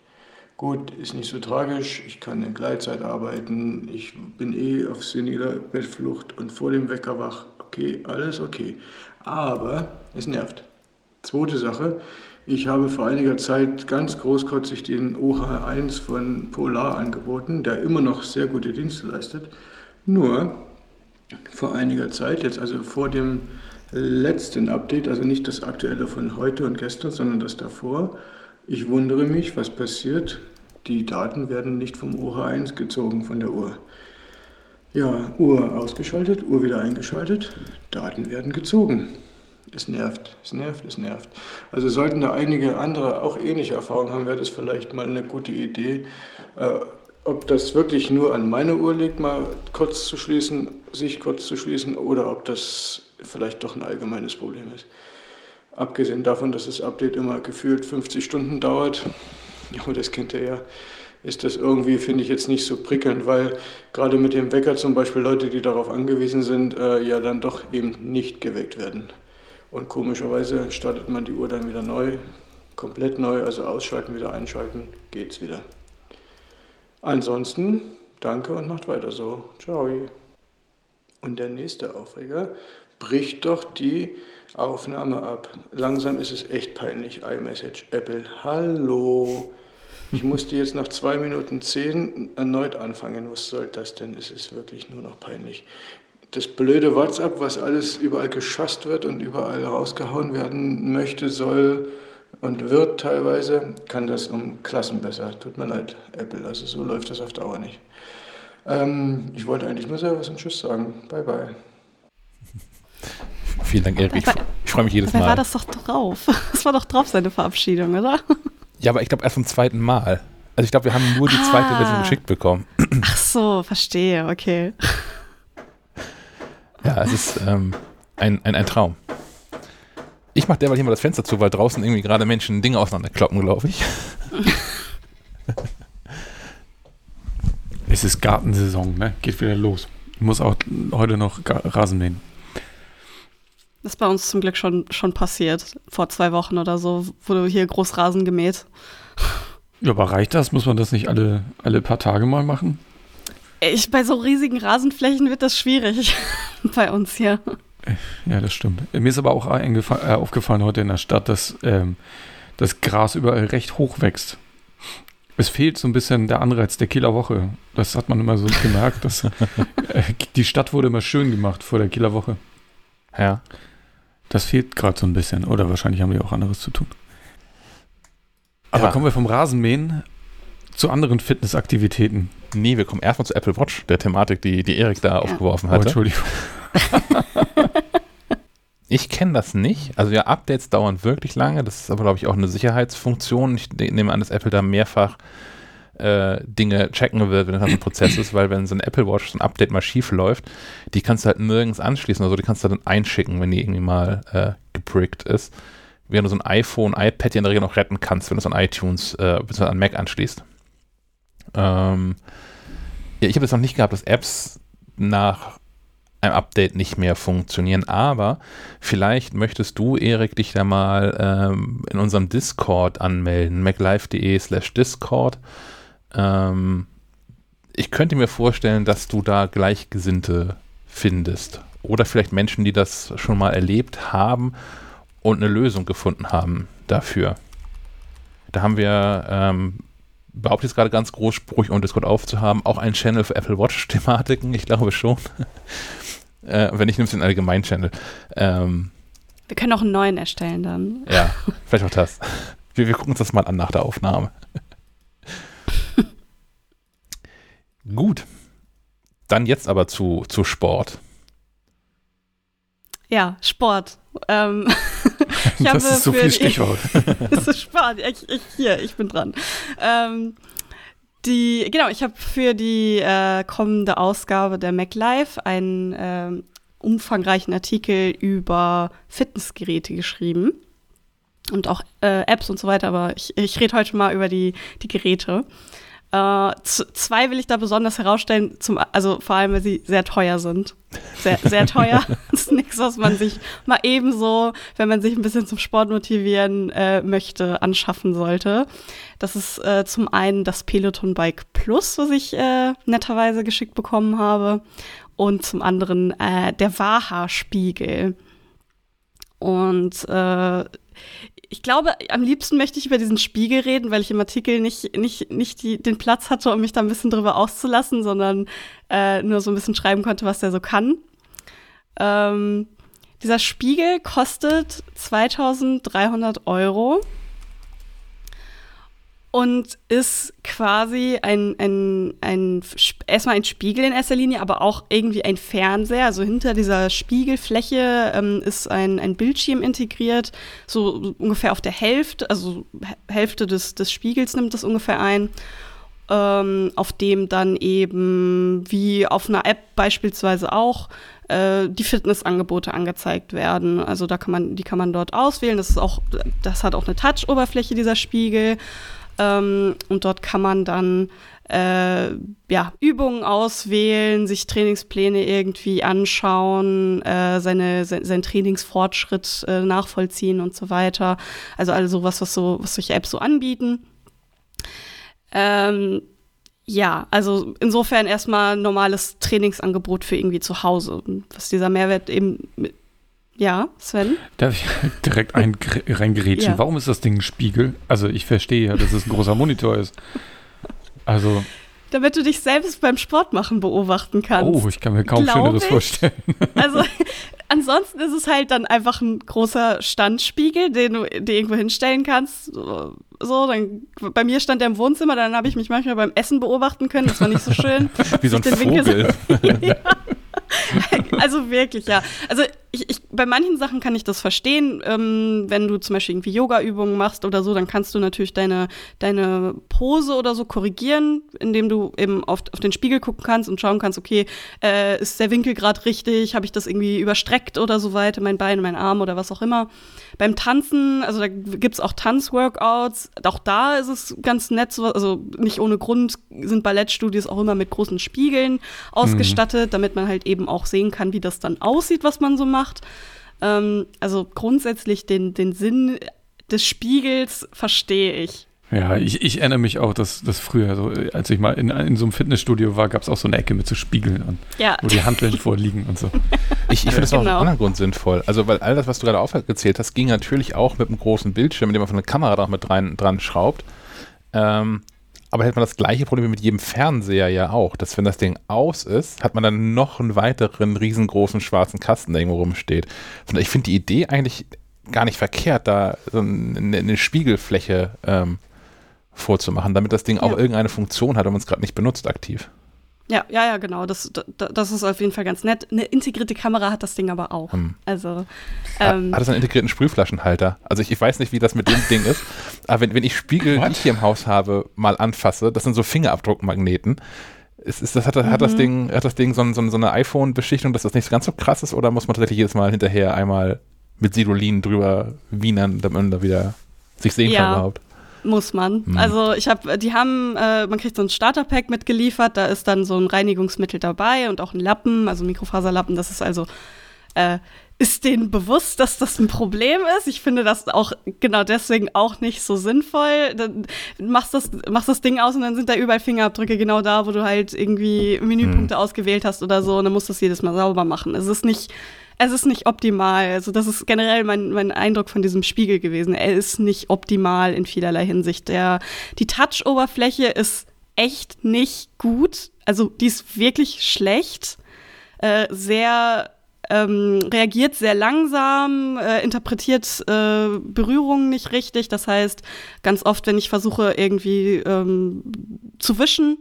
Gut, ist nicht so tragisch, ich kann in Gleitzeit arbeiten, ich bin eh auf seniler Bettflucht und vor dem Wecker wach. Okay, alles okay. Aber es nervt. Zweite Sache, ich habe vor einiger Zeit ganz großkotzig den OH1 von Polar angeboten, der immer noch sehr gute Dienste leistet. Nur vor einiger Zeit, jetzt also vor dem letzten Update, also nicht das aktuelle von heute und gestern, sondern das davor, ich wundere mich, was passiert. Die Daten werden nicht vom OH1 gezogen von der Uhr. Ja, Uhr ausgeschaltet, Uhr wieder eingeschaltet, Daten werden gezogen. Es nervt, es nervt, es nervt. Also sollten da einige andere auch ähnliche Erfahrungen haben, wäre das vielleicht mal eine gute Idee. Äh, ob das wirklich nur an meiner Uhr liegt, mal kurz zu schließen, sich kurz zu schließen, oder ob das vielleicht doch ein allgemeines Problem ist. Abgesehen davon, dass das Update immer gefühlt 50 Stunden dauert, (laughs) aber das kennt ihr ja, ist das irgendwie, finde ich, jetzt nicht so prickelnd, weil gerade mit dem Wecker zum Beispiel Leute, die darauf angewiesen sind, äh, ja dann doch eben nicht geweckt werden. Und komischerweise startet man die Uhr dann wieder neu, komplett neu, also ausschalten, wieder einschalten, geht's wieder. Ansonsten danke und macht weiter so. Ciao. Und der nächste Aufreger bricht doch die Aufnahme ab. Langsam ist es echt peinlich. iMessage, Apple, hallo. Ich musste jetzt nach 2 Minuten 10 erneut anfangen. Was soll das denn? Es ist wirklich nur noch peinlich. Das blöde WhatsApp, was alles überall geschasst wird und überall rausgehauen werden möchte, soll und wird teilweise, kann das um Klassen besser. Tut mir leid, Apple. Also so läuft das auf Dauer nicht. Ähm, ich wollte eigentlich nur Servus und Tschüss sagen. Bye, bye. (laughs) Vielen Dank, Erik. Ich, ich freue mich jedes Mal. war das doch drauf. (laughs) Das war doch drauf, seine Verabschiedung, oder? (laughs) Ja, aber ich glaube erst zum zweiten Mal. Also ich glaube, wir haben nur die ah. zweite Version geschickt bekommen. Ach so, verstehe, okay. Ja, es ist ähm, ein, ein, ein Traum. Ich mache derweil hier mal das Fenster zu, weil draußen irgendwie gerade Menschen Dinge auseinanderkloppen, glaube ich. es ist Gartensaison, ne? Geht wieder los. Ich muss auch heute noch Rasen mähen. Das ist bei uns zum Glück schon, schon passiert, vor zwei Wochen oder so, wurde hier Großrasen gemäht. Ja, aber reicht das? Muss man das nicht alle, alle paar Tage mal machen? Ich, bei so riesigen Rasenflächen wird das schwierig (laughs) bei uns hier. Ja, das stimmt. Mir ist aber auch äh, aufgefallen heute in der Stadt, dass ähm, das Gras überall recht hoch wächst. Es fehlt so ein bisschen der Anreiz der Kieler Woche. Das hat man immer so gemerkt. Dass, äh, die Stadt wurde immer schön gemacht vor der Kieler Woche. Ja. Das fehlt gerade so ein bisschen. Oder wahrscheinlich haben die auch anderes zu tun. Aber ja. kommen wir vom Rasenmähen zu anderen Fitnessaktivitäten. Nee, wir kommen erstmal zu Apple Watch, der Thematik, die, die Erik da ja. aufgeworfen hatte. Oh, Entschuldigung. (laughs) ich kenne das nicht. Also ja, Updates dauern wirklich lange. Das ist aber, glaube ich, auch eine Sicherheitsfunktion. Ich nehme an, dass Apple da mehrfach äh, Dinge checken wird, wenn das ein Prozess ist, weil wenn so ein Apple Watch, so ein Update mal schief läuft, die kannst du halt nirgends anschließen oder so, die kannst du dann einschicken, wenn die irgendwie mal äh, geprickt ist. Während du so ein iPhone, iPad ja in der Regel noch retten kannst, wenn du es an iTunes äh, bzw. an Mac anschließt. Ähm, ja, ich habe es noch nicht gehabt, dass Apps nach einem Update nicht mehr funktionieren, aber vielleicht möchtest du, Erik, dich da mal ähm, in unserem Discord anmelden, maclife.de slash Discord. Ähm, ich könnte mir vorstellen, dass du da Gleichgesinnte findest. Oder vielleicht Menschen, die das schon mal erlebt haben und eine Lösung gefunden haben dafür. Da haben wir ähm, behaupte jetzt gerade ganz großspurig, um Discord aufzuhaben, auch einen Channel für Apple Watch-Thematiken, ich glaube schon. (laughs) äh, wenn nicht, nimmst du den allgemeinen Channel. Ähm, wir können auch einen neuen erstellen dann. Ja, (laughs) vielleicht auch das. Wir, wir gucken uns das mal an nach der Aufnahme. (laughs) Gut. Dann jetzt aber zu, zu Sport. Ja, Sport. Ähm, (laughs) das ist so viel Stichwort. (laughs) das ist Sport. Ich, ich, hier, ich bin dran. Ähm, die, genau, ich habe für die äh, kommende Ausgabe der MacLife einen äh, umfangreichen Artikel über Fitnessgeräte geschrieben und auch äh, Apps und so weiter, aber ich, ich rede heute mal über die, die Geräte. Äh, zwei will ich da besonders herausstellen, zum, also vor allem, weil sie sehr teuer sind. Sehr, sehr teuer. (laughs) das ist nichts, was man sich mal ebenso, wenn man sich ein bisschen zum Sport motivieren äh, möchte, anschaffen sollte. Das ist äh, zum einen das Peloton Bike Plus, was ich äh, netterweise geschickt bekommen habe. Und zum anderen äh, der Waha-Spiegel. Und äh, ich glaube, am liebsten möchte ich über diesen Spiegel reden, weil ich im Artikel nicht, nicht, nicht die, den Platz hatte, um mich da ein bisschen drüber auszulassen, sondern äh, nur so ein bisschen schreiben konnte, was der so kann. Ähm, dieser Spiegel kostet 2300 Euro und ist quasi ein, ein, ein, erstmal ein Spiegel in erster Linie, aber auch irgendwie ein Fernseher. Also hinter dieser Spiegelfläche ähm, ist ein, ein Bildschirm integriert, so ungefähr auf der Hälfte, also Hälfte des, des Spiegels nimmt das ungefähr ein. Ähm, auf dem dann eben, wie auf einer App beispielsweise auch, äh, die Fitnessangebote angezeigt werden. Also da kann man, die kann man dort auswählen. Das ist auch, das hat auch eine Touch-Oberfläche, dieser Spiegel. Ähm, und dort kann man dann äh, ja, Übungen auswählen, sich Trainingspläne irgendwie anschauen, äh, seine, se seinen Trainingsfortschritt äh, nachvollziehen und so weiter. Also alles sowas, was so, was solche Apps so anbieten. Ähm, ja, also insofern erstmal normales Trainingsangebot für irgendwie zu Hause. Was dieser Mehrwert eben mit, ja, Sven? Darf ich (laughs) direkt ein, reingerätschen? Ja. Warum ist das Ding ein Spiegel? Also ich verstehe ja, dass es ein großer Monitor ist. Also. Damit du dich selbst beim Sport machen beobachten kannst. Oh, ich kann mir kaum Schöneres vorstellen. (laughs) Also ansonsten ist es halt dann einfach ein großer Standspiegel, den du dir irgendwo hinstellen kannst. So, dann bei mir stand der im Wohnzimmer, dann habe ich mich manchmal beim Essen beobachten können. Das war nicht so schön. (laughs) Wie so ein Vogel. ja. (laughs) also wirklich, ja. Also ich, ich, bei manchen Sachen kann ich das verstehen. Ähm, wenn du zum Beispiel irgendwie Yoga-Übungen machst oder so, dann kannst du natürlich deine, deine Pose oder so korrigieren, indem du eben auf, auf den Spiegel gucken kannst und schauen kannst, okay, äh, ist der Winkel gerade richtig? Habe ich das irgendwie überstreckt oder so weiter, mein Bein, mein Arm oder was auch immer. Beim Tanzen, also da gibt es auch Tanzworkouts. Auch da ist es ganz nett, so, also nicht ohne Grund sind Ballettstudios auch immer mit großen Spiegeln ausgestattet, mhm. damit man halt eben auch sehen kann, wie das dann aussieht, was man so macht. Ähm, also grundsätzlich den, den Sinn des Spiegels verstehe ich. Ja, ich, ich erinnere mich auch, dass, dass früher, so, als ich mal in, in so einem Fitnessstudio war, gab es auch so eine Ecke mit so Spiegeln, und, ja. wo die Handeln vorliegen und so. (laughs) Ich, ich finde das genau. auch aus einem anderen Grund sinnvoll. Also, weil all das, was du gerade aufgezählt hast, ging natürlich auch mit einem großen Bildschirm, mit dem man von der Kamera da mit rein, dran schraubt. Ähm, aber hätte man das gleiche Problem mit jedem Fernseher ja auch, dass wenn das Ding aus ist, hat man dann noch einen weiteren riesengroßen schwarzen Kasten, der irgendwo rumsteht. Ich finde die Idee eigentlich gar nicht verkehrt, da so eine, eine Spiegelfläche ähm, vorzumachen, damit das Ding ja. auch irgendeine Funktion hat und man es gerade nicht benutzt aktiv. Ja, ja, ja, genau. Das, das, das, ist auf jeden Fall ganz nett. Eine integrierte Kamera hat das Ding aber auch. Hm. Also, ähm, hat, hat es einen integrierten Sprühflaschenhalter? Also ich, ich, weiß nicht, wie das mit dem Ding ist, aber wenn, wenn ich Spiegel, What? die ich hier im Haus habe, mal anfasse, das sind so Fingerabdruckmagneten. Ist, ist das, hat, mhm. hat, das mhm. Ding, hat das Ding so, so, so eine iPhone-Beschichtung, dass das nicht ganz so krass ist oder muss man tatsächlich jedes Mal hinterher einmal mit Sidolin drüber wienern, damit man da wieder sich sehen ja. kann überhaupt? Muss man. Mhm. Also ich habe, die haben, äh, man kriegt so ein Starterpack mitgeliefert, da ist dann so ein Reinigungsmittel dabei und auch ein Lappen, also Mikrofaserlappen. Das ist also äh, ist denen bewusst, dass das ein Problem ist. Ich finde das auch genau deswegen auch nicht so sinnvoll. Dann machst das, machst das Ding aus und dann sind da überall Fingerabdrücke genau da, wo du halt irgendwie Menüpunkte mhm. ausgewählt hast oder so und dann musst du das jedes Mal sauber machen. Es ist nicht es ist nicht optimal. Also das ist generell mein, mein Eindruck von diesem Spiegel gewesen. Er ist nicht optimal in vielerlei Hinsicht. Der, die Touch-Oberfläche ist echt nicht gut. Also die ist wirklich schlecht. Äh, sehr ähm, reagiert sehr langsam, äh, interpretiert äh, Berührungen nicht richtig. Das heißt, ganz oft, wenn ich versuche, irgendwie ähm, zu wischen,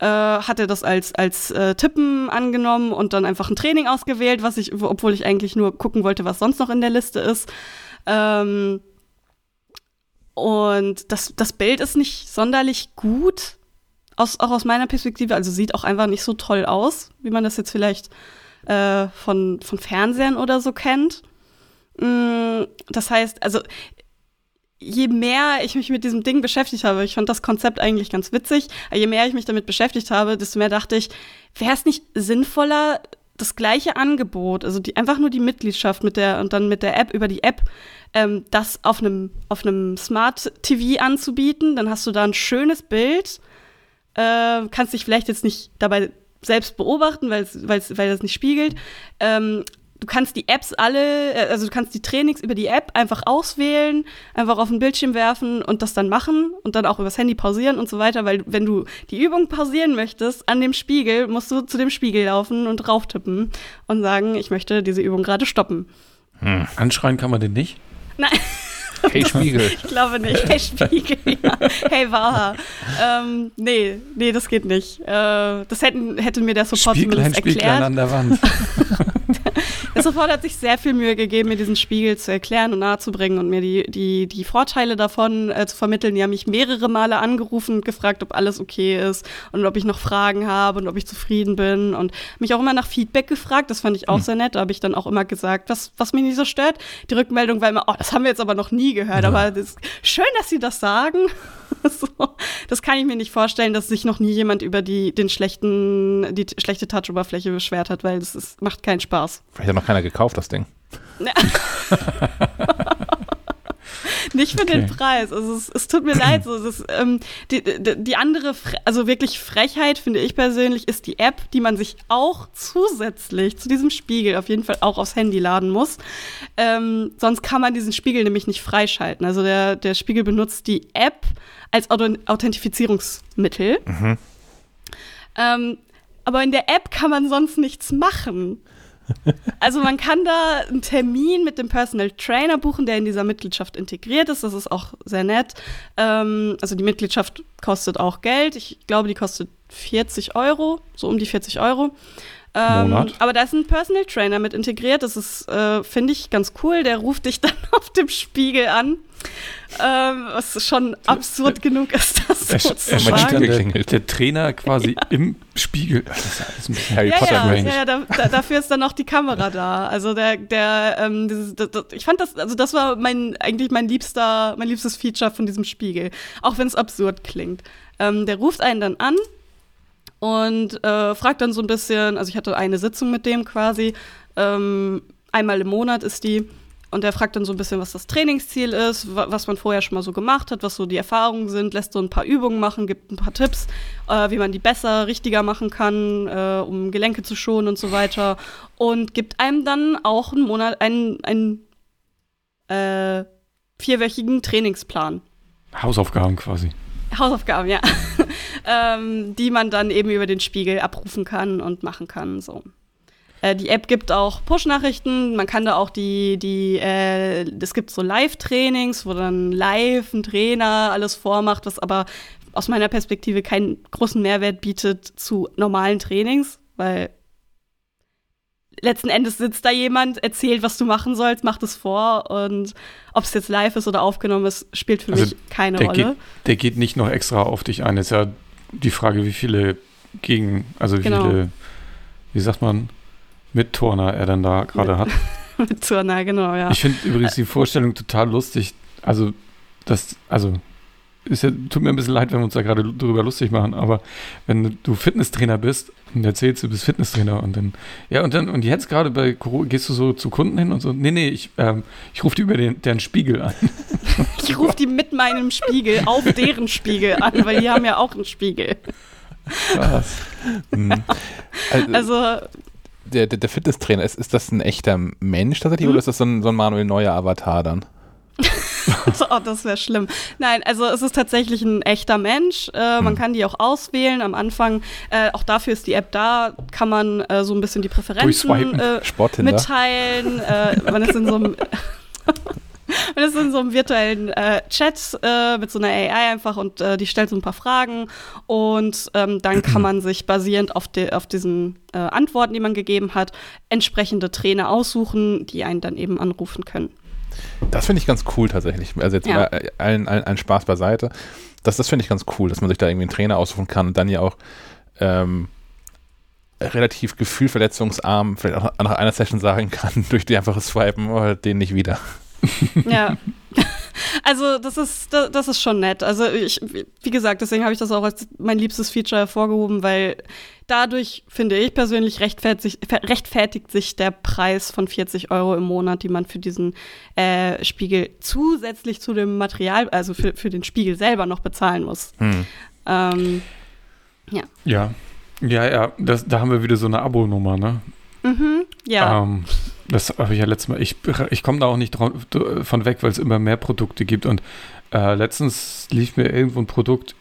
äh, hat er das als, als äh, Tippen angenommen und dann einfach ein Training ausgewählt, was ich, obwohl ich eigentlich nur gucken wollte, was sonst noch in der Liste ist. Ähm, und das, das Bild ist nicht sonderlich gut, aus, auch aus meiner Perspektive. Also sieht auch einfach nicht so toll aus, wie man das jetzt vielleicht äh, von, von Fernsehern oder so kennt. Mm, das heißt, also je mehr ich mich mit diesem Ding beschäftigt habe, ich fand das Konzept eigentlich ganz witzig, je mehr ich mich damit beschäftigt habe, desto mehr dachte ich, wäre es nicht sinnvoller, das gleiche Angebot, also die, einfach nur die Mitgliedschaft mit der und dann mit der App über die App, ähm, das auf einem auf einem Smart TV anzubieten, dann hast du da ein schönes Bild, äh, kannst dich vielleicht jetzt nicht dabei selbst beobachten, weil weil das nicht spiegelt, ähm, du kannst die Apps alle, äh, also du kannst die Trainings über die App einfach auswählen, einfach auf den Bildschirm werfen und das dann machen und dann auch übers Handy pausieren und so weiter, weil wenn du die Übung pausieren möchtest an dem Spiegel, musst du zu dem Spiegel laufen und drauf tippen und sagen, ich möchte diese Übung gerade stoppen. Hm. Anschreien kann man den nicht? Nein. Hey Spiegel. (laughs) ich glaube nicht. Hey Spiegel, ja. Hey Waha. Ähm, nee, nee, das geht nicht. Äh, das hätten, hätte mir der Support Spieglein, zumindest erklärt. Spieglein an der Wand. (laughs) Support hat sich sehr viel Mühe gegeben, mir diesen Spiegel zu erklären und nahezubringen und mir die, die, die Vorteile davon äh, zu vermitteln. Die haben mich mehrere Male angerufen und gefragt, ob alles okay ist und ob ich noch Fragen habe und ob ich zufrieden bin und mich auch immer nach Feedback gefragt. Das fand ich auch hm. sehr nett. Da habe ich dann auch immer gesagt, was, was mich nicht so stört. Die Rückmeldung war immer, oh, das haben wir jetzt aber noch nie gehört. Ja. Aber das schön, dass Sie das sagen. (laughs) so, das kann ich mir nicht vorstellen, dass sich noch nie jemand über die, den schlechten, die schlechte Touch-Oberfläche beschwert hat, weil das ist, macht keinen Spaß. Vielleicht hat noch keiner gekauft, das Ding. (laughs) Nicht für okay. den Preis. Also es, es, tut mir leid. So, ist, ähm, die, die, die, andere, also wirklich Frechheit, finde ich persönlich, ist die App, die man sich auch zusätzlich zu diesem Spiegel auf jeden Fall auch aufs Handy laden muss. Ähm, sonst kann man diesen Spiegel nämlich nicht freischalten. Also der, der Spiegel benutzt die App als Authentifizierungsmittel. Mhm. Ähm, aber in der App kann man sonst nichts machen. Also man kann da einen Termin mit dem Personal Trainer buchen, der in dieser Mitgliedschaft integriert ist. Das ist auch sehr nett. Ähm, also die Mitgliedschaft kostet auch Geld. Ich glaube, die kostet 40 Euro, so um die 40 Euro. Ähm, Monat. Aber da ist ein Personal Trainer mit integriert. Das ist, äh, finde ich, ganz cool. Der ruft dich (laughs) dann auf dem Spiegel an. Ähm, was schon absurd der, genug ist, das der, so zu sagen. Der, der, Trainer quasi ja. im Spiegel. Das ist alles ein bisschen Harry ja, Potter ja. Ja, ja da, da, dafür ist dann auch die Kamera da. Also der, der, ähm, dieses, das, ich fand das, also das war mein eigentlich mein liebster, mein liebstes Feature von diesem Spiegel, auch wenn es absurd klingt. Ähm, der ruft einen dann an und äh, fragt dann so ein bisschen, also ich hatte eine Sitzung mit dem quasi, ähm, einmal im Monat ist die. Und der fragt dann so ein bisschen, was das Trainingsziel ist, was man vorher schon mal so gemacht hat, was so die Erfahrungen sind, lässt so ein paar Übungen machen, gibt ein paar Tipps, äh, wie man die besser, richtiger machen kann, äh, um Gelenke zu schonen und so weiter. Und gibt einem dann auch einen Monat, einen, einen äh, vierwöchigen Trainingsplan. Hausaufgaben quasi. Hausaufgaben, ja. (laughs) ähm, die man dann eben über den Spiegel abrufen kann und machen kann. So. Äh, die App gibt auch Push-Nachrichten. Man kann da auch die, die, äh, es gibt so Live-Trainings, wo dann live ein Trainer alles vormacht, was aber aus meiner Perspektive keinen großen Mehrwert bietet zu normalen Trainings, weil letzten Endes sitzt da jemand, erzählt, was du machen sollst, macht es vor und ob es jetzt live ist oder aufgenommen ist, spielt für also mich keine der Rolle. Geht, der geht nicht noch extra auf dich ein. Ist ja die Frage, wie viele gegen, also wie genau. viele, wie sagt man, Mitturner er dann da gerade hat. (laughs) Mitturner, genau, ja. Ich finde übrigens die Vorstellung total lustig. Also, das, also, ist ja, tut mir ein bisschen leid, wenn wir uns da gerade drüber lustig machen, aber wenn du Fitnesstrainer bist und erzählst, du bist Fitnesstrainer und dann, ja, und dann, und jetzt gerade bei Corona, gehst du so zu Kunden hin und so, nee, nee, ich, ähm, ich rufe die über den, deren Spiegel an. (laughs) Ich rufe die mit meinem Spiegel auf deren Spiegel an, weil die haben ja auch einen Spiegel. Was? Mhm. Also, (laughs) also der, der, der Fitnesstrainer, ist, ist das ein echter Mensch tatsächlich oder ist das so ein, so ein Manuel Neuer Avatar dann? (laughs) (laughs) oh, das wäre schlimm. Nein, also es ist tatsächlich ein echter Mensch. Äh, hm. Man kann die auch auswählen am Anfang. Äh, auch dafür ist die App da. Kann man äh, so ein bisschen die Präferenzen äh, mitteilen. Äh, man ist in so einem (laughs) Man ist in so einem virtuellen äh, Chat äh, mit so einer AI einfach und äh, die stellt so ein paar Fragen und ähm, dann (clears throat) kann man sich basierend auf, de, auf diesen äh, Antworten, die man gegeben hat, entsprechende Trainer aussuchen, die einen dann eben anrufen können. Das finde ich ganz cool tatsächlich. Also jetzt ja. mal allen, allen, allen Spaß beiseite. Das, das finde ich ganz cool, dass man sich da irgendwie einen Trainer aussuchen kann und dann ja auch ähm, relativ gefühlverletzungsarm vielleicht auch nach einer Session sagen kann, (laughs) durch die einfache Swipen, oh, den nicht wieder. Ja. (laughs) Also das ist, das ist schon nett. Also ich, wie gesagt, deswegen habe ich das auch als mein liebstes Feature hervorgehoben, weil dadurch, finde ich persönlich, rechtfertigt, rechtfertigt sich der Preis von 40 Euro im Monat, die man für diesen äh, Spiegel zusätzlich zu dem Material, also für, für den Spiegel selber noch bezahlen muss. Hm. Ähm, ja. Ja. Ja, ja, das, da haben wir wieder so eine Abo-Nummer, ne? Mhm, ja. Ähm, das habe ich ja letztes Mal. Ich, ich komme da auch nicht von weg, weil es immer mehr Produkte gibt. Und äh, letztens lief mir irgendwo ein Produkt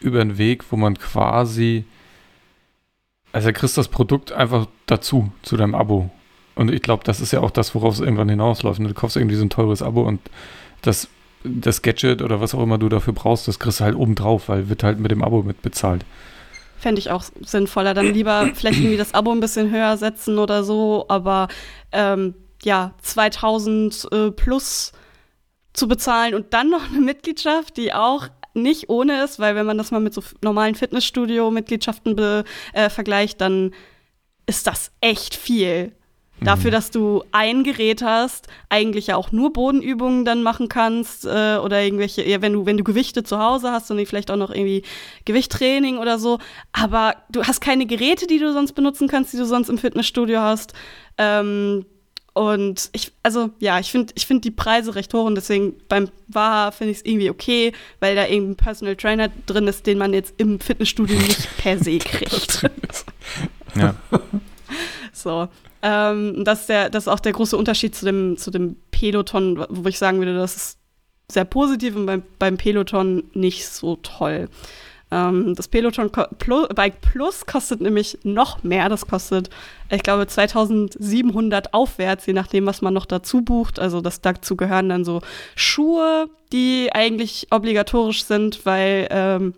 über den Weg, wo man quasi. Also, er kriegst das Produkt einfach dazu, zu deinem Abo. Und ich glaube, das ist ja auch das, worauf es irgendwann hinausläuft. Du kaufst irgendwie so ein teures Abo und das, das Gadget oder was auch immer du dafür brauchst, das kriegst du halt oben drauf, weil wird halt mit dem Abo mit bezahlt. Fände ich auch sinnvoller. Dann lieber (clears throat) vielleicht irgendwie das Abo ein bisschen höher setzen oder so, aber ähm, ja, 2000 äh, plus zu bezahlen und dann noch (laughs) eine Mitgliedschaft, die auch nicht ohne ist, weil wenn man das mal mit so normalen Fitnessstudio-Mitgliedschaften äh, vergleicht, dann ist das echt viel. Dafür, mhm. dass du ein Gerät hast, eigentlich ja auch nur Bodenübungen dann machen kannst äh, oder irgendwelche, ja, wenn du, wenn du Gewichte zu Hause hast und vielleicht auch noch irgendwie Gewichttraining oder so. Aber du hast keine Geräte, die du sonst benutzen kannst, die du sonst im Fitnessstudio hast. Ähm, und ich, also ja, ich finde ich find die Preise recht hoch und deswegen beim Waha finde ich es irgendwie okay, weil da eben ein Personal Trainer drin ist, den man jetzt im Fitnessstudio nicht per se (laughs) kriegt. ja. (laughs) So. Ähm, das, ist der, das ist auch der große Unterschied zu dem, zu dem Peloton, wo ich sagen würde, das ist sehr positiv und beim, beim Peloton nicht so toll. Ähm, das Peloton Plus, Bike Plus kostet nämlich noch mehr. Das kostet, ich glaube, 2700 aufwärts, je nachdem, was man noch dazu bucht. Also das, dazu gehören dann so Schuhe, die eigentlich obligatorisch sind, weil ähm,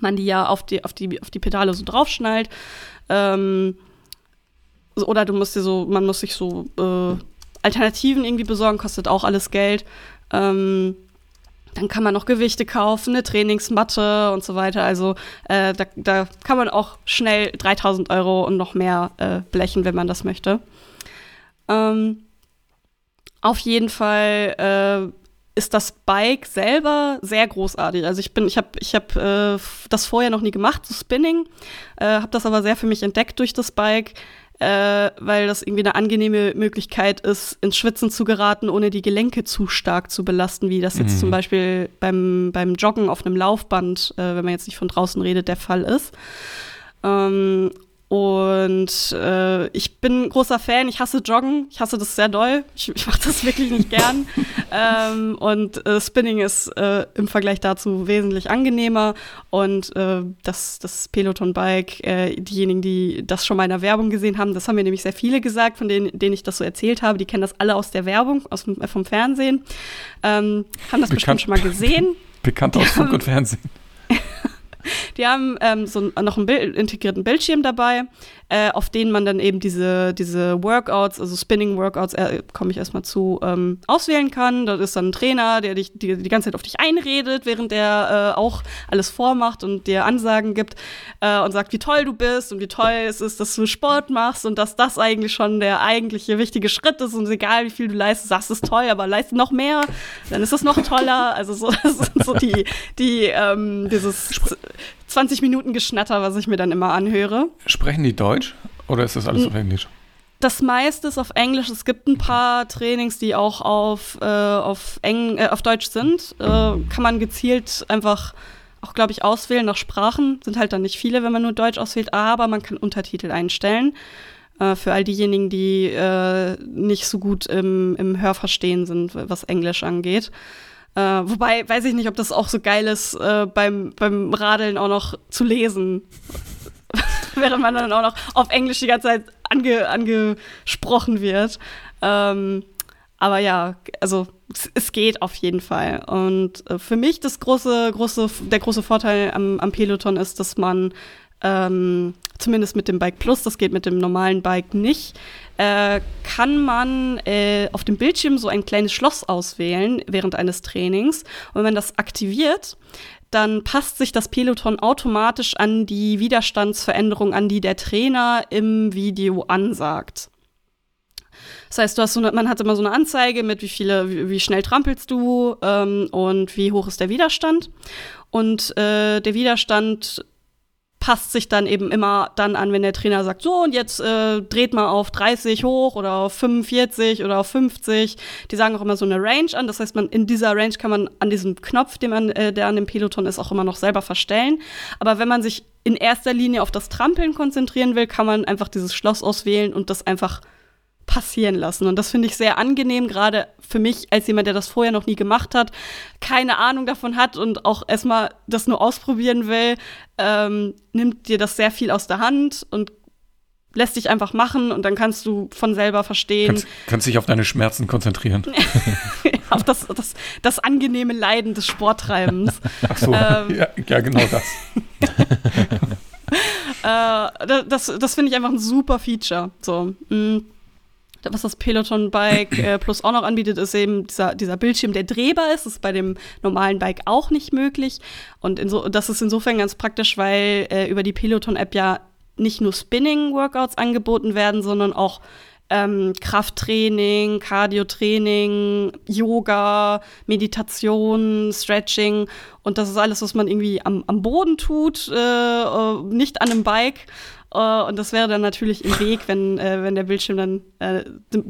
man die ja auf die, auf die, auf die Pedale so draufschnallt. Ähm, oder du musst dir so, man muss sich so äh, Alternativen irgendwie besorgen, kostet auch alles Geld. Ähm, dann kann man noch Gewichte kaufen, eine Trainingsmatte und so weiter. Also äh, da, da, kann man auch schnell 3000 Euro und noch mehr äh, blechen, wenn man das möchte. Ähm, auf jeden Fall äh, ist das Bike selber sehr großartig. Also ich bin, ich habe, ich habe äh, das vorher noch nie gemacht, so Spinning, äh, habe das aber sehr für mich entdeckt durch das Bike äh, weil das irgendwie eine angenehme Möglichkeit ist, ins Schwitzen zu geraten, ohne die Gelenke zu stark zu belasten, wie das jetzt Mhm. zum Beispiel beim, beim Joggen auf einem Laufband, äh, wenn man jetzt nicht von draußen redet, der Fall ist. Ähm, und äh, ich bin großer Fan, ich hasse Joggen, ich hasse das sehr doll, ich, ich mache das wirklich nicht gern. (laughs) ähm, und äh, Spinning ist äh, im Vergleich dazu wesentlich angenehmer. Und äh, das, das Peloton-Bike, äh, diejenigen, die das schon mal in der Werbung gesehen haben, das haben mir nämlich sehr viele gesagt, von denen, denen ich das so erzählt habe, die kennen das alle aus der Werbung, aus äh, vom Fernsehen, ähm, haben das Bekannt- bestimmt schon mal gesehen. (laughs) Bekannt aus Funk und Fernsehen. (laughs) Die haben ähm, so noch einen Bild, integrierten Bildschirm dabei, äh, auf denen man dann eben diese, diese Workouts, also Spinning-Workouts, äh, komme ich erstmal zu, ähm, auswählen kann. Da ist dann ein Trainer, der dich die, die ganze Zeit auf dich einredet, während der äh, auch alles vormacht und dir Ansagen gibt äh, und sagt, wie toll du bist und wie toll es ist, dass du Sport machst und dass das eigentlich schon der eigentliche wichtige Schritt ist und egal wie viel du leistest, sagst es ist toll, aber leiste noch mehr, dann ist es noch toller. Also so, (laughs) das so die, die ähm, dieses 20 Minuten Geschnatter, was ich mir dann immer anhöre. Sprechen die Deutsch oder ist das alles N- auf Englisch? Das meiste ist auf Englisch. Es gibt ein paar Trainings, die auch auf, äh, auf, Eng äh, auf Deutsch sind. Äh, kann man gezielt einfach auch, glaube ich, auswählen nach Sprachen. Sind halt dann nicht viele, wenn man nur Deutsch auswählt, aber man kann Untertitel einstellen. Äh, für all diejenigen, die äh, nicht so gut im, im Hörverstehen sind, was Englisch angeht. Äh, wobei, weiß ich nicht, ob das auch so geil ist, äh, beim, beim Radeln auch noch zu lesen. (laughs) Während man dann auch noch auf Englisch die ganze Zeit ange, angesprochen wird. Ähm, aber ja, also es, geht auf jeden Fall. Und äh, für mich das große, große, der große Vorteil am, am Peloton ist, dass man ähm, zumindest mit dem Bike Plus, das geht mit dem normalen Bike nicht, äh, kann man äh, auf dem Bildschirm so ein kleines Schloss auswählen während eines Trainings. Und wenn man das aktiviert, dann passt sich das Peloton automatisch an die Widerstandsveränderung an, die der Trainer im Video ansagt. Das heißt, du hast so eine, man hat immer so eine Anzeige mit wie viele, wie, wie schnell trampelst du ähm, und wie hoch ist der Widerstand. Und äh, der Widerstand passt sich dann eben immer dann an, wenn der Trainer sagt, so und jetzt äh, dreht mal auf 30 hoch oder auf 45 oder auf 50. Die sagen auch immer so eine Range an. Das heißt, man in dieser Range kann man an diesem Knopf, den man, äh, der an dem Peloton ist, auch immer noch selber verstellen. Aber wenn man sich in erster Linie auf das Trampeln konzentrieren will, kann man einfach dieses Schloss auswählen und das einfach passieren lassen. Und das finde ich sehr angenehm, gerade für mich als jemand, der das vorher noch nie gemacht hat, keine Ahnung davon hat und auch erstmal das nur ausprobieren will, ähm, nimmt dir das sehr viel aus der Hand und lässt dich einfach machen und dann kannst du von selber verstehen, Kannst, kannst dich auf deine Schmerzen konzentrieren. (laughs) auf das, das, das angenehme Leiden des Sporttreibens. (laughs) Ach so, Ähm. ja, ja, genau das. (laughs) äh, das das finde ich einfach ein super Feature. So. mm. Was das Peloton Bike (laughs) äh, Plus auch noch anbietet, ist eben dieser, dieser Bildschirm, der drehbar ist. Das ist bei dem normalen Bike auch nicht möglich. Und inso, das ist insofern ganz praktisch, weil äh, über die Peloton-App ja nicht nur Spinning-Workouts angeboten werden, sondern auch ähm, Krafttraining, Cardiotraining, Yoga, Meditation, Stretching und das ist alles, was man irgendwie am, am Boden tut, äh, äh, nicht an einem Bike. Äh, und das wäre dann natürlich im Weg, wenn, äh, wenn der Bildschirm dann äh,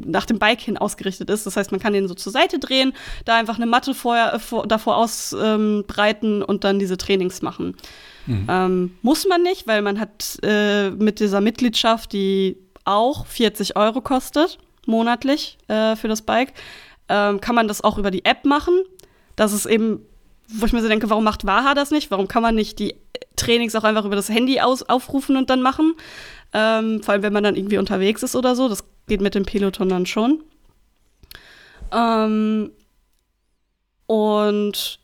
nach dem Bike hin ausgerichtet ist. Das heißt, man kann den so zur Seite drehen, da einfach eine Matte vorher, äh, vor, davor ausbreiten und dann diese Trainings machen. Ähm, muss man nicht, weil man hat äh, mit dieser Mitgliedschaft, die auch 40 Euro kostet, monatlich äh, für das Bike, ähm, kann man das auch über die App machen. Das ist eben, wo ich mir so denke, warum macht Waha das nicht? Warum kann man nicht die Trainings auch einfach über das Handy aus aufrufen und dann machen? Ähm, vor allem, wenn man dann irgendwie unterwegs ist oder so. Das geht mit dem Peloton dann schon. Ähm, und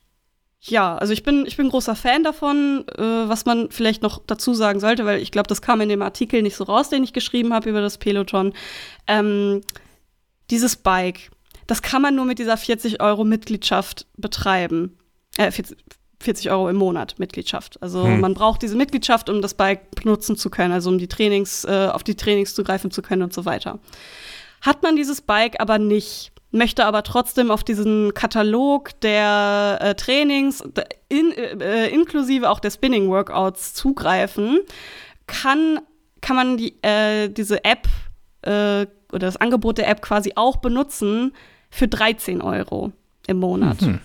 ja, also ich bin, ich bin großer Fan davon, äh, was man vielleicht noch dazu sagen sollte, weil ich glaube, das kam in dem Artikel nicht so raus, den ich geschrieben habe über das Peloton. Ähm, dieses Bike, das kann man nur mit dieser 40 Euro Mitgliedschaft betreiben. Äh, 40, 40 Euro im Monat Mitgliedschaft. Also Hm. man braucht diese Mitgliedschaft, um das Bike benutzen zu können, also um die Trainings, äh, auf die Trainings zugreifen zu können und so weiter. Hat man dieses Bike aber nicht, möchte aber trotzdem auf diesen Katalog der äh, Trainings, in, äh, inklusive auch der Spinning-Workouts zugreifen, kann kann man die, äh, diese App äh, oder das Angebot der App quasi auch benutzen für 13 Euro im Monat. Mhm.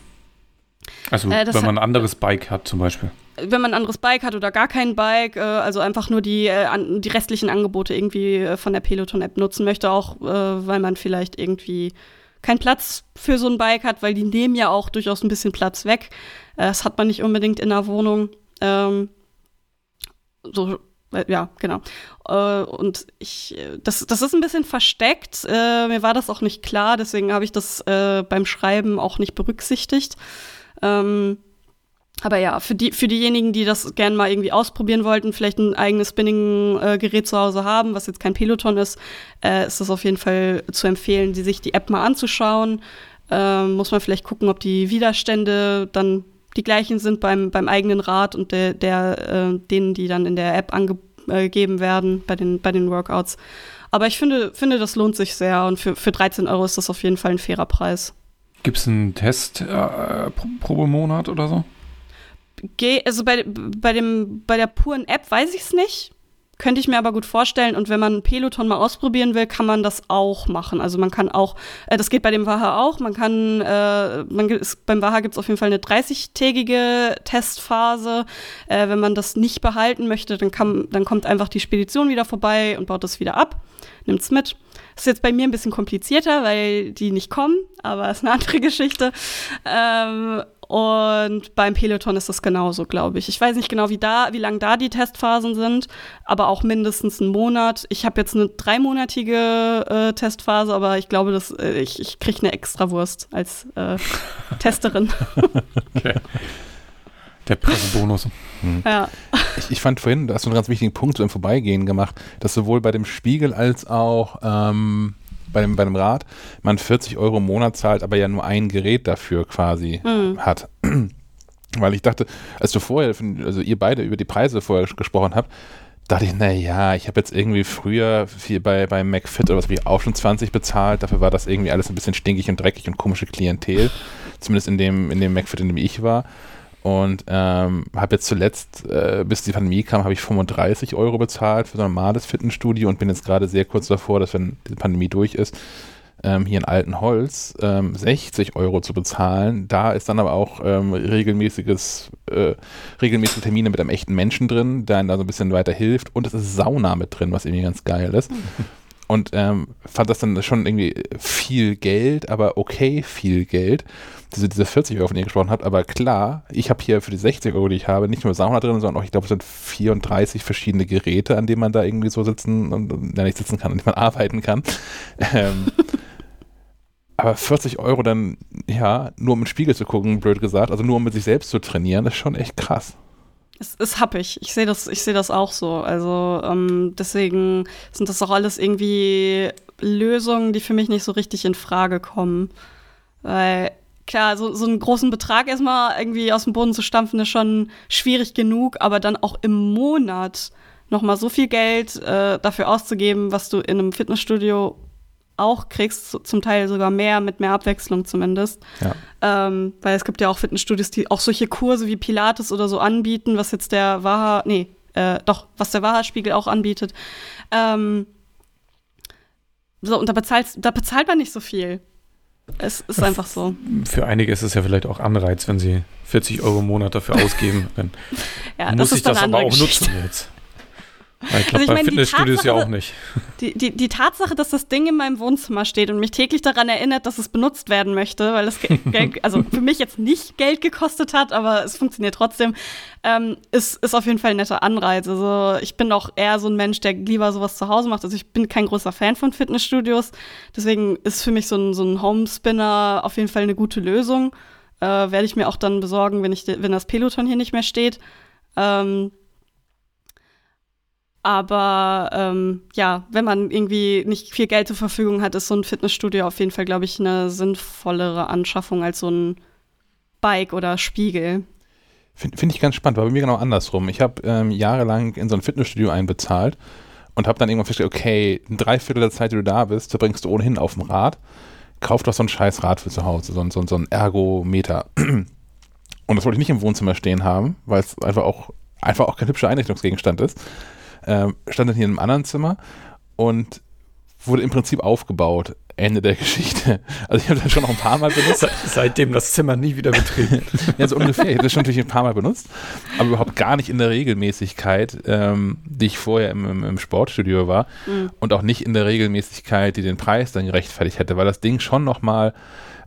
Also äh, wenn man ein anderes Bike hat zum Beispiel. Wenn man ein anderes Bike hat oder gar kein Bike, äh, also einfach nur die, äh, an, die restlichen Angebote irgendwie äh, von der Peloton-App nutzen möchte, auch äh, weil man vielleicht irgendwie keinen Platz für so ein Bike hat, weil die nehmen ja auch durchaus ein bisschen Platz weg. Äh, das hat man nicht unbedingt in der Wohnung. Ähm, so ja, genau. und ich, das, das ist ein bisschen versteckt. mir war das auch nicht klar, deswegen habe ich das beim Schreiben auch nicht berücksichtigt. Ähm, aber ja, für, die, für diejenigen, die das gerne mal irgendwie ausprobieren wollten, vielleicht ein eigenes Spinning-Gerät zu Hause haben, was jetzt kein Peloton ist, äh, ist das auf jeden Fall zu empfehlen, die sich die App mal anzuschauen. Ähm, muss man vielleicht gucken, ob die Widerstände dann die gleichen sind beim, beim eigenen Rad und der, der äh, denen, die dann in der App angegeben werden bei den, bei den Workouts. Aber ich finde, finde, das lohnt sich sehr und für, für 13 Euro ist das auf jeden Fall ein fairer Preis. Gibt es einen Test äh, pro, Monat oder so? Geh, also bei, bei, dem, bei der puren App weiß ich es nicht. Könnte ich mir aber gut vorstellen. Und wenn man Peloton mal ausprobieren will, kann man das auch machen. Also man kann auch, äh, das geht bei dem Waha auch. Man kann, äh, man ist, beim Waha gibt es auf jeden Fall eine 30-tägige Testphase. Äh, wenn man das nicht behalten möchte, dann, kann, dann kommt einfach die Spedition wieder vorbei und baut das wieder ab, nimmt es mit. Das ist jetzt bei mir ein bisschen komplizierter, weil die nicht kommen, aber ist eine andere (laughs) Geschichte. Ähm, und beim Peloton ist das genauso, glaube ich. Ich weiß nicht genau, wie, da, wie lang da die Testphasen sind, aber auch mindestens einen Monat. Ich habe jetzt eine dreimonatige äh, Testphase, aber ich glaube, dass, äh, ich, ich kriege eine Extrawurst als äh, (laughs) Testerin. okay. Der Pressebonus. Mhm. Ja. Ich, ich, fand vorhin, da hast du einen ganz wichtigen Punkt so im Vorbeigehen gemacht, dass sowohl bei dem Spiegel als auch ähm, bei, dem, bei dem Rad man 40 Euro im Monat zahlt, aber ja nur ein Gerät dafür quasi mhm. hat. (clears throat) Weil ich dachte, als du vorher, also ihr beide über die Preise vorher gesprochen habt, dachte ich, naja, ich habe jetzt irgendwie früher viel bei, bei McFit oder was wie auch schon 20 bezahlt. Dafür war das irgendwie alles ein bisschen stinkig und dreckig und komische Klientel. Zumindest in dem, in dem McFit, in dem ich war. Und ähm, habe jetzt zuletzt, äh, bis die Pandemie kam, habe ich 35 Euro bezahlt für so ein normales Fitnessstudio und bin jetzt gerade sehr kurz davor, dass wenn die Pandemie durch ist, ähm, hier in Altenholz ähm, 60 Euro zu bezahlen. Da ist dann aber auch ähm, regelmäßiges, äh, regelmäßige Termine mit einem echten Menschen drin, der einem da so ein bisschen weiter hilft. Und es ist Sauna mit drin, was irgendwie ganz geil ist. Und ähm, fand das dann schon irgendwie viel Geld, aber okay viel Geld diese, diese 40 Euro, von denen ihr gesprochen habt, aber klar, ich habe hier für die 60 Euro, die ich habe, nicht nur Sauna drin, sondern auch, ich glaube, es sind 34 verschiedene Geräte, an denen man da irgendwie so sitzen und ja, nicht sitzen kann, an denen man arbeiten kann. Ähm, (laughs) aber 40 Euro dann, ja, nur um den Spiegel zu gucken, blöd gesagt, also nur um mit sich selbst zu trainieren, ist schon echt krass. Es ist happig. Ich sehe das, ich sehe das auch so. Also ähm, deswegen sind das auch alles irgendwie Lösungen, die für mich nicht so richtig in Frage kommen. Weil klar, so, so einen großen Betrag erstmal irgendwie aus dem Boden zu stampfen, ist schon schwierig genug, aber dann auch im Monat nochmal so viel Geld äh, dafür auszugeben, was du in einem Fitnessstudio auch kriegst, zum Teil sogar mehr, mit mehr Abwechslung zumindest. Ja. Ähm, weil es gibt ja auch Fitnessstudios, die auch solche Kurse wie Pilates oder so anbieten, was jetzt der Waha, nee, äh, doch, was der Waha-Spiegel auch anbietet. Ähm, so, und da, bezahlst, da bezahlt man nicht so viel. Es ist einfach so. Für einige ist es ja vielleicht auch Anreiz, wenn sie 40 Euro im Monat dafür ausgeben. Dann (laughs) ja, muss ich das aber auch Geschichte. nutzen jetzt. Ich glaube, also bei Fitnessstudios ja auch nicht. Die, die, die Tatsache, dass das Ding in meinem Wohnzimmer steht und mich täglich daran erinnert, dass es benutzt werden möchte, weil es (laughs) Geld, also für mich jetzt nicht Geld gekostet hat, aber es funktioniert trotzdem, ähm, ist, ist auf jeden Fall ein netter Anreiz. Also ich bin auch eher so ein Mensch, der lieber sowas zu Hause macht. Also ich bin kein großer Fan von Fitnessstudios. Deswegen ist für mich so ein, so ein Homespinner auf jeden Fall eine gute Lösung. Äh, Werde ich mir auch dann besorgen, wenn, ich, wenn das Peloton hier nicht mehr steht. Ähm, aber ähm, ja, wenn man irgendwie nicht viel Geld zur Verfügung hat, ist so ein Fitnessstudio auf jeden Fall, glaube ich, eine sinnvollere Anschaffung als so ein Bike oder Spiegel. Finde find ich ganz spannend, war bei mir genau andersrum. Ich habe ähm, jahrelang in so ein Fitnessstudio einbezahlt und habe dann irgendwann festgestellt, okay, ein Dreiviertel der Zeit, die du da bist, verbringst du ohnehin auf dem Rad. Kauf doch so ein scheiß Rad für zu Hause, so, so, so ein Ergometer. Und das wollte ich nicht im Wohnzimmer stehen haben, weil es einfach auch, einfach auch kein hübscher Einrichtungsgegenstand ist. Ähm, stand dann hier in einem anderen Zimmer und wurde im Prinzip aufgebaut. Ende der (laughs) Geschichte. Also ich habe das schon noch ein paar Mal benutzt. Seitdem das Zimmer nie wieder betreten. (laughs) ja, so ungefähr. Ich habe das schon natürlich ein paar Mal benutzt, aber überhaupt gar nicht in der Regelmäßigkeit, ähm, die ich vorher im, im, im Sportstudio war mhm. und auch nicht in der Regelmäßigkeit, die den Preis dann gerechtfertigt hätte, weil das Ding schon nochmal,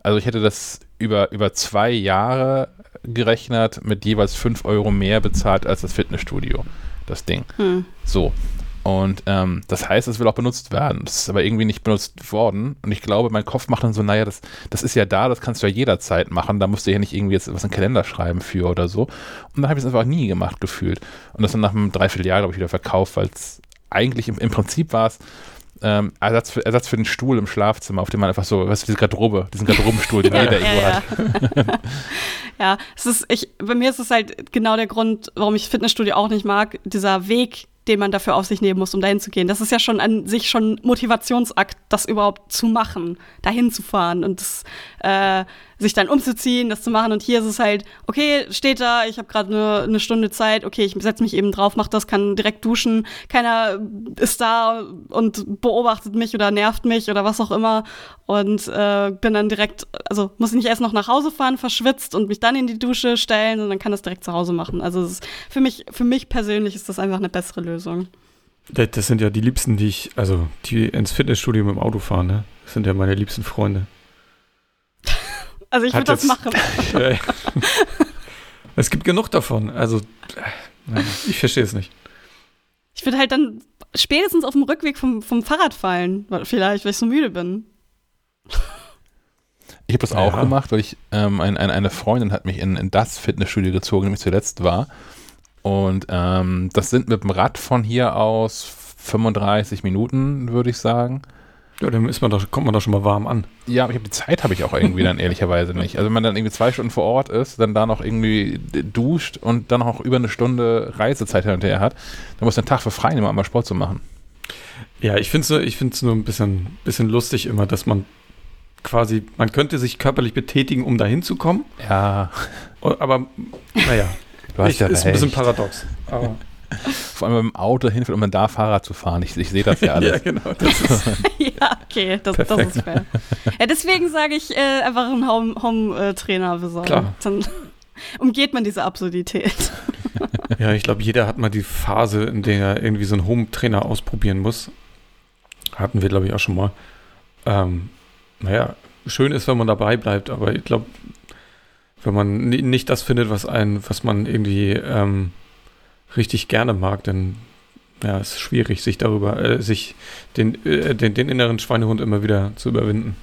also ich hätte das über, über zwei Jahre gerechnet mit jeweils 5 Euro mehr bezahlt als das Fitnessstudio, das Ding. Mhm. So. Und ähm, das heißt, es will auch benutzt werden. Das ist aber irgendwie nicht benutzt worden. Und ich glaube, mein Kopf macht dann so, naja, das, das ist ja da, das kannst du ja jederzeit machen. Da musst du ja nicht irgendwie jetzt was in den Kalender schreiben für oder so. Und dann habe ich es einfach nie gemacht gefühlt. Und das dann nach einem Dreivierteljahr, glaube ich, wieder verkauft, weil es eigentlich im, im Prinzip war es, ähm, Ersatz, für, Ersatz für den Stuhl im Schlafzimmer, auf dem man einfach so, weißt du, diese Garderobe, diesen Garderobenstuhl, den (laughs) jeder irgendwo ja. hat. (laughs) ja, es ist, ich, bei mir ist es halt genau der Grund, warum ich Fitnessstudio auch nicht mag, dieser Weg den man dafür auf sich nehmen muss, um dahin zu gehen. Das ist ja schon an sich schon Motivationsakt, das überhaupt zu machen, dahin zu fahren und das, äh, sich dann umzuziehen, das zu machen. Und hier ist es halt, okay, steht da, ich habe gerade eine ne Stunde Zeit, okay, ich setze mich eben drauf, mach das, kann direkt duschen, keiner ist da und beobachtet mich oder nervt mich oder was auch immer. Und äh, bin dann direkt, also muss ich nicht erst noch nach Hause fahren, verschwitzt und mich dann in die Dusche stellen, sondern kann das direkt zu Hause machen. Also für mich, für mich persönlich ist das einfach eine bessere Lösung. Lösung. Das sind ja die Liebsten, die ich, also die ins Fitnessstudio mit dem Auto fahren, ne? Das sind ja meine liebsten Freunde. Also ich würde das machen. (laughs) es gibt genug davon. Also ich verstehe es nicht. Ich würde halt dann spätestens auf dem Rückweg vom, vom Fahrrad fallen, vielleicht, weil ich so müde bin. Ich habe das auch ja. gemacht, weil ich ähm, ein, ein, eine Freundin hat mich in, in das Fitnessstudio gezogen, nämlich zuletzt war. Und ähm, das sind mit dem Rad von hier aus 35 Minuten, würde ich sagen. Ja, dann ist man doch, kommt man doch schon mal warm an. Ja, aber ich hab, die Zeit habe ich auch irgendwie dann ehrlicherweise nicht. Also wenn man dann irgendwie zwei Stunden vor Ort ist, dann da noch irgendwie duscht und dann auch über eine Stunde Reisezeit hinterher hat, dann muss man einen Tag für frei nehmen, um mal Sport zu machen. Ja, ich finde es nur ein bisschen, bisschen lustig immer, dass man quasi, man könnte sich körperlich betätigen, um dahin zu kommen. Ja. Aber naja, Du hast ich, ja ist ein bisschen paradox. Aber. (laughs) Vor allem mit dem Auto hinfällt, um dann da Fahrrad zu fahren. Ich, ich sehe das ja (laughs) alles. ja, genau. (laughs) ja, okay, das, das, ist fair. Ja, deswegen sage ich äh, einfach einen Home-Trainer Home, besorgen. Klar. Dann umgeht man diese Absurdität. ja, ich glaube, jeder hat mal die Phase, in der er irgendwie so einen Home-Trainer ausprobieren muss. Hatten wir, glaube ich, auch schon mal. Ähm, naja, schön ist, wenn man dabei bleibt, aber ich glaube, wenn man nicht das findet, was ein, was man irgendwie ähm, richtig gerne mag, dann ja, ist es schwierig, sich darüber, äh, sich den, äh, den, den, inneren Schweinehund immer wieder zu überwinden.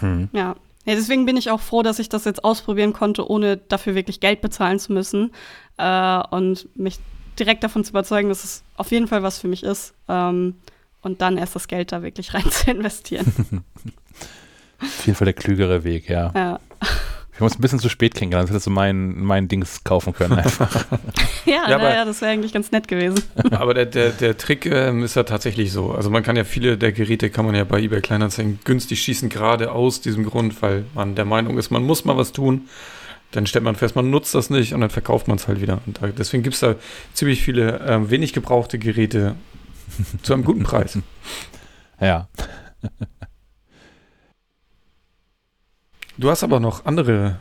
Hm. Ja. ja, deswegen bin ich auch froh, dass ich das jetzt ausprobieren konnte, ohne dafür wirklich Geld bezahlen zu müssen äh, und mich direkt davon zu überzeugen, dass es auf jeden Fall was für mich ist ähm, und dann erst das Geld da wirklich (laughs) rein zu investieren. (laughs) auf jeden Fall der klügere Weg, ja. Ja. Wir haben uns ein bisschen zu spät kennengelernt, hättest du mein, mein Dings kaufen können einfach. (laughs) ja, ja, naja, das wäre eigentlich ganz nett gewesen. (laughs) aber der, der, der Trick ähm, ist ja tatsächlich so. Also man kann ja viele der Geräte kann man ja bei eBay Kleinanzeigen günstig schießen, gerade aus diesem Grund, weil man der Meinung ist, man muss mal was tun. Dann stellt man fest, man nutzt das nicht und dann verkauft man es halt wieder. Und da, deswegen gibt es da ziemlich viele ähm, wenig gebrauchte Geräte zu einem guten Preis. (laughs) Ja. Du hast aber noch andere,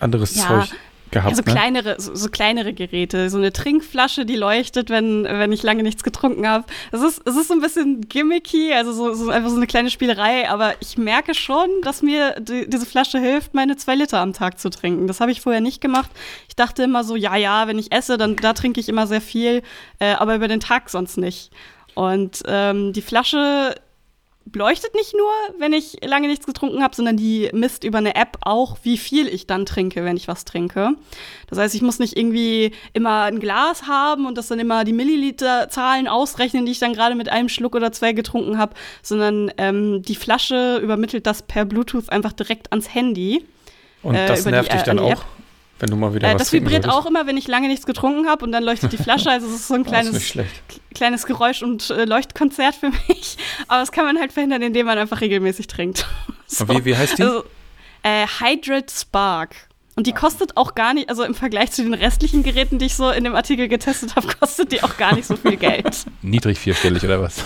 anderes ja. Zeug gehabt. so, ne? kleinere, so, so, kleinere Geräte. So eine Trinkflasche, die leuchtet, wenn, wenn ich lange nichts getrunken habe. Es ist, es ist so ein bisschen gimmicky, also so, so einfach so eine kleine Spielerei, aber ich merke schon, dass mir die, diese Flasche hilft, meine zwei Liter am Tag zu trinken. Das habe ich vorher nicht gemacht. Ich dachte immer so, ja, ja, wenn ich esse, dann da trinke ich immer sehr viel, äh, aber über den Tag sonst nicht. Und ähm, die Flasche leuchtet nicht nur, wenn ich lange nichts getrunken habe, sondern die misst über eine App auch, wie viel ich dann trinke, wenn ich was trinke. Das heißt, ich muss nicht irgendwie immer ein Glas haben und das dann immer die Milliliterzahlen ausrechnen, die ich dann gerade mit einem Schluck oder zwei getrunken habe, sondern ähm, die Flasche übermittelt das per Bluetooth einfach direkt ans Handy. Und das äh, nervt die, dich dann auch? Wenn du mal wieder äh, was Das vibriert würdest. auch immer, wenn ich lange nichts getrunken habe und dann leuchtet die Flasche. Also es ist so ein (laughs) kleines, kleines Geräusch- und äh, Leuchtkonzert für (laughs) mich. Aber das kann man halt verhindern, indem man einfach regelmäßig trinkt. (laughs) so. wie, wie heißt die? Also, äh, Hydrate Spark. Und die kostet auch gar nicht, also im Vergleich zu den restlichen Geräten, die ich so in dem Artikel getestet habe, kostet die auch gar nicht so viel Geld. Niedrig vierstellig oder was?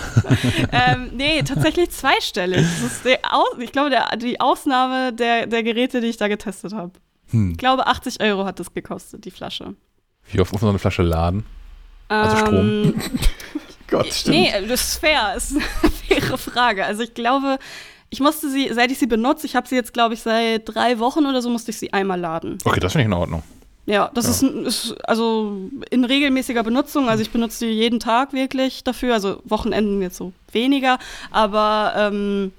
ähm, nee, tatsächlich zweistellig. Das ist der, ich glaube, der, die Ausnahme der, der Geräte, die ich da getestet habe. Hm. Ich glaube, 80 Euro hat das gekostet, die Flasche. Wie oft muss man so eine Flasche laden? Also Strom? Ähm, (laughs) Gott, stimmt. Nee, das ist fair. (laughs) Das ist eine faire Frage. Also ich glaube, ich musste sie, seit ich sie benutze, ich habe sie jetzt, glaube ich, seit drei Wochen oder so, musste ich sie einmal laden. Okay, das finde ich in Ordnung. Ja, das ja. Ist, ist, also in regelmäßiger Benutzung. Also ich benutze sie jeden Tag wirklich dafür. Also Wochenenden jetzt so weniger, aber ähm,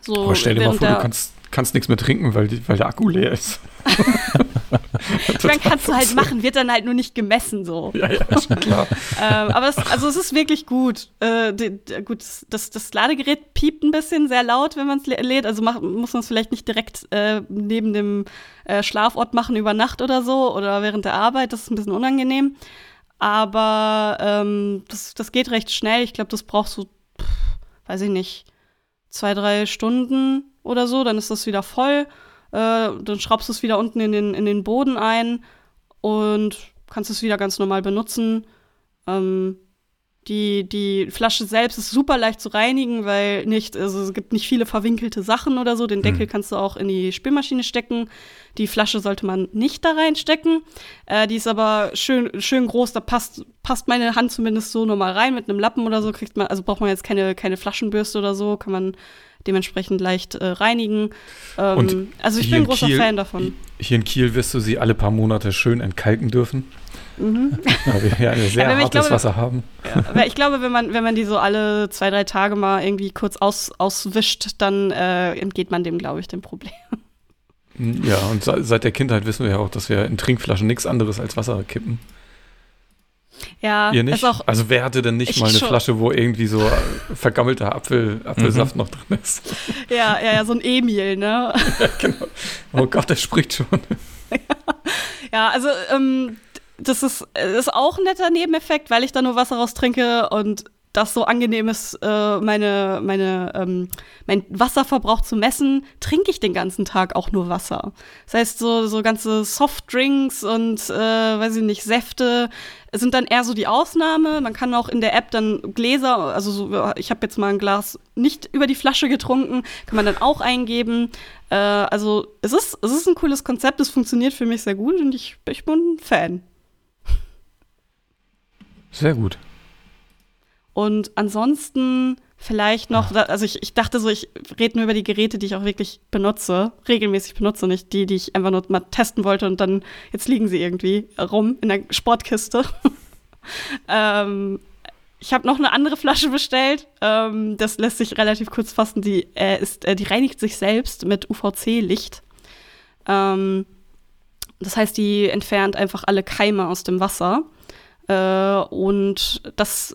so. Aber stell dir mal vor, du kannst, kannst nichts mehr trinken, weil, die, weil der Akku leer ist. (laughs) dann kannst du halt machen, wird dann halt nur nicht gemessen so. Ja, ja, ist klar. (laughs) ähm, aber es, also es ist wirklich gut. Äh, die, die, gut, das, das Ladegerät piept ein bisschen sehr laut, wenn man es lädt. Also mach, muss man es vielleicht nicht direkt äh, neben dem äh, Schlafort machen über Nacht oder so oder während der Arbeit. Das ist ein bisschen unangenehm. Aber ähm, das, das geht recht schnell. Ich glaube, das braucht so, pff, weiß ich nicht, zwei, drei Stunden oder so. Dann ist das wieder voll. Äh, dann schraubst du es wieder unten in den, in den Boden ein und kannst es wieder ganz normal benutzen. Ähm, die, die Flasche selbst ist super leicht zu reinigen, weil nicht, also es gibt nicht viele verwinkelte Sachen oder so. Den mhm. Deckel kannst du auch in die Spülmaschine stecken. Die Flasche sollte man nicht da reinstecken. Äh, die ist aber schön, schön groß, da passt, passt meine Hand zumindest so normal rein. Mit einem Lappen oder so kriegt man, also braucht man jetzt keine, keine Flaschenbürste oder so, kann man dementsprechend leicht äh, reinigen. Ähm, also ich bin ein großer Kiel, Fan davon. Hier in Kiel wirst du sie alle paar Monate schön entkalken dürfen. Mhm. (laughs) Weil wir ja ein sehr ja, hartes glaube, Wasser haben. Ja, ich glaube, wenn man, wenn man die so alle zwei, drei Tage mal irgendwie kurz aus, auswischt, dann äh, entgeht man dem, glaube ich, dem Problem. Ja, und seit der Kindheit wissen wir ja auch, dass wir in Trinkflaschen nichts anderes als Wasser kippen. Ja, Ihr nicht? Auch, also wer hatte denn nicht mal eine schon. Flasche, wo irgendwie so vergammelter Apfel, Apfelsaft mhm. noch drin ist? (laughs) Ja, ja, ja, so ein Emil, ne? (laughs) ja, genau. Oh Gott, der spricht schon. (laughs) ja, also ähm, das ist, ist auch ein netter Nebeneffekt, weil ich da nur Wasser raus trinke und das so angenehm ist, äh, meine, meine, ähm, mein Wasserverbrauch zu messen, trinke ich den ganzen Tag auch nur Wasser. Das heißt, so, so ganze Softdrinks und, äh, weiß ich nicht, Säfte sind dann eher so die Ausnahme. Man kann auch in der App dann Gläser, also so, ich habe jetzt mal ein Glas nicht über die Flasche getrunken, kann man dann auch eingeben. Äh, also es ist, es ist ein cooles Konzept, es funktioniert für mich sehr gut und ich, ich bin Fan. Sehr gut. Und ansonsten vielleicht noch, also ich, ich dachte so, ich rede nur über die Geräte, die ich auch wirklich benutze, regelmäßig benutze, nicht die, die ich einfach nur mal testen wollte und dann jetzt liegen sie irgendwie rum in der Sportkiste. (laughs) ähm, ich habe noch eine andere Flasche bestellt. Ähm, das lässt sich relativ kurz fassen. Die, äh, ist, äh, die reinigt sich selbst mit UVC-Licht. Ähm, das heißt, die entfernt einfach alle Keime aus dem Wasser. Äh, und das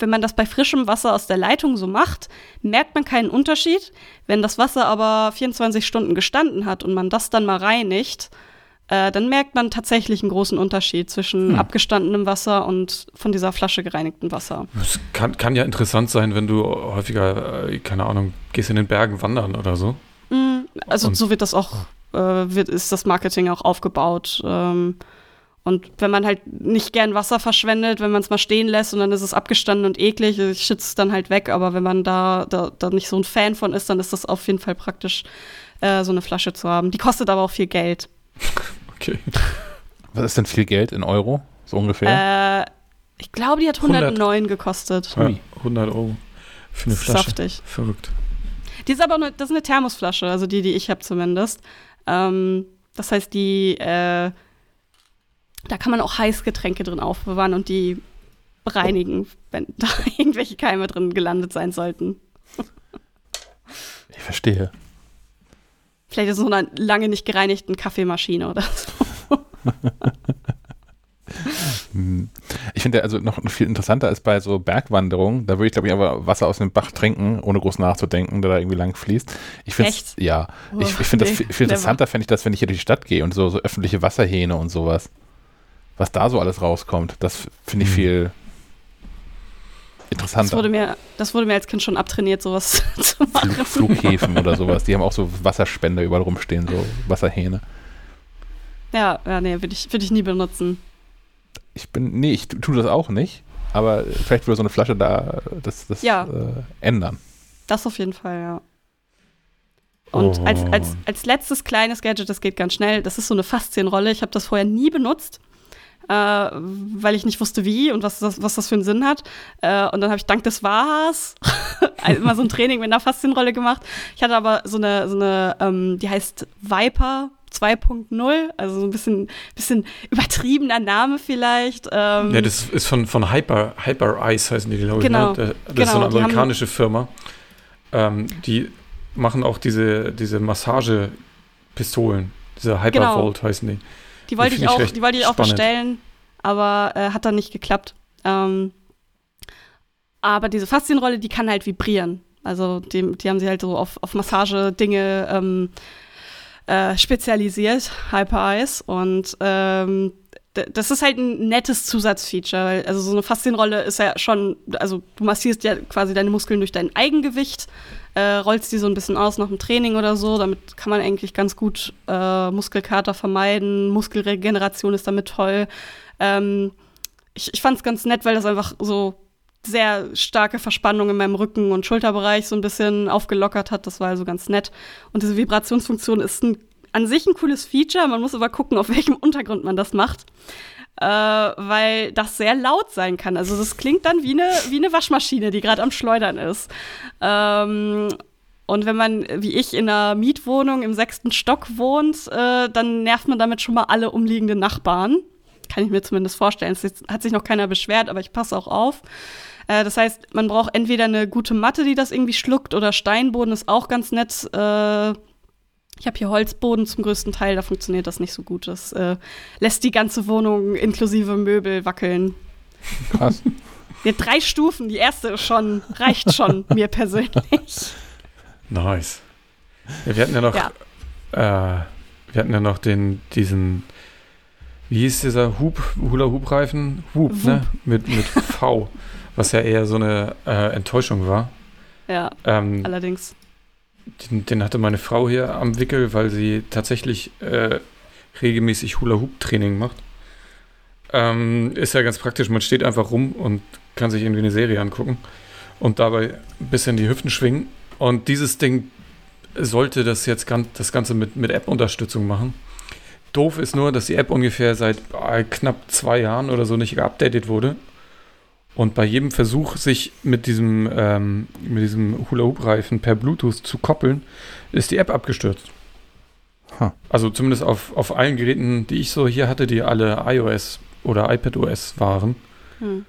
wenn man das bei frischem Wasser aus der Leitung so macht, merkt man keinen Unterschied. Wenn das Wasser aber 24 Stunden gestanden hat und man das dann mal reinigt, äh, dann merkt man tatsächlich einen großen Unterschied zwischen hm. abgestandenem Wasser und von dieser Flasche gereinigtem Wasser. Es kann, kann ja interessant sein, wenn du häufiger, äh, keine Ahnung, gehst in den Bergen wandern oder so. Mm, also und so wird das auch, äh, wird, ist das Marketing auch aufgebaut. Ähm, und wenn man halt nicht gern Wasser verschwendet, wenn man es mal stehen lässt und dann ist es abgestanden und eklig, ich schütze es dann halt weg. Aber wenn man da, da, da, nicht so ein Fan von ist, dann ist das auf jeden Fall praktisch, äh, so eine Flasche zu haben. Die kostet aber auch viel Geld. (laughs) Okay. (laughs) Was ist denn viel Geld in Euro? So ungefähr? Äh, ich glaube, die hat 109 100. gekostet. Ja, 100 Euro für eine Flasche. Saftig. Verrückt. Die ist aber eine, das ist eine Thermosflasche, also die, die ich habe zumindest. Ähm, das heißt, die äh, da kann man auch Heißgetränke drin aufbewahren und die reinigen, wenn (laughs) da irgendwelche Keime drin gelandet sein sollten. Ich verstehe. Vielleicht ist es so eine lange nicht gereinigten Kaffeemaschine oder so. (laughs) Ich finde also noch viel interessanter als bei so Bergwanderungen. Da würde ich, glaube ich, aber Wasser aus dem Bach trinken, ohne groß nachzudenken, der da irgendwie lang fließt. Ich finde ja. Oh, ich, ich finde das viel, viel interessanter, fände ich das, wenn ich hier durch die Stadt gehe und so, so öffentliche Wasserhähne und sowas was da so alles rauskommt, das finde ich mhm. viel interessanter. Das wurde, mir, das wurde mir als Kind schon abtrainiert, sowas (laughs) zu machen. Flug, Flughäfen oder (laughs) sowas, die haben auch so Wasserspender überall rumstehen, so Wasserhähne. Ja, ja, nee, würde ich, würd ich nie benutzen. Ich bin, nee, ich tue das auch nicht, aber vielleicht würde so eine Flasche da das, das Ja. äh, ändern. Das auf jeden Fall, ja. Und Oh. als, als, als letztes kleines Gadget, das geht ganz schnell, das ist so eine Faszienrolle. Ich habe das vorher nie benutzt, äh, weil ich nicht wusste, wie und was das, was das für einen Sinn hat. Äh, und dann habe ich dank des Wahas (laughs) immer so ein Training mit einer Faszienrolle gemacht. Ich hatte aber so eine, so eine ähm, die heißt Viper 2.0, also so ein bisschen, bisschen übertriebener Name vielleicht. Ähm, Ja, das ist von, von Hyper, Hyper Ice heißen die, glaube Genau, ich. Ne? Das genau, ist so eine die haben- amerikanische Firma. Ähm, die machen auch diese, diese Massagepistolen. Diese Hypervolt heißen die. Die wollte ich ich auch, die wollte ich auch spannend. bestellen, aber äh, hat dann nicht geklappt. Ähm, aber diese Faszienrolle, die kann halt vibrieren. Also die, die haben sie halt so auf, auf Massage-Dinge ähm, äh, spezialisiert, Hyper Eyes. Und ähm, das ist halt ein nettes Zusatzfeature. Also so eine Faszienrolle ist ja schon, also du massierst ja quasi deine Muskeln durch dein Eigengewicht, äh, rollst die so ein bisschen aus nach dem Training oder so. Damit kann man eigentlich ganz gut äh, Muskelkater vermeiden. Muskelregeneration ist damit toll. Ähm, ich ich fand es ganz nett, weil das einfach so sehr starke Verspannung in meinem Rücken und Schulterbereich so ein bisschen aufgelockert hat. Das war also ganz nett. Und diese Vibrationsfunktion ist ein, an sich ein cooles Feature. Man muss aber gucken, auf welchem Untergrund man das macht. Äh, weil das sehr laut sein kann. Also das klingt dann wie eine, wie eine Waschmaschine, die gerade am Schleudern ist. Ähm, und wenn man, wie ich, in einer Mietwohnung im sechsten Stock wohnt, äh, dann nervt man damit schon mal alle umliegenden Nachbarn. Kann ich mir zumindest vorstellen. Es hat sich noch keiner beschwert, aber ich passe auch auf. Äh, das heißt, man braucht entweder eine gute Matte, die das irgendwie schluckt, oder Steinboden ist auch ganz nett. Äh, ich habe hier Holzboden zum größten Teil, da funktioniert das nicht so gut. Das äh, lässt die ganze Wohnung inklusive Möbel wackeln. Krass. (laughs) Ja, drei Stufen, die erste ist schon, reicht schon (laughs) mir persönlich. Nice. Ja, wir hatten ja noch, Ja. äh, wir hatten ja noch den, diesen, wie hieß dieser Hub, Hula-Hoop-Reifen? Hub, ne? Mit, mit V, was ja eher so eine äh, Enttäuschung war. Ja, Ähm, allerdings. Den, den hatte meine Frau hier am Wickel, weil sie tatsächlich äh, regelmäßig Hula-Hoop-Training macht. Ähm, ist ja ganz praktisch, man steht einfach rum und kann sich irgendwie eine Serie angucken und dabei ein bisschen die Hüften schwingen. Und dieses Ding sollte das jetzt ganz, das Ganze mit, mit App-Unterstützung machen. Doof ist nur, dass die App ungefähr seit äh, knapp zwei Jahren oder so nicht geupdatet wurde. Und bei jedem Versuch, sich mit diesem, ähm, mit diesem Hula-Hoop-Reifen per Bluetooth zu koppeln, ist die App abgestürzt. Huh. Also zumindest auf, auf allen Geräten, die ich so hier hatte, die alle iOS oder iPadOS waren. Hm.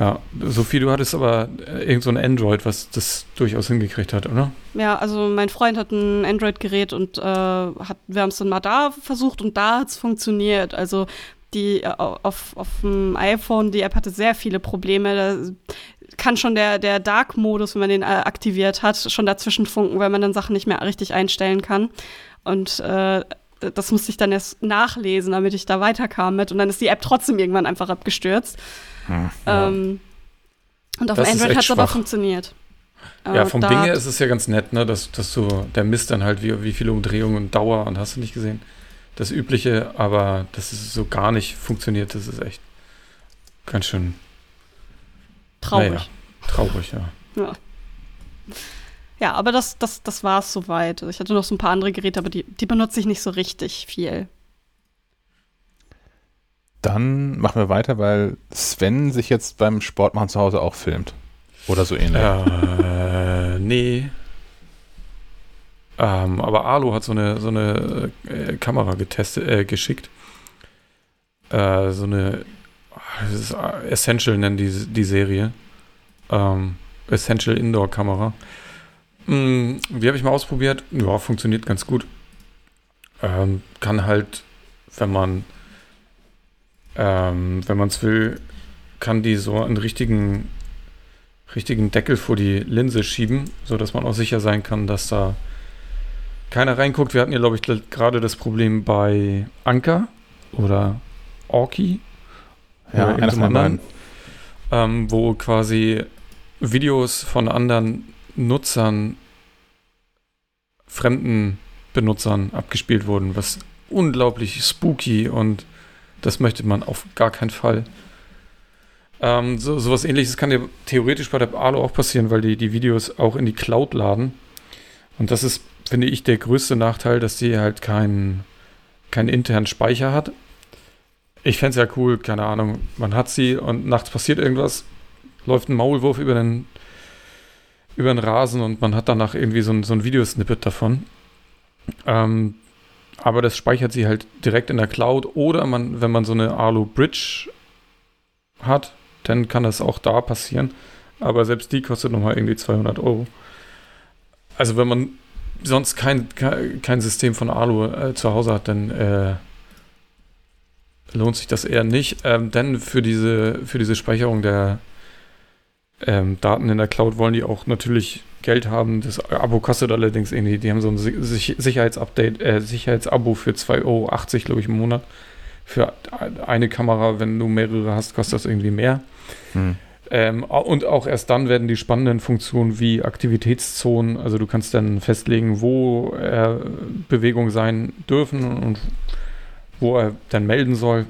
Ja, Sophie, du hattest aber äh, irgend so ein Android, was das durchaus hingekriegt hat, oder? Ja, also mein Freund hat ein Android-Gerät und äh, hat, wir haben es dann mal da versucht und da hat es funktioniert. Also die äh, auf, auf dem iPhone, die App hatte sehr viele Probleme. Da kann schon der, der Dark-Modus, wenn man den äh, aktiviert hat, schon dazwischen funken, weil man dann Sachen nicht mehr richtig einstellen kann. Und äh, das musste ich dann erst nachlesen, damit ich da weiterkam mit. Und dann ist die App trotzdem irgendwann einfach abgestürzt. Hm. Ähm, und auf Das Android hat es aber funktioniert. Ja, Äh, vom Ding her ist es ja ganz nett, ne, dass, dass du, der misst dann halt, wie, wie viele Umdrehungen und Dauer und hast du nicht gesehen. Das Übliche, aber dass es so gar nicht funktioniert, das ist echt ganz schön traurig. naja, traurig, ja. Ja. Ja, aber das, das, das war es soweit. Ich hatte noch so ein paar andere Geräte, aber die, die benutze ich nicht so richtig viel. Dann machen wir weiter, weil Sven sich jetzt beim Sportmachen zu Hause auch filmt. Oder so ähnlich. Äh, nee. Ähm, aber Alu hat so eine, so eine äh, Kamera getestet, äh, geschickt. Äh, so eine ist äh, Essential nennen die, die Serie. Ähm, Essential Indoor Kamera. Hm, die habe ich mal ausprobiert. Ja, funktioniert ganz gut. Ähm, kann halt, wenn man ähm, wenn man es will, kann die so einen richtigen richtigen Deckel vor die Linse schieben, sodass man auch sicher sein kann, dass da keiner reinguckt. Wir hatten ja, glaube ich, gerade das Problem bei Anker oder Orki. Ja, oder einer von irgendeinem ähm, wo quasi Videos von anderen Nutzern, fremden Benutzern abgespielt wurden, was unglaublich spooky und das möchte man auf gar keinen Fall. Ähm, so, sowas ähnliches kann ja theoretisch bei der Alu auch passieren, weil die die Videos auch in die Cloud laden. Und das ist, finde ich, der größte Nachteil, dass sie halt keinen keinen internen Speicher hat. Ich fände es ja cool, keine Ahnung, man hat sie und nachts passiert irgendwas, läuft ein Maulwurf über den, über den Rasen und man hat danach irgendwie so ein, so ein Videosnippet davon. Ähm, aber das speichert sie halt direkt in der Cloud oder man, wenn man so eine Alu Bridge hat, dann kann das auch da passieren. Aber selbst die kostet nochmal irgendwie 200 Euro. Also wenn man sonst kein, kein System von Alu äh, zu Hause hat, dann äh, lohnt sich das eher nicht. Ähm, denn für diese, für diese Speicherung der ähm, Daten in der Cloud wollen die auch natürlich Geld haben. Das Abo kostet allerdings irgendwie, die haben so ein Sicherheitsupdate, äh, Sicherheitsabo für 2,80 Euro, glaube ich, im Monat. Für eine Kamera, wenn du mehrere hast, kostet das irgendwie mehr. Hm. Ähm, und auch erst dann werden die spannenden Funktionen wie Aktivitätszonen, also du kannst dann festlegen, wo äh, Bewegungen sein dürfen und wo er dann melden soll.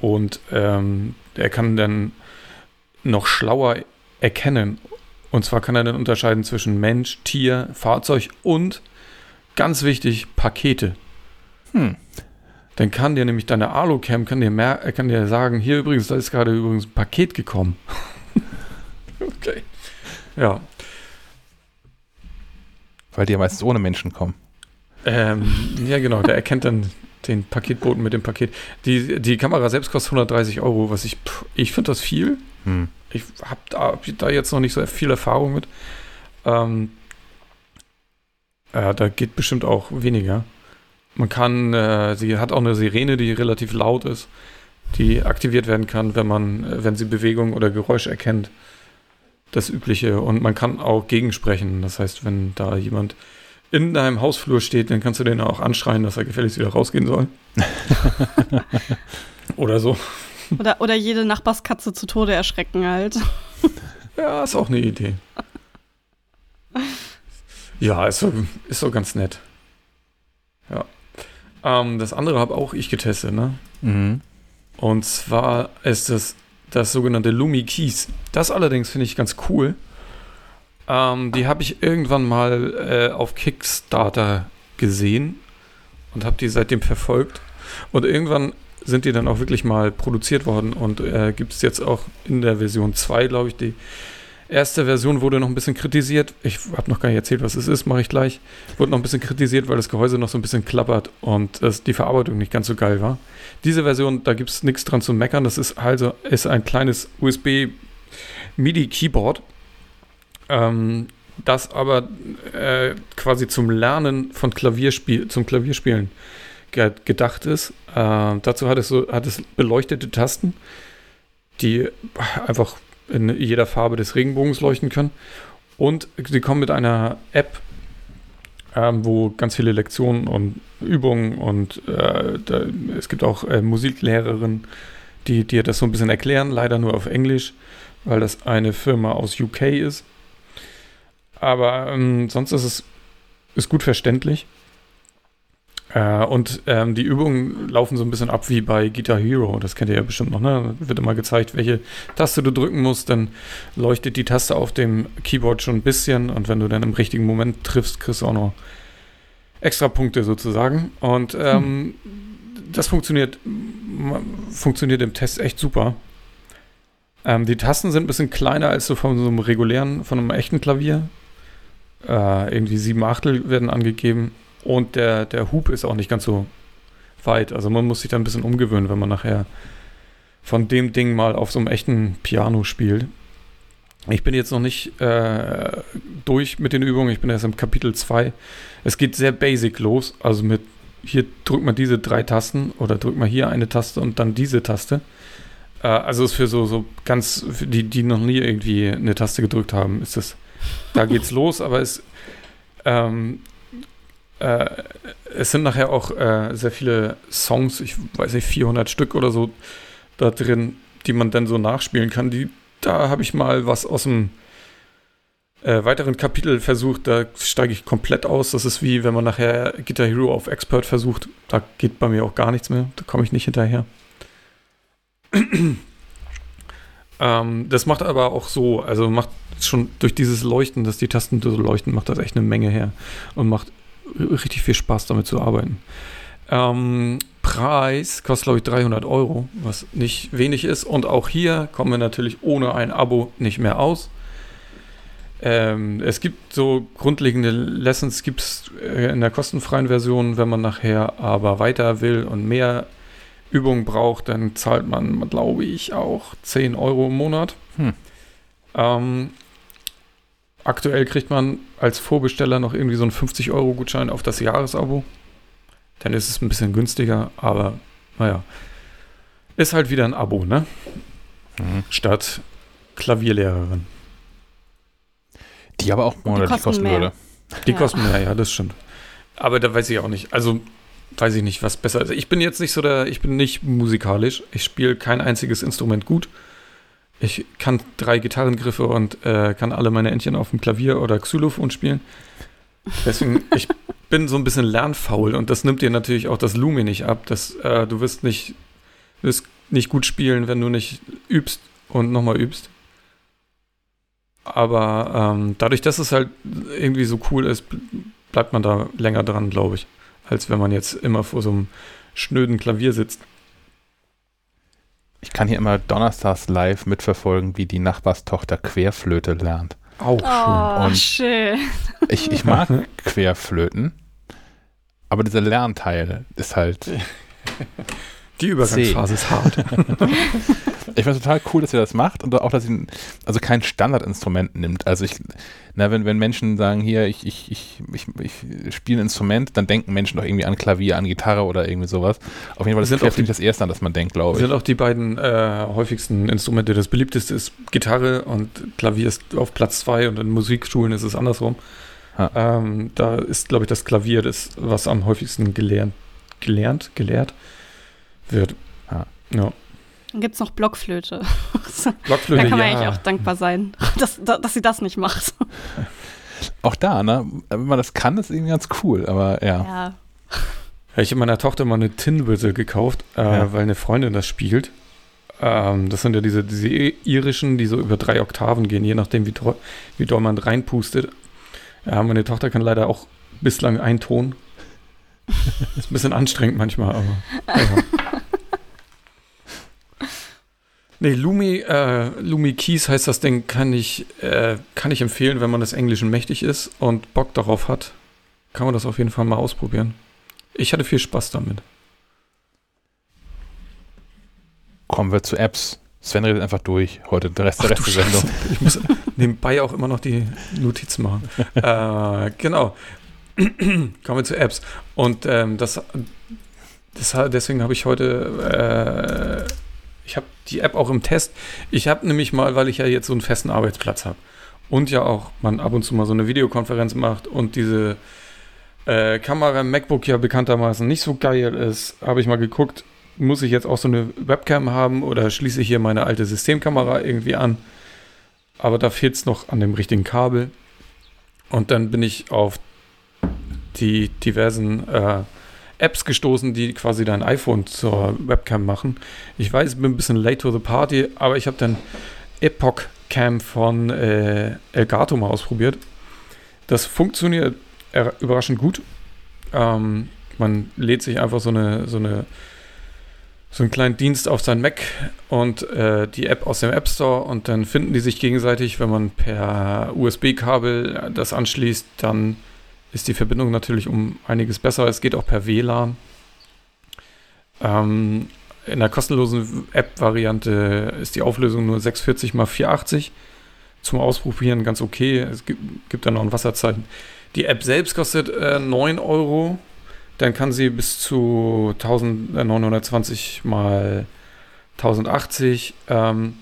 Und ähm, er kann dann noch schlauer erkennen. Und zwar kann er dann unterscheiden zwischen Mensch, Tier, Fahrzeug und, ganz wichtig, Pakete. Hm. Dann kann dir nämlich deine Alucam kann dir, mehr, kann dir sagen, hier übrigens, da ist gerade übrigens ein Paket gekommen. (laughs) okay. Ja. Weil die ja meistens ohne Menschen kommen. Ähm, ja, genau. Der erkennt dann den Paketboten mit dem Paket. Die, die Kamera selbst kostet 130 Euro, was ich, pff, ich finde das viel. Hm. Ich habe da, hab da, jetzt noch nicht so viel Erfahrung mit. Ähm, äh, da geht bestimmt auch weniger. Man kann, äh, sie hat auch eine Sirene, die relativ laut ist, die aktiviert werden kann, wenn man, äh, wenn sie Bewegung oder Geräusch erkennt. Das Übliche. Und man kann auch gegensprechen. Das heißt, wenn da jemand in deinem Hausflur steht, dann kannst du den auch anschreien, dass er gefälligst wieder rausgehen soll. (laughs) oder so. Oder, oder jede Nachbarskatze zu Tode erschrecken halt. ja, ist auch eine Idee. Ja, ist so, ist so ganz nett. Ja. Ähm, das andere habe auch ich getestet, ne? Mhm. Und zwar ist es das sogenannte Lumi Keys. Das allerdings finde ich ganz cool. Ähm, die habe ich irgendwann mal äh, auf Kickstarter gesehen und habe die seitdem verfolgt. Und irgendwann sind die dann auch wirklich mal produziert worden und äh, gibt es jetzt auch in der Version 2, glaube ich, die erste Version wurde noch ein bisschen kritisiert. Ich habe noch gar nicht erzählt, was es ist, mache ich gleich. Wurde noch ein bisschen kritisiert, weil das Gehäuse noch so ein bisschen klappert und das, die Verarbeitung nicht ganz so geil war. Diese Version, da gibt es nichts dran zu meckern. Das ist also ist ein kleines USB MIDI-Keyboard, ähm, das aber äh, quasi zum Lernen von Klavierspiel, zum Klavierspielen gedacht ist. Äh, dazu hat es, so, hat es beleuchtete Tasten, die einfach in jeder Farbe des Regenbogens leuchten können. Und sie kommen mit einer App, ähm, wo ganz viele Lektionen und Übungen und äh, da, es gibt auch äh, Musiklehrerinnen, die dir das so ein bisschen erklären, leider nur auf Englisch, weil das eine Firma aus UK ist. Aber ähm, sonst ist es ist gut verständlich. Äh, und ähm, die Übungen laufen so ein bisschen ab wie bei Guitar Hero. Das kennt ihr ja bestimmt noch, ne? Wird immer gezeigt, welche Taste du drücken musst. Dann leuchtet die Taste auf dem Keyboard schon ein bisschen. Und wenn du dann im richtigen Moment triffst, kriegst du auch noch extra Punkte sozusagen. Und ähm, hm. das funktioniert, funktioniert im Test echt super. Ähm, die Tasten sind ein bisschen kleiner als so von so einem regulären, von einem echten Klavier. Äh, irgendwie sieben Achtel werden angegeben. Und der, der Hub ist auch nicht ganz so weit. Also man muss sich da ein bisschen umgewöhnen, wenn man nachher von dem Ding mal auf so einem echten Piano spielt. Ich bin jetzt noch nicht äh, durch mit den Übungen, ich bin erst im Kapitel 2. Es geht sehr basic los, also mit hier drückt man diese drei Tasten oder drückt man hier eine Taste und dann diese Taste. Äh, also ist für so, so ganz, die, die noch nie irgendwie eine Taste gedrückt haben, ist das, da geht's (laughs) los, aber es ähm, äh, es sind nachher auch äh, sehr viele Songs, ich weiß nicht, 400 Stück oder so da drin, die man dann so nachspielen kann. Die, da habe ich mal was aus dem äh, weiteren Kapitel versucht, da steige ich komplett aus. Das ist wie wenn man nachher Guitar Hero auf Expert versucht. Da geht bei mir auch gar nichts mehr. Da komme ich nicht hinterher. (clears throat) ähm, das macht aber auch so, also macht schon durch dieses Leuchten, dass die Tasten so leuchten, macht das echt eine Menge her und macht richtig viel Spaß damit zu arbeiten. Ähm, Preis kostet, glaube ich, 300 Euro, was nicht wenig ist. Und auch hier kommen wir natürlich ohne ein Abo nicht mehr aus. Ähm, es gibt so grundlegende Lessons, gibt es äh, in der kostenfreien Version. Wenn man nachher aber weiter will und mehr Übung braucht, dann zahlt man, glaube ich, auch 10 Euro im Monat. Hm. Ähm, aktuell kriegt man als Vorbesteller noch irgendwie so einen 50-Euro-Gutschein auf das Jahresabo. Dann ist es ein bisschen günstiger, aber naja. Ist halt wieder ein Abo, ne? Mhm. Statt Klavierlehrerin. Die aber auch monatlich kosten, kosten würde. Die ja. kosten mehr, ja, das stimmt. Aber da weiß ich auch nicht. Also weiß ich nicht, was besser ist. Ich bin jetzt nicht so der, ich bin nicht musikalisch. Ich spiele kein einziges Instrument gut. Ich kann drei Gitarrengriffe und äh, kann alle meine Entchen auf dem Klavier oder Xylophon spielen. Deswegen, (laughs) ich bin so ein bisschen lernfaul und das nimmt dir natürlich auch das Lumi nicht ab. Das, äh, du wirst nicht, wirst nicht gut spielen, wenn du nicht übst und nochmal übst. Aber ähm, dadurch, dass es halt irgendwie so cool ist, bleibt man da länger dran, glaube ich, als wenn man jetzt immer vor so einem schnöden Klavier sitzt. Ich kann hier immer donnerstags live mitverfolgen, wie die Nachbarstochter Querflöte lernt. Auch schön. Oh, Und schön. Ich, ich mag Querflöten, aber dieser Lernteil ist halt. (laughs) Die Übergangsphase ist hart. (laughs) ich finde es total cool, dass ihr das macht und auch, dass ihr also kein Standardinstrument nimmt. Also ich, na, wenn, wenn Menschen sagen, hier, ich, ich, ich, ich, ich spiele ein Instrument, dann denken Menschen doch irgendwie an Klavier, an Gitarre oder irgendwie sowas. Auf jeden Fall das ist das, das Erste, an das man denkt, glaube ich. Sind auch die beiden äh, häufigsten Instrumente. Das beliebteste ist Gitarre und Klavier ist auf Platz zwei und in Musikschulen ist es andersrum. Ähm, da ist, glaube ich, das Klavier das, was am häufigsten gelernt, gelernt, gelehrt wird. Ja. ja. Dann gibt es noch Blockflöte. (laughs) Blockflöte, Da kann man ja. eigentlich auch dankbar sein, (laughs) dass, dass sie das nicht macht. (laughs) Auch da, ne? Wenn man das kann, ist irgendwie ganz cool, aber ja. Ja. Ich habe meiner Tochter mal eine Tin Whistle gekauft, äh, ja. weil eine Freundin das spielt. Ähm, das sind ja diese, diese irischen, die so über drei Oktaven gehen, je nachdem, wie, wie doll man reinpustet. Ja, meine Tochter kann leider auch bislang einen Ton. (laughs) Ist ein bisschen anstrengend manchmal, aber. Ja. (laughs) Nee, Lumi, äh, Lumi Keys heißt das Ding, kann ich, äh, kann ich empfehlen, wenn man des Englischen mächtig ist und Bock darauf hat. Kann man das auf jeden Fall mal ausprobieren. Ich hatte viel Spaß damit. Kommen wir zu Apps. Sven redet einfach durch heute, der Rest Ach, der Rest der Sendung. Ich muss nebenbei auch immer noch die Notizen machen. (laughs) äh, genau. (clears throat) Kommen wir zu Apps. Und ähm, das, das, deswegen habe ich heute äh, ich habe die App auch im Test. Ich habe nämlich mal, weil ich ja jetzt so einen festen Arbeitsplatz habe und ja auch man ab und zu mal so eine Videokonferenz macht und diese äh, Kamera im MacBook ja bekanntermaßen nicht so geil ist, habe ich mal geguckt, muss ich jetzt auch so eine Webcam haben oder schließe ich hier meine alte Systemkamera irgendwie an? Aber da fehlt es noch an dem richtigen Kabel. Und dann bin ich auf die diversen äh, Apps gestoßen, die quasi dein iPhone zur Webcam machen. Ich weiß, ich bin ein bisschen late to the party, aber ich habe dann Epoch Cam von äh, Elgato mal ausprobiert. Das funktioniert überraschend gut. Ähm, man lädt sich einfach so eine, so eine so einen kleinen Dienst auf sein Mac und äh, die App aus dem App Store und dann finden die sich gegenseitig, wenn man per USB-Kabel das anschließt, dann ist die Verbindung natürlich um einiges besser. Es geht auch per WLAN. Ähm, in der kostenlosen App-Variante ist die Auflösung nur 640 x 480. Zum Ausprobieren ganz okay. Es gibt, gibt dann noch ein Wasserzeichen. Die App selbst kostet äh, 9 Euro. Dann kann sie bis zu 1920 mal 1080. Ähm,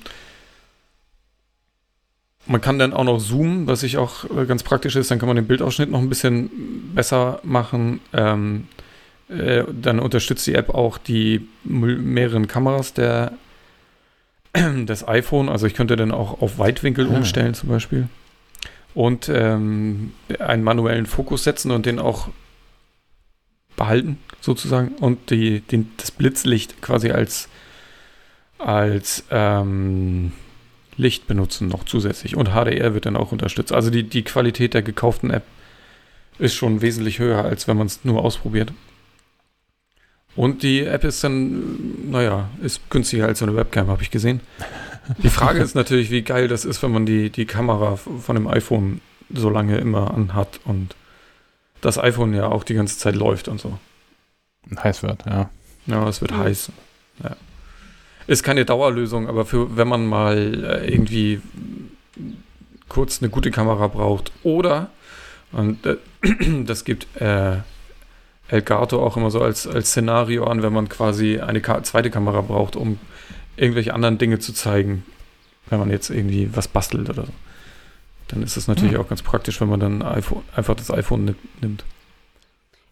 man kann dann auch noch zoomen, was ich auch äh, ganz praktisch ist. Dann kann man den Bildausschnitt noch ein bisschen besser machen. Ähm, äh, dann unterstützt die App auch die mehreren Kameras der, (clears throat) des iPhone. Also ich könnte dann auch auf Weitwinkel ah. umstellen zum Beispiel. und ähm, einen manuellen Fokus setzen und den auch behalten, sozusagen, und die, den, das Blitzlicht quasi als, als ähm, Licht benutzen noch zusätzlich. Und HDR wird dann auch unterstützt. Also die, die Qualität der gekauften App ist schon wesentlich höher, als wenn man es nur ausprobiert. Und die App ist dann, naja, ist günstiger als so eine Webcam, habe ich gesehen. Die Frage ist natürlich, wie geil das ist, wenn man die, die Kamera von dem iPhone so lange immer anhat und das iPhone ja auch die ganze Zeit läuft und so. Heiß wird, ja. Ja, es wird mhm. heiß. Ja. Ist keine Dauerlösung, aber für wenn man mal äh, irgendwie kurz eine gute Kamera braucht oder und äh, (clears throat) das gibt äh, Elgato auch immer so als, als Szenario an, wenn man quasi eine Ka zweite Kamera braucht, um irgendwelche anderen Dinge zu zeigen, wenn man jetzt irgendwie was bastelt oder so. Dann ist es natürlich mhm. auch ganz praktisch, wenn man dann iPhone, einfach das iPhone nimmt.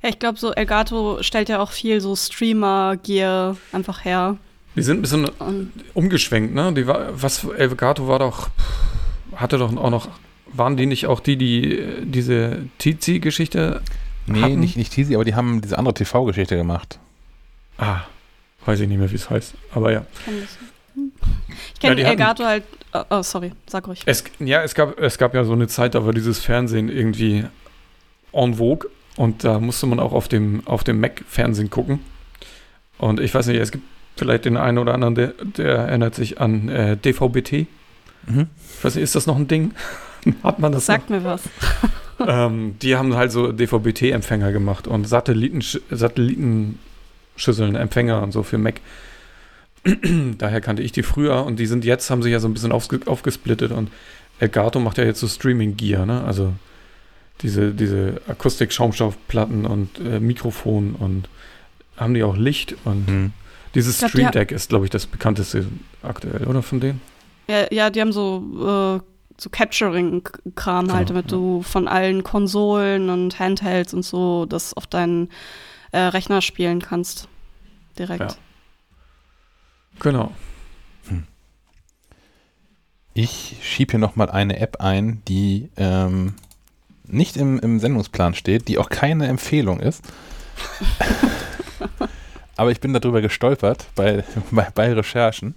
Ja, ich glaube, so Elgato stellt ja auch viel so Streamer-Gear einfach her. Die sind ein bisschen Und umgeschwenkt, ne? Die war, was, Elgato war doch, hatte doch auch noch, waren die nicht auch die, die diese Tizi-Geschichte Nee, hatten? nicht, nicht Tizi, aber die haben diese andere TV-Geschichte gemacht. Ah, weiß ich nicht mehr, wie es heißt. Aber ja. Ich kenne ja, Elgato halt. Oh, oh, sorry, sag ruhig. Es, ja, es gab, es gab ja so eine Zeit, da war dieses Fernsehen irgendwie en vogue und da musste man auch auf dem, auf dem Mac Fernsehen gucken. Und ich weiß nicht, es gibt vielleicht den einen oder anderen, der, der erinnert sich an äh, DVB-T. Mhm. Ich weiß nicht, ist das noch ein Ding? (laughs) Hat man das? Sagt noch? mir was. (laughs) ähm, die haben halt so DVB-T-Empfänger gemacht und Satelliten, Satellitenschüsseln, Empfänger und so für Mac. (clears throat) Daher kannte ich die früher und die sind jetzt, haben sich ja so ein bisschen aufge aufgesplittet und Elgato macht ja jetzt so Streaming-Gear, ne? Also diese, diese Akustik-Schaumstoffplatten und äh, Mikrofon und haben die auch Licht und mhm. Dieses glaub, Stream Deck ist, glaube ich, das bekannteste aktuell, oder von denen? Ja, ja die haben so, äh, so Capturing-Kram halt, genau, damit ja. du von allen Konsolen und Handhelds und so das auf deinen äh, Rechner spielen kannst. Direkt. Ja. Genau. Hm. Ich schiebe hier nochmal eine App ein, die ähm, nicht im, im Sendungsplan steht, die auch keine Empfehlung ist. (laughs) Aber ich bin darüber gestolpert bei, (laughs) bei, bei, Recherchen.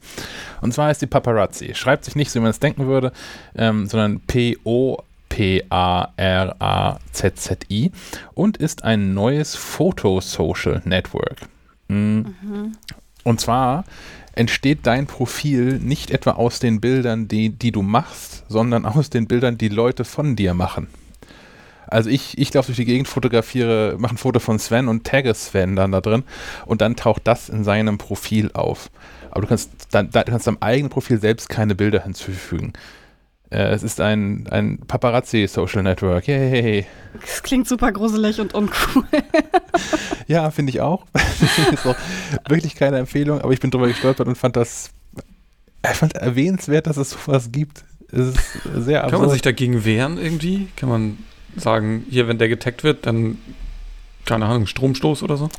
Und zwar ist die Paparazzi. Schreibt sich nicht so, wie man es denken würde, ähm, sondern P-O-P-A-R-A-Z-Z-I und ist ein neues Photo-Social Network. Mhm. Mhm. Und zwar entsteht dein Profil nicht etwa aus den Bildern, die, die du machst, sondern aus den Bildern, die Leute von dir machen. Also ich, ich laufe durch die Gegend, fotografiere, mache ein Foto von Sven und tagge Sven dann da drin und dann taucht das in seinem Profil auf. Aber du kannst, dann, du kannst deinem eigenen Profil selbst keine Bilder hinzufügen. Äh, es ist ein, ein Paparazzi-Social Network. Yay. Das klingt super gruselig und uncool. (laughs) ja, finde ich auch. (laughs) ist auch wirklich keine Empfehlung, aber ich bin drüber gestolpert und fand das ich fand erwähnenswert, dass es sowas gibt. Es ist sehr absurd. Kann man sich dagegen wehren irgendwie? Kann man sagen, hier, wenn der getaggt wird, dann, keine Ahnung, Stromstoß oder so?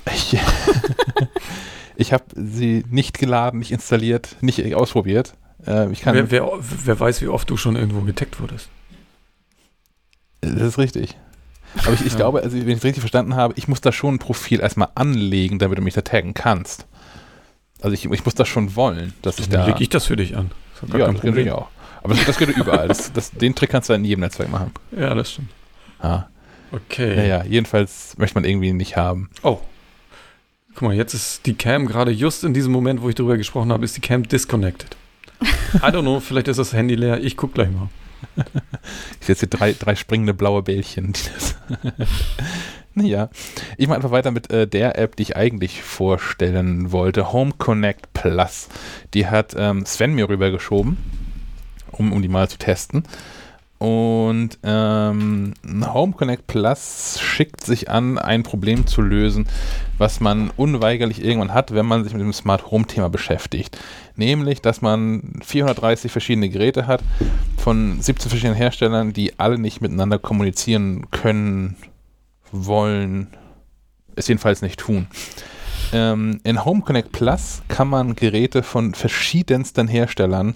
Ich, (laughs) habe sie nicht geladen, nicht installiert, nicht ausprobiert. Äh, ich kann wer, wer, wer weiß, wie oft du schon irgendwo getaggt wurdest. Das ist richtig. Aber ich, ich ja. glaube, also wenn ich es richtig verstanden habe, ich muss da schon ein Profil erstmal anlegen, damit du mich da taggen kannst. Also ich, ich muss das schon wollen, dass Dann ich da. lege ich das für dich an. Das ja, das geht auch. Aber das, das geht überall. Das, das, den Trick kannst du in jedem Netzwerk machen. Ja, das stimmt. Ja. Okay. Ja, ja, jedenfalls möchte man irgendwie nicht haben. Oh. Guck mal, jetzt ist die Cam gerade just in diesem Moment, wo ich drüber gesprochen habe, ist die Cam disconnected. (laughs) I don't know, vielleicht ist das Handy leer. Ich guck gleich mal. ich sehe jetzt hier drei, drei springende blaue Bällchen. (laughs) naja, ich mache einfach weiter mit äh, der App, die ich eigentlich vorstellen wollte. Home Connect Plus. Die hat ähm, Sven mir rübergeschoben, um, um die mal zu testen. Und ähm, Home Connect Plus schickt sich an, ein Problem zu lösen, was man unweigerlich irgendwann hat, wenn man sich mit dem Smart Home Thema beschäftigt. Nämlich, dass man 430 verschiedene Geräte hat von 17 verschiedenen Herstellern, die alle nicht miteinander kommunizieren können, wollen, es jedenfalls nicht tun. Ähm, in Home Connect Plus kann man Geräte von verschiedensten Herstellern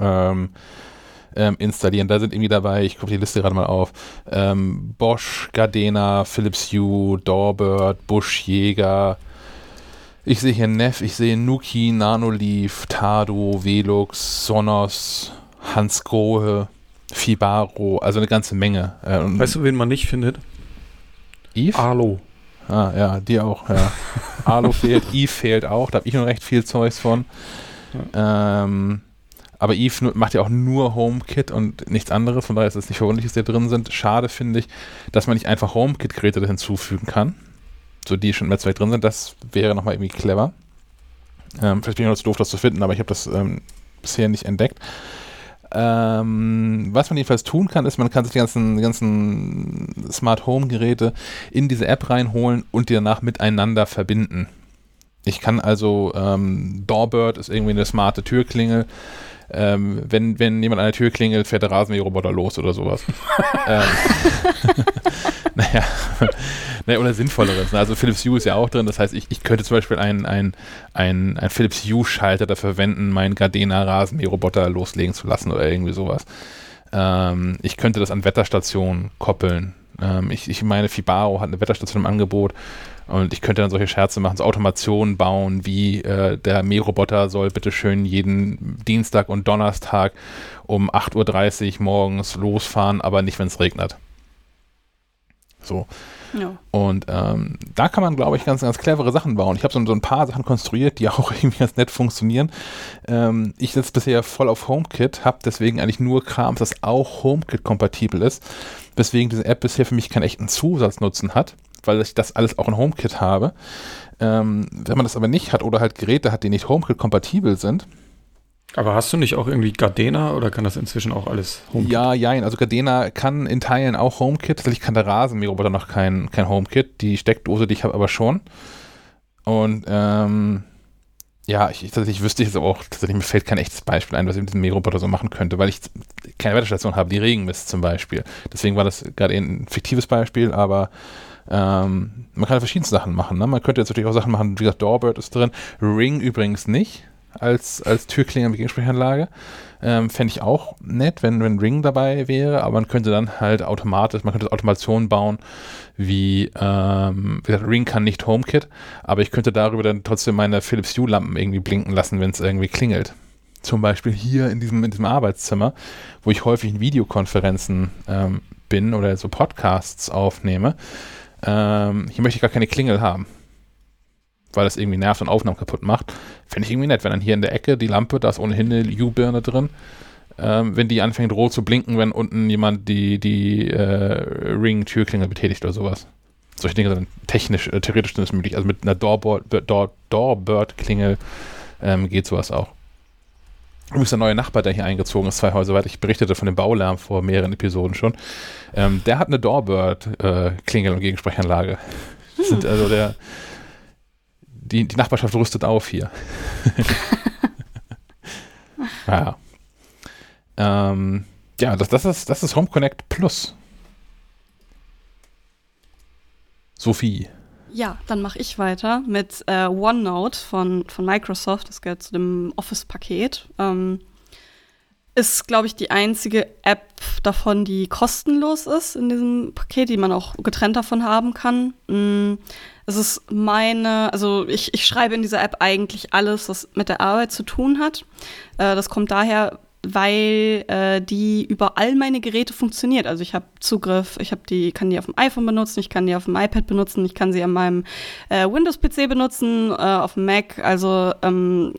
ähm, ähm, installieren. Da sind irgendwie dabei, ich gucke die Liste gerade mal auf, ähm, Bosch, Gardena, Philips Hue, Doorbird, Busch, Jäger, ich sehe hier Neff, ich sehe Nuki, Nanoleaf, Tado, Velux, Sonos, Hans Grohe, Fibaro, also eine ganze Menge. Äh, weißt du, wen man nicht findet? Eve? Arlo. Ah, ja, die auch, ja. (laughs) Arlo fehlt, Eve fehlt auch, da habe ich noch recht viel Zeugs von. Ja. Ähm, aber Eve macht ja auch nur HomeKit und nichts anderes, von daher ist es nicht verwunderlich, dass die drin sind. Schade finde ich, dass man nicht einfach HomeKit-Geräte hinzufügen kann. So die schon im Netzwerk drin sind, das wäre nochmal irgendwie clever. Ähm, vielleicht bin ich noch zu doof, das zu finden, aber ich habe das ähm, bisher nicht entdeckt. Ähm, was man jedenfalls tun kann, ist, man kann sich die ganzen, ganzen Smart Home Geräte in diese App reinholen und die danach miteinander verbinden. Ich kann also, ähm, Doorbird ist irgendwie eine smarte Türklingel. Ähm, wenn, wenn jemand an der Tür klingelt, fährt der Rasenmäherroboter los oder sowas. (laughs) ähm, (laughs) naja, naja, oder Sinnvolleres. Ne? Also Philips Hue ist ja auch drin, das heißt, ich, ich könnte zum Beispiel einen ein, ein Philips Hue-Schalter dafür verwenden, meinen Gardena Rasenmäherroboter loslegen zu lassen oder irgendwie sowas. Ähm, ich könnte das an Wetterstationen koppeln. Ähm, ich, ich meine, Fibaro hat eine Wetterstation im Angebot und ich könnte dann solche Scherze machen, so Automationen bauen, wie äh, der Mähroboter soll bitteschön jeden Dienstag und Donnerstag um 8.30 Uhr morgens losfahren, aber nicht, wenn es regnet. So. Und ähm, da kann man, glaube ich, ganz, ganz clevere Sachen bauen. Ich habe so, so, ein paar Sachen konstruiert, die (laughs) auch irgendwie ganz nett funktionieren. Ähm, ich sitze bisher voll auf HomeKit, habe deswegen eigentlich nur Krams, das auch HomeKit-kompatibel ist, weswegen diese App bisher für mich keinen echten Zusatznutzen hat weil ich das alles auch in HomeKit habe. Ähm, wenn man das aber nicht hat oder halt Geräte hat, die nicht HomeKit-kompatibel sind. Aber hast du nicht auch irgendwie Gardena oder kann das inzwischen auch alles HomeKit? Ja, ja, also Gardena kann in Teilen auch HomeKit. Tatsächlich kann der Rasenmäherroboter noch kein, kein HomeKit. Die Steckdose, die ich habe, aber schon. Und ähm, ja, ich, tatsächlich wüsste ich jetzt auch, tatsächlich mir fällt kein echtes Beispiel ein, was ich mit diesem Mähroboter so machen könnte, weil ich keine Wetterstation habe, die Regen misst zum Beispiel. Deswegen war das gerade ein fiktives Beispiel, aber ähm, man kann verschiedene Sachen machen. Ne? Man könnte jetzt natürlich auch Sachen machen, wie gesagt, Doorbird ist drin. Ring übrigens nicht als, als Türklinger mit Gegensprechanlage. Ähm, Fände ich auch nett, wenn, wenn Ring dabei wäre, aber man könnte dann halt automatisch, man könnte Automationen bauen, wie, ähm, wie gesagt, Ring kann nicht HomeKit, aber ich könnte darüber dann trotzdem meine Philips Hue-Lampen irgendwie blinken lassen, wenn es irgendwie klingelt. Zum Beispiel hier in diesem, in diesem Arbeitszimmer, wo ich häufig in Videokonferenzen ähm, bin oder so Podcasts aufnehme ähm, hier möchte ich gar keine Klingel haben. Weil das irgendwie nervt und Aufnahmen kaputt macht. Fände ich irgendwie nett, wenn dann hier in der Ecke die Lampe, da ist ohnehin eine U-Birne drin, ähm, wenn die anfängt rot zu blinken, wenn unten jemand die, die äh, Ring-Türklingel betätigt oder sowas. Solche Dinge sind technisch, äh, theoretisch sind es möglich. Also mit einer Doorbird-Klingel ähm, geht sowas auch. Übrigens der neue Nachbar, der hier eingezogen ist, zwei Häuser weiter, ich berichtete von dem Baulärm vor mehreren Episoden schon, ähm, der hat eine Doorbird-Klingel- äh, und Gegensprechanlage. Hm. (laughs) Sind also der, die, die Nachbarschaft rüstet auf hier. (laughs) ja. Ähm, ja, das, das, ist, das ist Home Connect Plus. Sophie. Ja, dann mache ich weiter mit äh, OneNote von, von Microsoft. Das gehört zu dem Office-Paket. Ähm, ist, glaube ich, die einzige App davon, die kostenlos ist in diesem Paket, die man auch getrennt davon haben kann. Mm, es ist meine, also ich, ich schreibe in dieser App eigentlich alles, was mit der Arbeit zu tun hat. Äh, das kommt daher, weil äh, die über all meine Geräte funktioniert. Also ich habe Zugriff, ich habe die, kann die auf dem iPhone benutzen, ich kann die auf dem iPad benutzen, ich kann sie an meinem äh, Windows-PC benutzen, äh, auf dem Mac. Also ähm,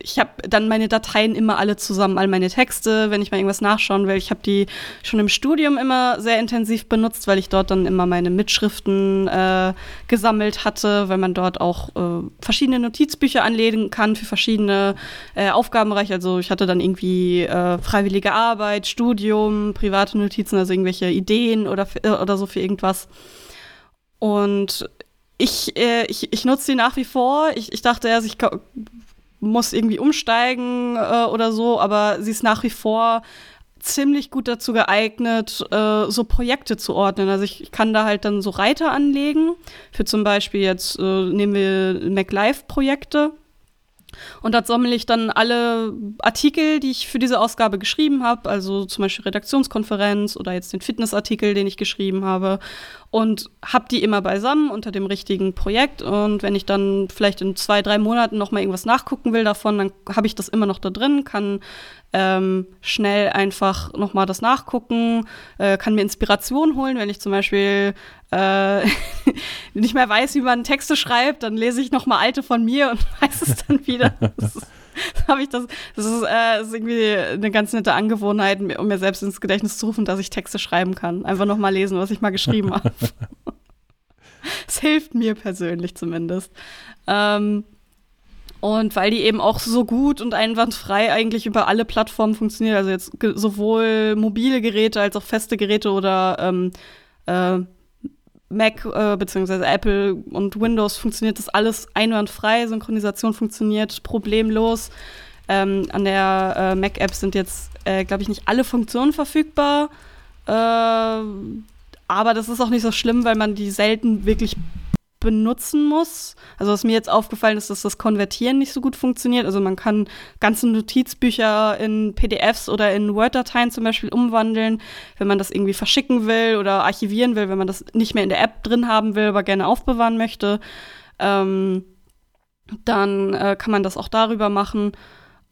ich habe dann meine Dateien immer alle zusammen, all meine Texte, wenn ich mal irgendwas nachschauen will. Ich habe die schon im Studium immer sehr intensiv benutzt, weil ich dort dann immer meine Mitschriften äh, gesammelt hatte, weil man dort auch äh, verschiedene Notizbücher anlegen kann für verschiedene äh, Aufgabenbereiche. Also ich hatte dann irgendwie äh, freiwillige Arbeit, Studium, private Notizen, also irgendwelche Ideen oder, äh, oder so für irgendwas. Und ich, äh, ich, ich nutze die nach wie vor. Ich, ich dachte erst, ich muss irgendwie umsteigen äh, oder so, aber sie ist nach wie vor ziemlich gut dazu geeignet, äh, so Projekte zu ordnen. Also ich, ich, kann da halt dann so Reiter anlegen, für zum Beispiel jetzt äh, nehmen wir MacLive-Projekte. Und dort sammle ich dann alle Artikel, die ich für diese Ausgabe geschrieben habe, also zum Beispiel Redaktionskonferenz oder jetzt den Fitnessartikel, den ich geschrieben habe und habe die immer beisammen unter dem richtigen Projekt. Und wenn ich dann vielleicht in zwei, drei Monaten noch mal irgendwas nachgucken will davon, dann habe ich das immer noch da drin, kann ähm, schnell einfach noch mal das nachgucken, äh, kann mir Inspiration holen, wenn ich zum Beispiel äh, (laughs) nicht mehr weiß, wie man Texte schreibt, dann lese ich noch mal alte von mir und (laughs) weiß es dann wieder. Das ist, (laughs) habe ich das. Das ist, äh, ist, irgendwie eine ganz nette Angewohnheit, um mir selbst ins Gedächtnis zu rufen, dass ich Texte schreiben kann. Einfach noch mal lesen, was ich mal geschrieben habe. Es hilft mir persönlich zumindest. Ähm, und weil die eben auch so gut und einwandfrei eigentlich über alle Plattformen funktioniert, also jetzt sowohl mobile Geräte als auch feste Geräte oder ähm, äh, Mac äh, bzw. Apple und Windows funktioniert das alles einwandfrei, Synchronisation funktioniert problemlos. Ähm, an der äh, Mac-App sind jetzt, äh, glaube ich, nicht alle Funktionen verfügbar. Äh, aber das ist auch nicht so schlimm, weil man die selten wirklich benutzen muss. Also was mir jetzt aufgefallen ist, dass das Konvertieren nicht so gut funktioniert. Also man kann ganze Notizbücher in PDFs oder in Word-Dateien zum Beispiel umwandeln, wenn man das irgendwie verschicken will oder archivieren will, wenn man das nicht mehr in der App drin haben will, aber gerne aufbewahren möchte. Ähm, dann äh, kann man das auch darüber machen.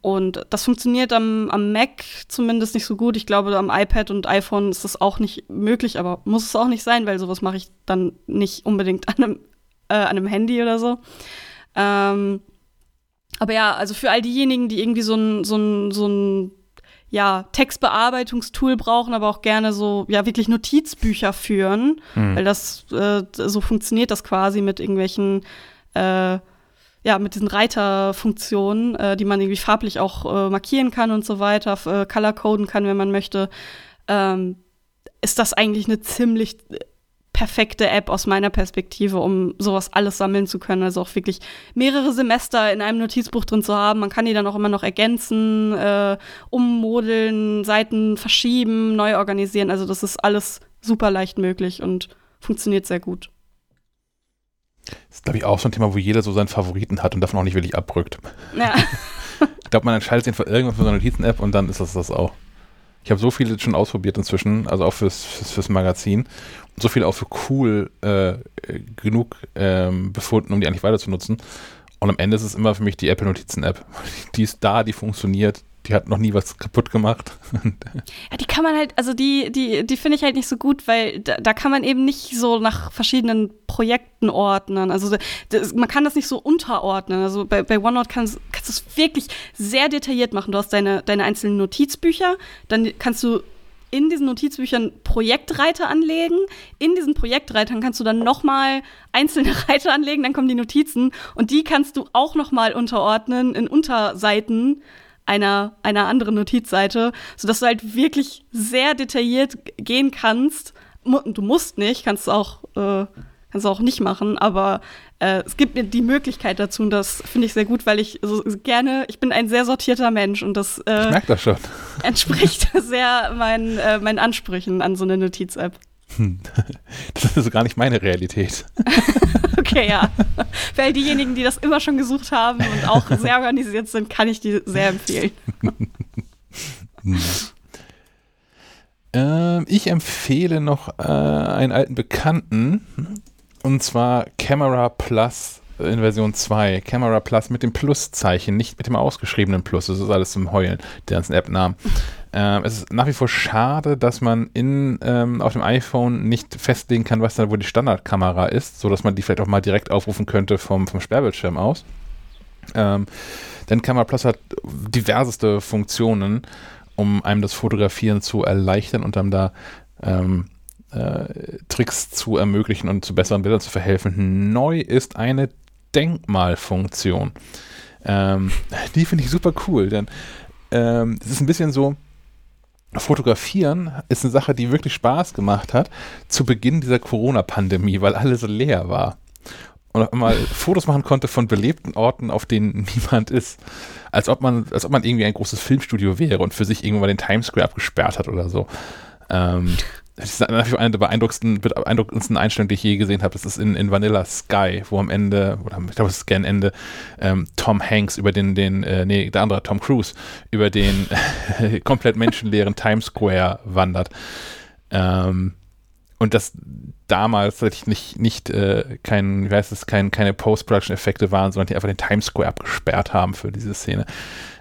Und das funktioniert am, am Mac zumindest nicht so gut. Ich glaube, am iPad und iPhone ist das auch nicht möglich, aber muss es auch nicht sein, weil sowas mache ich dann nicht unbedingt an einem äh, an einem Handy oder so. Ähm, aber ja, also für all diejenigen, die irgendwie so ein, so ein, so ein ja, Textbearbeitungstool brauchen, aber auch gerne so, ja, wirklich Notizbücher führen, mhm. weil das, äh, so funktioniert das quasi mit irgendwelchen, äh, ja, mit diesen Reiterfunktionen, äh, die man irgendwie farblich auch äh, markieren kann und so weiter, äh, colorcoden kann, wenn man möchte, ähm, ist das eigentlich eine ziemlich perfekte App aus meiner Perspektive, um sowas alles sammeln zu können. Also auch wirklich mehrere Semester in einem Notizbuch drin zu haben. Man kann die dann auch immer noch ergänzen, äh, ummodeln, Seiten verschieben, neu organisieren. Also das ist alles super leicht möglich und funktioniert sehr gut. Das ist, glaube ich, auch so ein Thema, wo jeder so seinen Favoriten hat und davon auch nicht wirklich abrückt. Ja. (laughs) ich glaube, man entscheidet sich für irgendwas für so eine Notizen-App und dann ist das das auch. Ich habe so viele schon ausprobiert inzwischen, also auch fürs, fürs, fürs Magazin. So viel auch für cool äh, genug ähm, befunden, um die eigentlich weiter zu nutzen. Und am Ende ist es immer für mich die Apple Notizen App. (laughs) Die ist da, die funktioniert, die hat noch nie was kaputt gemacht. (laughs) ja, die kann man halt, also die, die, die finde ich halt nicht so gut, weil da, da, kann man eben nicht so nach verschiedenen Projekten ordnen. Also das, man kann das nicht so unterordnen. Also bei, bei OneNote kannst, kannst du es wirklich sehr detailliert machen. Du hast deine, deine einzelnen Notizbücher, dann kannst du in diesen Notizbüchern Projektreiter anlegen. In diesen Projektreitern kannst du dann nochmal einzelne (laughs) Reiter anlegen, dann kommen die Notizen und die kannst du auch nochmal unterordnen in Unterseiten einer, einer anderen Notizseite, sodass du halt wirklich sehr detailliert gehen kannst. Du musst nicht, kannst auch, äh, kannst auch nicht machen, aber äh, es gibt mir die Möglichkeit dazu und das finde ich sehr gut, weil ich so gerne, ich bin ein sehr sortierter Mensch und das, äh, ich merke das schon. entspricht (laughs) sehr meinen, äh, meinen Ansprüchen an so eine Notiz-App. (laughs) Das ist gar nicht meine Realität. (laughs) okay, ja. Für all diejenigen, die das immer schon gesucht haben und auch sehr organisiert sind, kann ich die sehr empfehlen. ähm, ich empfehle noch äh, einen alten Bekannten, und zwar Camera Plus in Version 2. Camera Plus mit dem Pluszeichen, nicht mit dem ausgeschriebenen Plus. Das ist alles zum Heulen, der ganzen App-Namen. Ähm, es ist nach wie vor schade, dass man in, ähm, auf dem iPhone nicht festlegen kann, was da wohl die Standardkamera ist, sodass man die vielleicht auch mal direkt aufrufen könnte vom, vom Sperrbildschirm aus. Ähm, denn Camera Plus hat diverseste Funktionen, um einem das Fotografieren zu erleichtern und dann da ähm, äh, Tricks zu ermöglichen und zu besseren Bildern zu verhelfen. Neu ist eine Denkmalfunktion. Ähm, die finde ich super cool, denn ähm, es ist ein bisschen so, Fotografieren ist eine Sache, die wirklich Spaß gemacht hat zu Beginn dieser Corona-Pandemie, weil alles leer war. Und mal Fotos machen konnte von belebten Orten, auf denen niemand ist. Als ob man, als ob man irgendwie ein großes Filmstudio wäre und für sich irgendwann mal den Times Square abgesperrt hat oder so. Ähm, das ist eine der beeindruckendsten, beeindruckendsten Einstellungen, die ich je gesehen habe. Das ist in, in Vanilla Sky, wo am Ende, oder ich glaube, es ist gern Ende, ähm, Tom Hanks über den, den, äh, nee, der andere, Tom Cruise, über den (laughs) komplett menschenleeren Times Square wandert. Ähm, und das damals tatsächlich nicht, nicht äh, kein, wie heißt es, kein, keine Post-Production-Effekte waren, sondern die einfach den Times Square abgesperrt haben für diese Szene.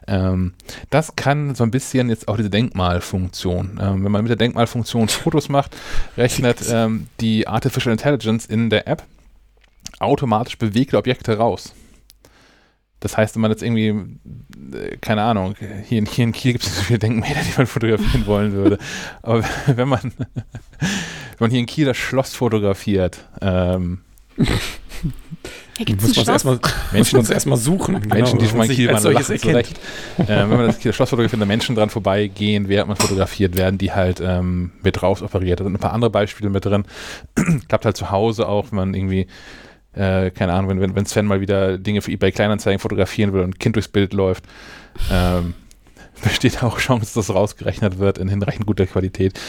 Ähm, das kann so ein bisschen jetzt auch diese Denkmalfunktion. Ähm, wenn man mit der Denkmalfunktion Fotos macht, rechnet (laughs) ähm, die Artificial Intelligence in der App automatisch bewegte Objekte raus. Das heißt, wenn man jetzt irgendwie, äh, keine Ahnung, hier, hier in Kiel gibt es so viele Denkmäler, die man (laughs) fotografieren wollen würde. Aber (laughs) wenn man, wenn man hier in Kiel das Schloss fotografiert, ähm, hier gibt es erstmal Menschen uns erstmal suchen. Genau, Menschen, die schon mal in Kiel waren, lachen zurecht. äh, wenn man das Schloss fotografiert, wenn Menschen dran vorbeigehen, während man fotografiert, werden die halt ähm, mit raus operiert. Da sind ein paar andere Beispiele mit drin. (clears throat) Klappt halt zu Hause auch, wenn man irgendwie äh, keine Ahnung, wenn, wenn Sven mal wieder Dinge für eBay Kleinanzeigen fotografieren will und ein Kind durchs Bild läuft, ähm, (laughs) besteht auch Chance, dass das rausgerechnet wird in hinreichend guter Qualität.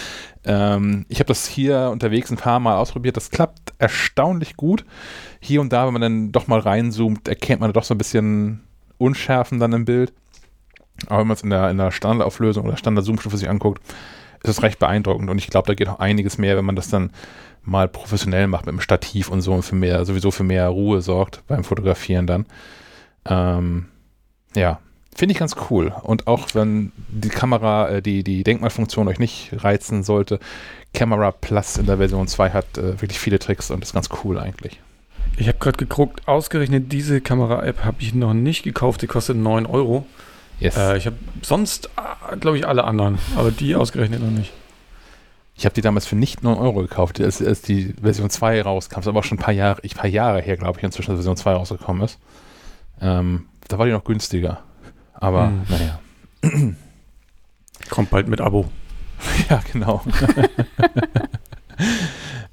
Ähm, ich habe das hier unterwegs ein paar Mal ausprobiert. Das klappt erstaunlich gut. Hier und da, wenn man dann doch mal reinzoomt, erkennt man doch so ein bisschen Unschärfen dann im Bild. Aber wenn man es in der, in der Standardauflösung oder Standard-Zoom-Stufe sich anguckt, ist es recht beeindruckend. Und ich glaube, da geht auch einiges mehr, wenn man das dann mal professionell macht mit dem Stativ und so und für mehr, sowieso für mehr Ruhe sorgt beim Fotografieren dann. Ähm, ja, finde ich ganz cool. Und auch wenn die Kamera, äh, die, die Denkmalfunktion euch nicht reizen sollte, Camera Plus in der Version 2 hat äh, wirklich viele Tricks und ist ganz cool eigentlich. Ich habe gerade geguckt, ausgerechnet diese Kamera-App habe ich noch nicht gekauft, die kostet 9 Euro. Yes. Äh, ich habe sonst, äh, glaube ich, alle anderen, aber die ausgerechnet noch nicht. Ich habe die damals für nicht 9 Euro gekauft, als, als die Version 2 rauskam. Das ist aber auch schon ein paar Jahre, ein paar Jahre her, glaube ich, inzwischen, dass Version 2 rausgekommen ist. Ähm, da war die noch günstiger. Aber hm. naja. Kommt bald mit Abo. (laughs) ja, genau. (laughs)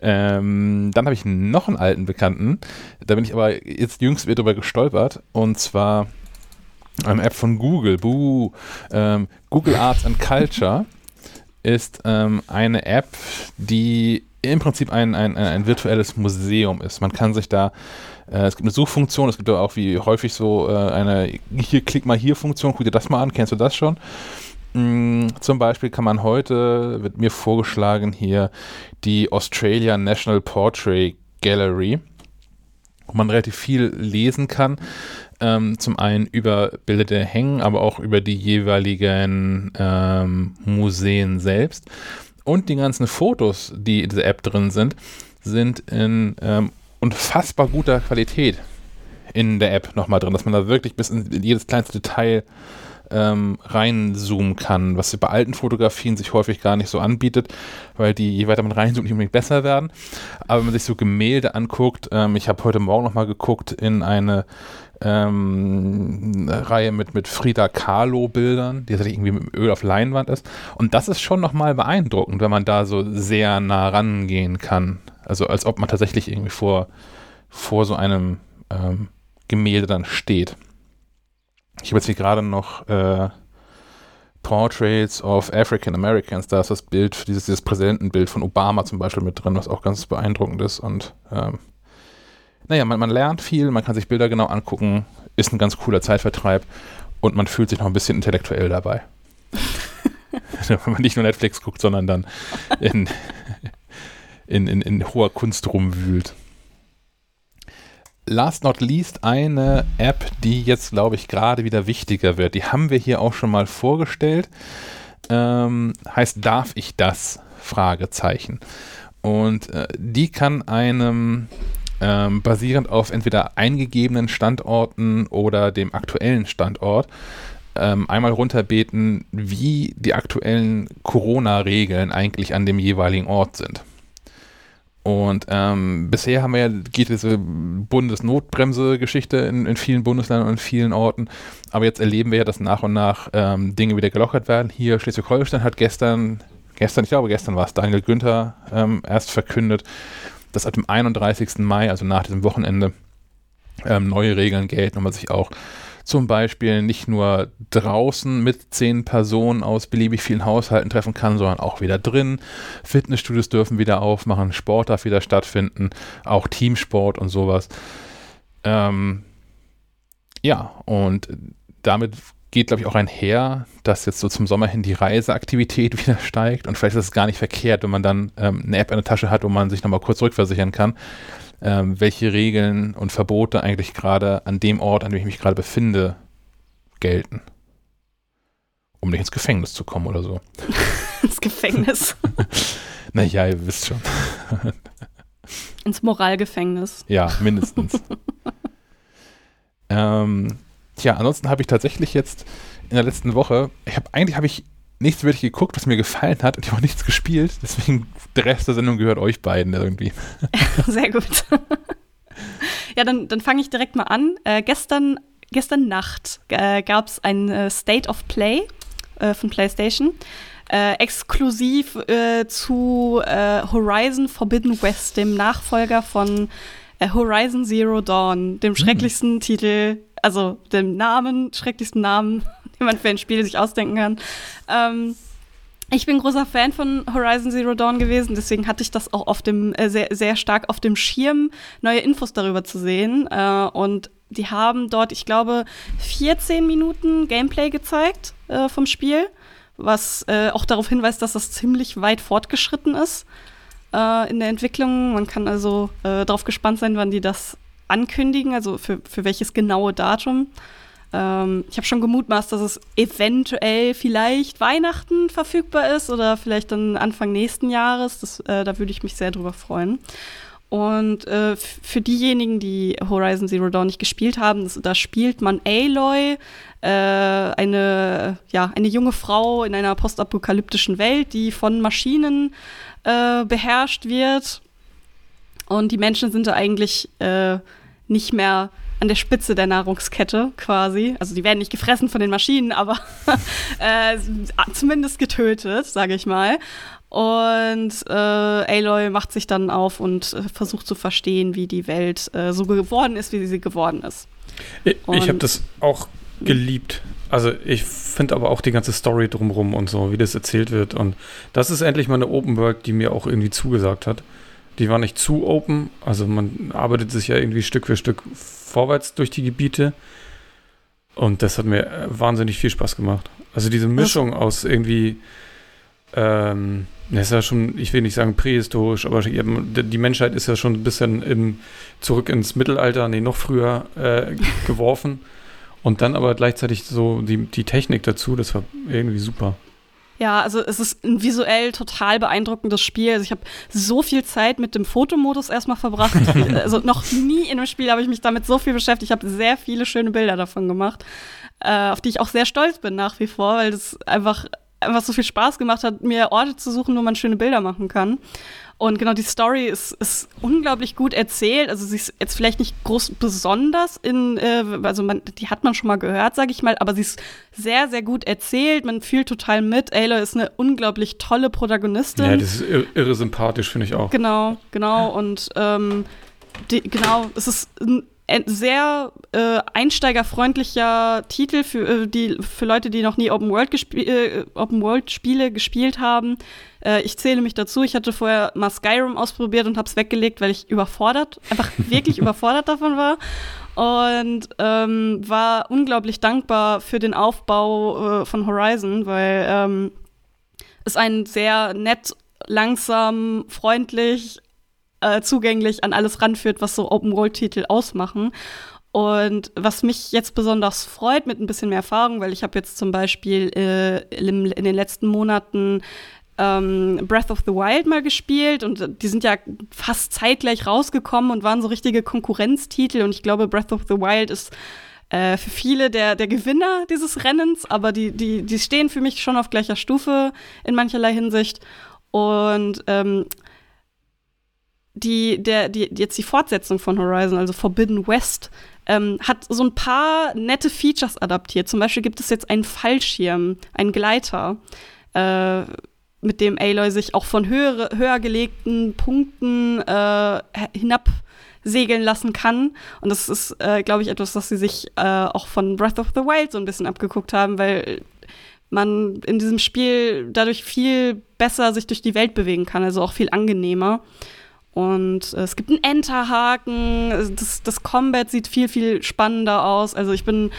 ähm, dann habe ich noch einen alten Bekannten. Da bin ich aber jetzt jüngst wieder drüber gestolpert. Und zwar eine App von Google. Buh, ähm, Google Arts and Culture (laughs) ist ähm, eine App, die im Prinzip ein, ein, ein virtuelles Museum ist. Man kann sich da, äh, es gibt eine Suchfunktion, es gibt auch wie häufig so äh, eine hier klick mal hier Funktion, guck dir das mal an, kennst du das schon? Mm, zum Beispiel kann man heute, wird mir vorgeschlagen hier, die Australian National Portrait Gallery, wo man relativ viel lesen kann ähm, zum einen über Bilder der Hängen, aber auch über die jeweiligen ähm, Museen selbst. Und die ganzen Fotos, die in dieser App drin sind, sind in ähm, unfassbar guter Qualität in der App nochmal drin, dass man da wirklich bis in jedes kleinste Detail ähm, reinzoomen kann, was bei alten Fotografien sich häufig gar nicht so anbietet, weil die, je weiter man reinzoomt, nicht unbedingt besser werden. Aber wenn man sich so Gemälde anguckt, ähm, ich habe heute Morgen nochmal geguckt in eine ähm, Reihe mit, mit Frida Kahlo-Bildern, die tatsächlich irgendwie mit Öl auf Leinwand ist. Und das ist schon nochmal beeindruckend, wenn man da so sehr nah rangehen kann. Also als ob man tatsächlich irgendwie vor, vor so einem ähm, Gemälde dann steht. Ich habe jetzt hier gerade noch äh, Portraits of African Americans, da ist das Bild, dieses, dieses Präsidentenbild von Obama zum Beispiel mit drin, was auch ganz beeindruckend ist und ähm, naja, man, man lernt viel, man kann sich Bilder genau angucken, ist ein ganz cooler Zeitvertreib und man fühlt sich noch ein bisschen intellektuell dabei. (laughs) Wenn man nicht nur Netflix guckt, sondern dann in, in, in, in hoher Kunst rumwühlt. Last not least eine App, die jetzt, glaube ich, gerade wieder wichtiger wird. Die haben wir hier auch schon mal vorgestellt. Ähm, heißt, darf ich das? Fragezeichen. Und äh, die kann einem ähm, basierend auf entweder eingegebenen Standorten oder dem aktuellen Standort ähm, einmal runterbeten, wie die aktuellen Corona-Regeln eigentlich an dem jeweiligen Ort sind. Und ähm, bisher haben wir ja, geht diese Bundesnotbremse-Geschichte in, in, vielen Bundesländern und in vielen Orten. Aber jetzt erleben wir ja, dass nach und nach ähm, Dinge wieder gelockert werden. Hier Schleswig-Holstein hat gestern, gestern, ich glaube gestern war es, Daniel Günther ähm, erst verkündet, dass ab dem 31. Mai, also nach diesem Wochenende, ähm, neue Regeln gelten und man sich auch zum Beispiel nicht nur draußen mit zehn Personen aus beliebig vielen Haushalten treffen kann, sondern auch wieder drin. Fitnessstudios dürfen wieder aufmachen, Sport darf wieder stattfinden, auch Teamsport und sowas. Ähm, ja, und damit geht, glaube ich, auch einher, dass jetzt so zum Sommer hin die Reiseaktivität (laughs) wieder steigt und vielleicht ist es gar nicht verkehrt, wenn man dann ähm, eine App in der Tasche hat, wo man sich nochmal kurz rückversichern kann, ähm, welche Regeln und Verbote eigentlich gerade an dem Ort, an dem ich mich gerade befinde, gelten. Um nicht ins Gefängnis zu kommen oder so. (laughs) ins Gefängnis. (laughs) naja, ihr wisst schon. (laughs) ins Moralgefängnis. Ja, mindestens. ähm, Tja, ansonsten habe ich tatsächlich jetzt in der letzten Woche, ich habe eigentlich habe ich nichts wirklich geguckt, was mir gefallen hat und ich habe auch nichts gespielt. Deswegen der Rest der Sendung gehört euch beiden irgendwie. (laughs) Sehr gut. (laughs) ja, dann, dann fange ich direkt mal an. Äh, gestern, gestern Nacht äh, gab es ein äh, State of Play äh, von PlayStation. Äh, exklusiv zu Horizon Forbidden West, dem Nachfolger von Horizon Zero Dawn, dem hm. schrecklichsten hm. Titel also dem Namen, schrecklichsten Namen, (laughs) man für ein Spiel sich ausdenken kann. Ähm, ich bin großer Fan von Horizon Zero Dawn gewesen, deswegen hatte ich das auch auf dem äh, sehr, sehr stark auf dem Schirm, neue Infos darüber zu sehen. Äh, und die haben dort, ich glaube, 14 Minuten Gameplay gezeigt äh, vom Spiel, was äh, auch darauf hinweist, dass das ziemlich weit fortgeschritten ist äh, in der Entwicklung. Man kann also äh, darauf gespannt sein, wann die das ankündigen, also für, für welches genaue Datum. Ähm, ich habe schon gemutmaßt, dass es eventuell vielleicht Weihnachten verfügbar ist oder vielleicht dann Anfang nächsten Jahres. Das, äh, da würde ich mich sehr drüber freuen. Und äh, für diejenigen, die Horizon Zero Dawn nicht gespielt haben, das, da spielt man Aloy, äh, eine, ja, eine junge Frau in einer postapokalyptischen Welt, die von Maschinen äh, beherrscht wird. Und die Menschen sind da eigentlich äh, nicht mehr an der Spitze der Nahrungskette quasi. Also die werden nicht gefressen von den Maschinen, aber (laughs) äh, zumindest getötet, sage ich mal. Und äh, Aloy macht sich dann auf und äh, versucht zu verstehen, wie die Welt äh, so geworden ist, wie sie geworden ist. Ich, ich habe das auch geliebt. Also ich finde aber auch die ganze Story drumherum und so, wie das erzählt wird. Und das ist endlich mal eine Open World, die mir auch irgendwie zugesagt hat. Die war nicht zu open, also man arbeitet sich ja irgendwie Stück für Stück vorwärts durch die Gebiete. Und das hat mir äh, wahnsinnig viel Spaß gemacht. Also diese Mischung aus irgendwie, ähm, das ist ja schon, ich will nicht sagen prähistorisch, aber die Menschheit ist ja schon ein bisschen im, zurück ins Mittelalter, nee, noch früher äh, geworfen. Und dann aber gleichzeitig so die, die Technik dazu, das war irgendwie super. Ja, also es ist ein visuell total beeindruckendes Spiel. Also ich habe so viel Zeit mit dem Fotomodus erstmal verbracht. (laughs) also noch nie in einem Spiel habe ich mich damit so viel beschäftigt. Ich habe sehr viele schöne Bilder davon gemacht, äh, auf die ich auch sehr stolz bin nach wie vor, weil das einfach einfach so viel Spaß gemacht hat, mir Orte zu suchen, wo man schöne Bilder machen kann. Und genau, die Story ist, ist unglaublich gut erzählt. Also sie ist jetzt vielleicht nicht groß besonders in, äh, also man, die hat man schon mal gehört, sage ich mal, aber sie ist sehr, sehr gut erzählt. Man fühlt total mit. Aloy ist eine unglaublich tolle Protagonistin. Ja, das ist irre, irre sympathisch, finde ich auch. Genau, genau. Und ähm, die, genau, es ist ein sehr äh, einsteigerfreundlicher Titel für, äh, die, für Leute, die noch nie Open World, äh, Open World Spiele gespielt haben. Äh, ich zähle mich dazu. Ich hatte vorher mal Skyrim ausprobiert und habe es weggelegt, weil ich überfordert, einfach (laughs) wirklich überfordert davon war. Und ähm, war unglaublich dankbar für den Aufbau äh, von Horizon, weil ähm, es einen sehr nett, langsam, freundlich, äh, zugänglich an alles ranführt, was so Open-World-Titel ausmachen. Und was mich jetzt besonders freut, mit ein bisschen mehr Erfahrung, weil ich habe jetzt zum Beispiel äh, in, in, den letzten Monaten ähm, Breath of the Wild mal gespielt und die sind ja fast zeitgleich rausgekommen und waren so richtige Konkurrenztitel und ich glaube, Breath of the Wild ist äh, für viele der, der Gewinner dieses Rennens, aber die, die, die stehen für mich schon auf gleicher Stufe in mancherlei Hinsicht. Und ähm, die, der, die, jetzt die Fortsetzung von Horizon, also Forbidden West, ähm, hat so ein paar nette Features adaptiert. Zum Beispiel gibt es jetzt einen Fallschirm, einen Gleiter. Äh, mit dem Aloy sich auch von höhere, höher gelegten Punkten äh, hinab segeln lassen kann. Und das ist, äh, glaube ich, etwas, was sie sich äh, auch von Breath of the Wild so ein bisschen abgeguckt haben, weil man in diesem Spiel dadurch viel besser sich durch die Welt bewegen kann, also auch viel angenehmer. Und äh, es gibt einen Enterhaken, das, das Combat sieht viel, viel spannender aus. Also ich bin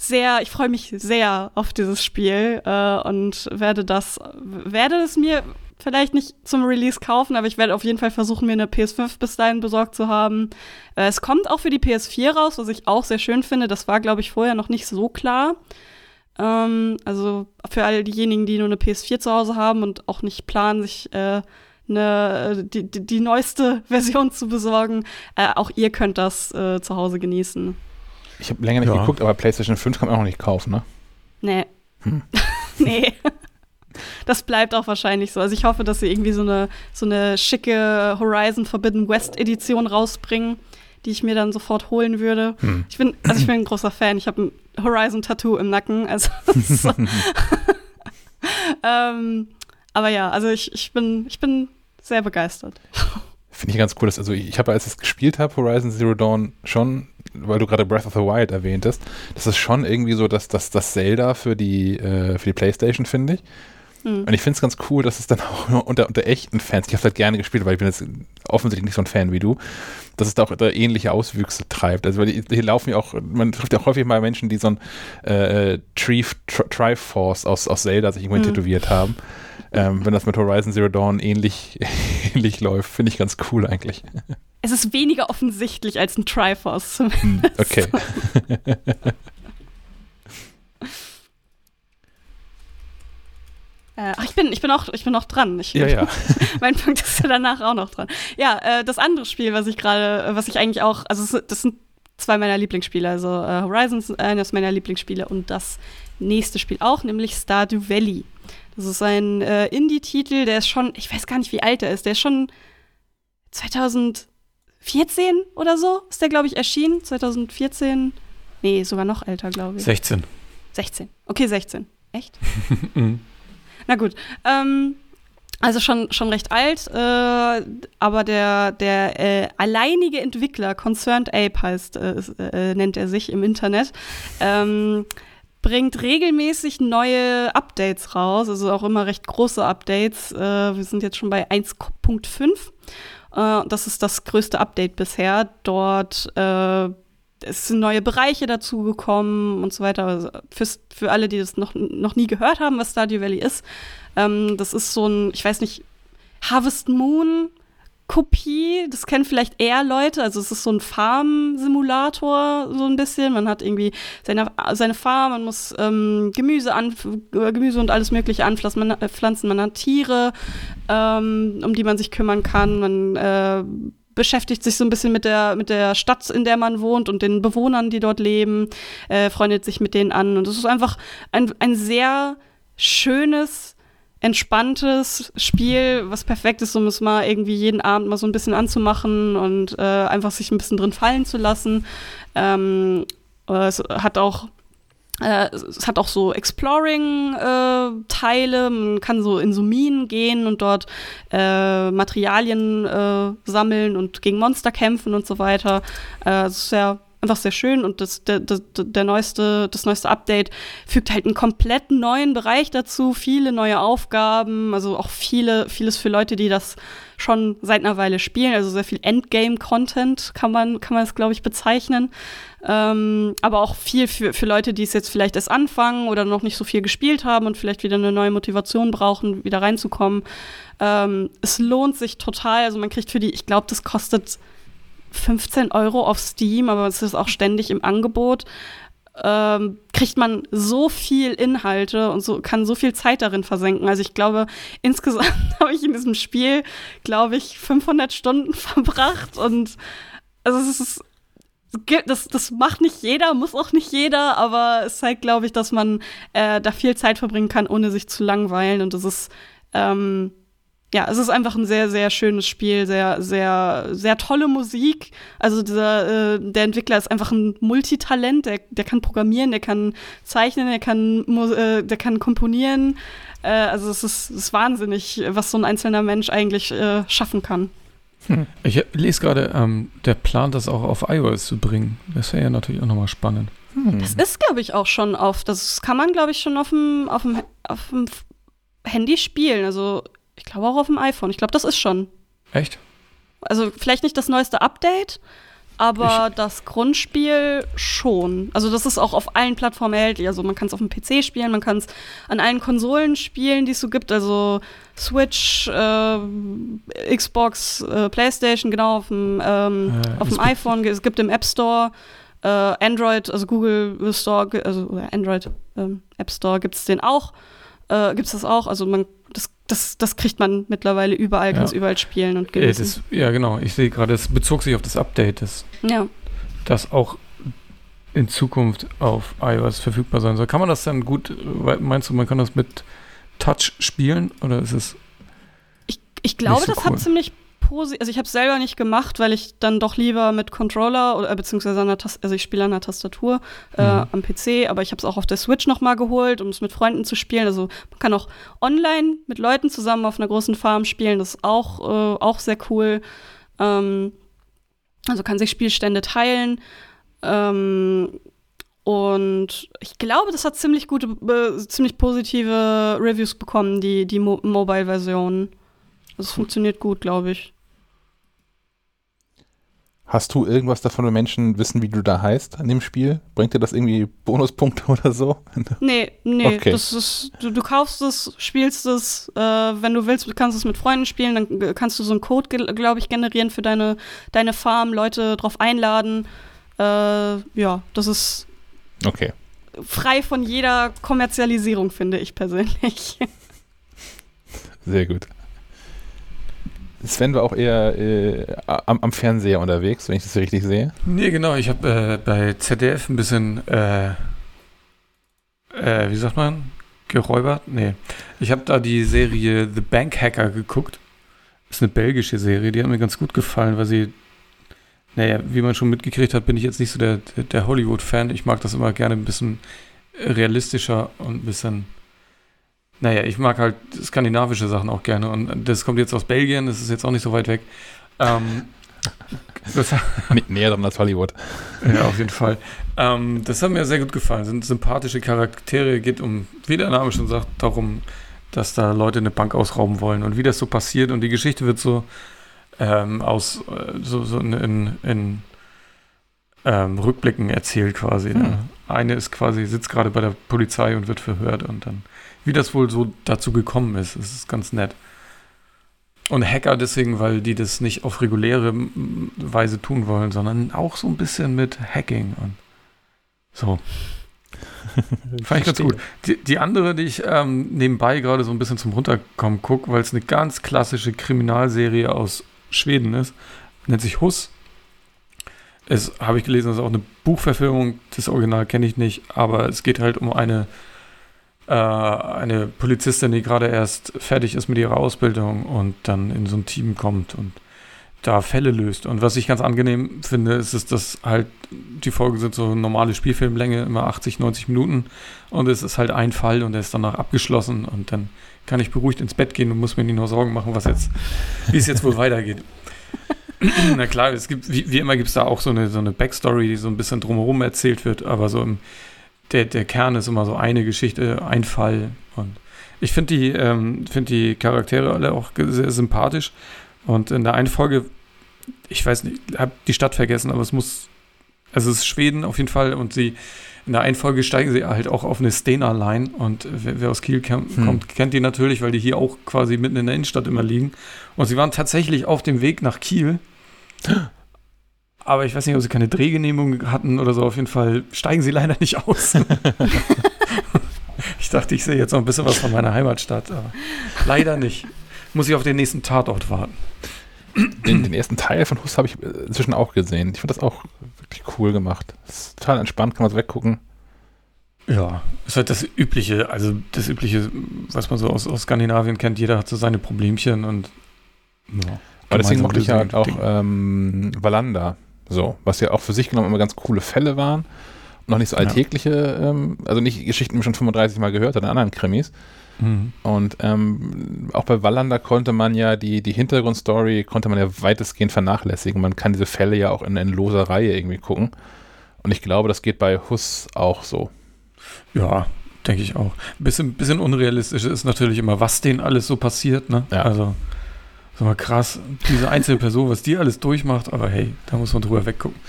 sehr, ich freue mich sehr auf dieses Spiel äh, und werde das, werde es mir vielleicht nicht zum Release kaufen, aber ich werde auf jeden Fall versuchen, mir eine PS5 bis dahin besorgt zu haben. Äh, es kommt auch für die PS4 raus, was ich auch sehr schön finde. Das war, glaube ich, vorher noch nicht so klar. Ähm, also für all diejenigen, die nur eine PS4 zu Hause haben und auch nicht planen, sich äh, eine, die, die, die, neueste (laughs) Version zu besorgen, äh, auch ihr könnt das äh, zu Hause genießen. Ich habe länger nicht ja. geguckt, aber PlayStation 5 kann man auch noch nicht kaufen, ne? Nee. Hm. (laughs) nee. Das bleibt auch wahrscheinlich so. Also ich hoffe, dass sie irgendwie so eine, so eine schicke Horizon Forbidden West Edition rausbringen, die ich mir dann sofort holen würde. Hm. Ich bin, also ich bin ein großer Fan. Ich habe ein Horizon Tattoo im Nacken. Also (laughs) so. (laughs) ähm, aber ja, also ich, ich bin, ich bin sehr begeistert. Finde ich ganz cool, dass, also ich habe, als ich es gespielt habe, Horizon Zero Dawn, schon, weil du gerade Breath of the Wild erwähntest, das ist schon irgendwie so, dass das Zelda für die, äh, für die Playstation, finde ich. Mhm. Und ich finde es ganz cool, dass es dann (laughs) auch unter, unter echten Fans, ich habe es halt gerne gespielt, weil ich bin jetzt offensichtlich nicht so ein Fan wie du, dass es da auch da ähnliche Auswüchse treibt. Also weil hier laufen ja auch, man trifft ja auch häufig mal Menschen, die so ein äh, Tree, Triforce aus, aus Zelda sich irgendwann mhm. tätowiert haben. Ähm, wenn das mit Horizon Zero Dawn ähnlich, (laughs) ähnlich läuft, finde ich ganz cool eigentlich. Es ist weniger offensichtlich als ein Triforce hm, zumindest. Okay. (laughs) Äh, ach, ich bin, ich bin auch, ich bin noch dran. Ich, ja, ja. (laughs) mein Punkt ist ja danach auch noch dran. Ja, äh, das andere Spiel, was ich gerade, was ich eigentlich auch, also das sind zwei meiner Lieblingsspiele. Also äh, Horizon ist eines meiner Lieblingsspiele und das nächste Spiel auch, nämlich Stardew Valley. Das ist ein äh, Indie-Titel, der ist schon, ich weiß gar nicht, wie alt er ist. Der ist schon 2014 oder so, ist der, glaube ich, erschienen. 2014. Nee, sogar noch älter, glaube ich. 16. 16. Okay, 16. Echt? (laughs) Mhm. Na gut. Ähm, also schon, schon recht alt, äh, aber der, der äh, alleinige Entwickler, Concerned Ape heißt, äh, äh, nennt er sich im Internet, ähm, bringt regelmäßig neue Updates raus, also auch immer recht große Updates. Äh, wir sind jetzt schon bei 1.5. Äh, das ist das größte Update bisher. Dort es sind neue Bereiche dazugekommen und so weiter. Also fürs, für alle, die das noch, noch nie gehört haben, was Stardew Valley ist, ähm, das ist so ein, ich weiß nicht, Harvest Moon Kopie, das kennen vielleicht eher Leute, also es ist so ein Farm-Simulator so ein bisschen. Man hat irgendwie seine, seine Farm, man muss ähm, Gemüse, an, Gemüse und alles mögliche anpflanzen, man, äh, pflanzen, man hat Tiere, ähm, um die man sich kümmern kann, man äh, beschäftigt sich so ein bisschen mit der, mit der Stadt, in der man wohnt und den Bewohnern, die dort leben, äh, freundet sich mit denen an. Und es ist einfach ein, ein sehr schönes, entspanntes Spiel, was perfekt ist, um es mal irgendwie jeden Abend mal so ein bisschen anzumachen und äh, einfach sich ein bisschen drin fallen zu lassen. Ähm, es hat auch äh, es hat auch so Exploring-Teile. Äh, Man kann so in so Minen gehen und dort äh, Materialien äh, sammeln und gegen Monster kämpfen und so weiter. Äh, es ist ja einfach sehr schön und das, der, der, der neueste, das neueste Update fügt halt einen komplett neuen Bereich dazu, viele neue Aufgaben, also auch viele, vieles für Leute, die das schon seit einer Weile spielen, also sehr viel Endgame-Content kann man, kann man es, glaube ich, bezeichnen. Ähm, aber auch viel für, für Leute, die es jetzt vielleicht erst anfangen oder noch nicht so viel gespielt haben und vielleicht wieder eine neue Motivation brauchen, wieder reinzukommen. Ähm, es lohnt sich total. Also man kriegt für die, ich glaube, das kostet 15 Euro auf Steam, aber es ist auch ständig im Angebot. Ähm, kriegt man so viel Inhalte und so kann so viel Zeit darin versenken. Also ich glaube, (laughs) insgesamt (laughs) habe ich in diesem Spiel, glaube ich, 500 Stunden (laughs) verbracht und also es ist das, das macht nicht jeder, muss auch nicht jeder, aber es zeigt, glaube ich, dass man äh, da viel Zeit verbringen kann, ohne sich zu langweilen. Und das ist ähm, ja, es ist einfach ein sehr, sehr schönes Spiel, sehr, sehr, sehr tolle Musik. Also dieser, äh, der Entwickler ist einfach ein Multitalent, der, der kann programmieren, der kann zeichnen, der kann, äh, der kann komponieren. Äh, also es ist, es ist, wahnsinnig, was so ein einzelner Mensch eigentlich äh, schaffen kann. Hm. Ich lese gerade, ähm, der Plan, das auch auf iOS zu bringen. Das wäre ja natürlich auch nochmal spannend. Hm. Das ist, glaube ich, auch schon auf, das kann man, glaube ich, schon auf dem, auf, dem, auf dem Handy spielen. Also ich glaube auch auf dem iPhone. Ich glaube, das ist schon. Echt? Also vielleicht nicht das neueste Update, aber ich das Grundspiel schon. Also das ist auch auf allen Plattformen erhältlich. Also man kann es auf dem PC spielen, man kann es an allen Konsolen spielen, die es so gibt. Also Switch, äh, Xbox, äh, PlayStation, genau auf dem, ähm, äh, auf dem iPhone. Es gibt im App Store. Äh, Android, also Google Store, also Android ähm, App Store gibt es den auch. Äh, gibt es das auch? Also man, das das, das kriegt man mittlerweile überall, kann es überall spielen und genießen. Das, ja, genau. Ich sehe gerade, es bezog sich auf das Update, das, ja. das auch in Zukunft auf iOS verfügbar sein soll. Kann man das dann gut, meinst du, man kann das mit Touch spielen oder ist es. Ich, ich glaube, so das cool? hat ziemlich positiv. Also ich habe es selber nicht gemacht, weil ich dann doch lieber mit Controller oder äh, beziehungsweise an der Tastatur, also ich spiele an der Tastatur äh, mhm. am PC, aber ich habe es auch auf der Switch nochmal geholt, um es mit Freunden zu spielen. Also man kann auch online mit Leuten zusammen auf einer großen Farm spielen. Das ist auch, äh, auch sehr cool. Ähm, also kann sich Spielstände teilen. Ähm, und ich glaube, das hat ziemlich gute, äh, ziemlich positive Reviews bekommen, die, die Mo Mobile-Version. Das funktioniert gut, glaube ich. Hast du irgendwas davon, wenn Menschen wissen, wie du da heißt an dem Spiel? Bringt dir das irgendwie Bonuspunkte (laughs) oder so? Nee, nee. Okay. Das ist, du, du kaufst es, spielst es, äh, wenn du willst, kannst du es mit Freunden spielen, dann kannst du so einen Code, glaube ich, generieren für deine, deine Farm, Leute drauf einladen. Äh, ja, das ist okay. frei von jeder Kommerzialisierung, finde ich persönlich. Sehr gut. Sven war auch eher äh, am, am, Fernseher unterwegs, wenn ich das richtig sehe. Nee, genau. Ich habe äh, bei ZDF ein bisschen, äh, äh, wie sagt man, geräubert? Nee. Ich habe da die Serie The Bank Hacker geguckt. Ist eine belgische Serie, die hat mir ganz gut gefallen, weil sie, naja, wie man schon mitgekriegt hat, bin ich jetzt nicht so der, der Hollywood-Fan. Ich mag das immer gerne ein bisschen realistischer und ein bisschen naja, ich mag halt skandinavische Sachen auch gerne und das kommt jetzt aus Belgien, das ist jetzt auch nicht so weit weg. Ähm, (laughs) das, Näher dran als Hollywood. Ja, auf jeden Fall. Ähm, das hat mir sehr gut gefallen. Sind sympathische Charaktere, geht um, wie der Name schon sagt, darum, dass da Leute eine Bank ausrauben wollen und wie das so passiert. Und die Geschichte wird so ähm, aus äh, so, so in, in, in ähm, Rückblicken erzählt quasi. Hm. Ne? Eine ist quasi, sitzt gerade bei der Polizei und wird verhört und dann wie das wohl so dazu gekommen ist. Es ist ganz nett. Und Hacker deswegen, weil die das nicht auf reguläre Weise tun wollen, sondern auch so ein bisschen mit Hacking und so. (laughs) Fand ich ganz gut. Die, die, andere, die ich ähm, nebenbei gerade so ein bisschen zum Runterkommen gucke, weil es eine ganz klassische Kriminalserie aus Schweden ist, nennt sich Huss. Es habe ich gelesen, das ist auch eine Buchverfilmung. Das Original kenne ich nicht, aber es geht halt um eine eine Polizistin, die gerade erst fertig ist mit ihrer Ausbildung und dann in so ein Team kommt und da Fälle löst. Und was ich ganz angenehm finde, ist, ist dass halt die Folgen sind so normale Spielfilmlänge, immer 80, 90 Minuten und es ist halt ein Fall und der ist danach abgeschlossen und dann kann ich beruhigt ins Bett gehen und muss mir nicht nur Sorgen machen, was jetzt, wie es jetzt wohl weitergeht. (clears throat) Na klar, es gibt, wie, wie immer gibt es da auch so eine, so eine Backstory, die so ein bisschen drumherum erzählt wird, aber so im, der, der Kern ist immer so eine Geschichte, ein Fall. Und ich finde die, ähm, find die Charaktere alle auch sehr sympathisch. Und in der einen Folge, ich weiß nicht, habe die Stadt vergessen, aber es muss, also es ist Schweden auf jeden Fall. Und sie, in der einen Folge steigen sie halt auch auf eine Stena-Line. Und wer, wer aus Kiel hm. kommt, hm. kennt die natürlich, weil die hier auch quasi mitten in der Innenstadt immer liegen. Und sie waren tatsächlich auf dem Weg nach Kiel. (gasps) aber ich weiß nicht, ob sie keine Drehgenehmigung hatten oder so. Auf jeden Fall steigen sie leider nicht aus. (laughs) ich dachte, ich sehe jetzt noch ein bisschen was von meiner Heimatstadt, aber leider nicht. Muss ich auf den nächsten Tatort warten. Den, den ersten Teil von Hus habe ich äh, inzwischen auch gesehen. Ich fand das auch wirklich cool gemacht. Das ist total entspannt, kann man so weggucken. Ja, ist halt das Übliche, also das Übliche, was man so aus, aus Skandinavien kennt. Jeder hat so seine Problemchen und ja. Aber deswegen mochte ich halt auch ähm, Valanda. So, was ja auch für sich genommen immer ganz coole Fälle waren. noch nicht so alltägliche, ja. ähm, also nicht Geschichten, die man schon 35 Mal gehört hat in anderen Krimis. Mhm. Und ähm, auch bei Wallander konnte man ja die, die Hintergrundstory konnte man ja weitestgehend vernachlässigen. Man kann diese Fälle ja auch in, in loser Reihe irgendwie gucken. Und ich glaube, das geht bei Huss auch so. Ja, denke ich auch. Ein bisschen, bisschen unrealistisch ist natürlich immer, was denen alles so passiert. Ne? Ja. Also, so mal krass, diese einzelne Person, was die alles durchmacht, aber hey, da muss man drüber weggucken.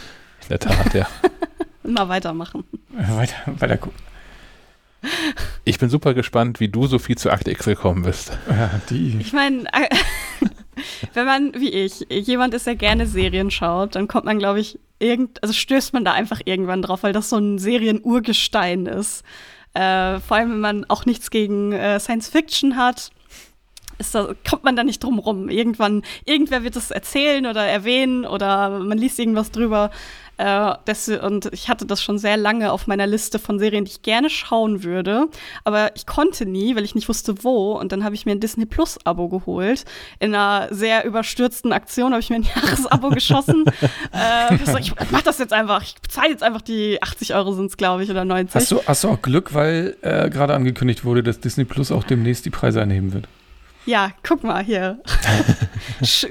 In der Tat, ja. (laughs) Mal weitermachen. Weiter, weiter gucken. Ich bin super gespannt, wie du so viel zu Akte X gekommen bist. Ja, die. Ich meine, (laughs) wenn man, wie ich, jemand ist, der gerne Serien schaut, dann kommt man, glaube ich, irgend, also stößt man da einfach irgendwann drauf, weil das so ein Serien-Urgestein ist. Äh, vor allem, wenn man auch nichts gegen äh, Science Fiction hat, da, kommt man da nicht drum rum. Irgendwann, irgendwer wird es erzählen oder erwähnen oder man liest irgendwas drüber. Äh, das, und ich hatte das schon sehr lange auf meiner Liste von Serien, die ich gerne schauen würde. Aber ich konnte nie, weil ich nicht wusste, wo. Und dann habe ich mir ein Disney Plus-Abo geholt. In einer sehr überstürzten Aktion habe ich mir ein (laughs) Jahresabo geschossen. äh, ich mach das jetzt einfach. Ich bezahle jetzt einfach die 80 Euro sind es, glaube ich, oder 90. Hast du, hast du auch Glück, weil äh, gerade angekündigt wurde, dass Disney Plus auch demnächst die Preise anheben wird? Ja, guck mal hier. (laughs)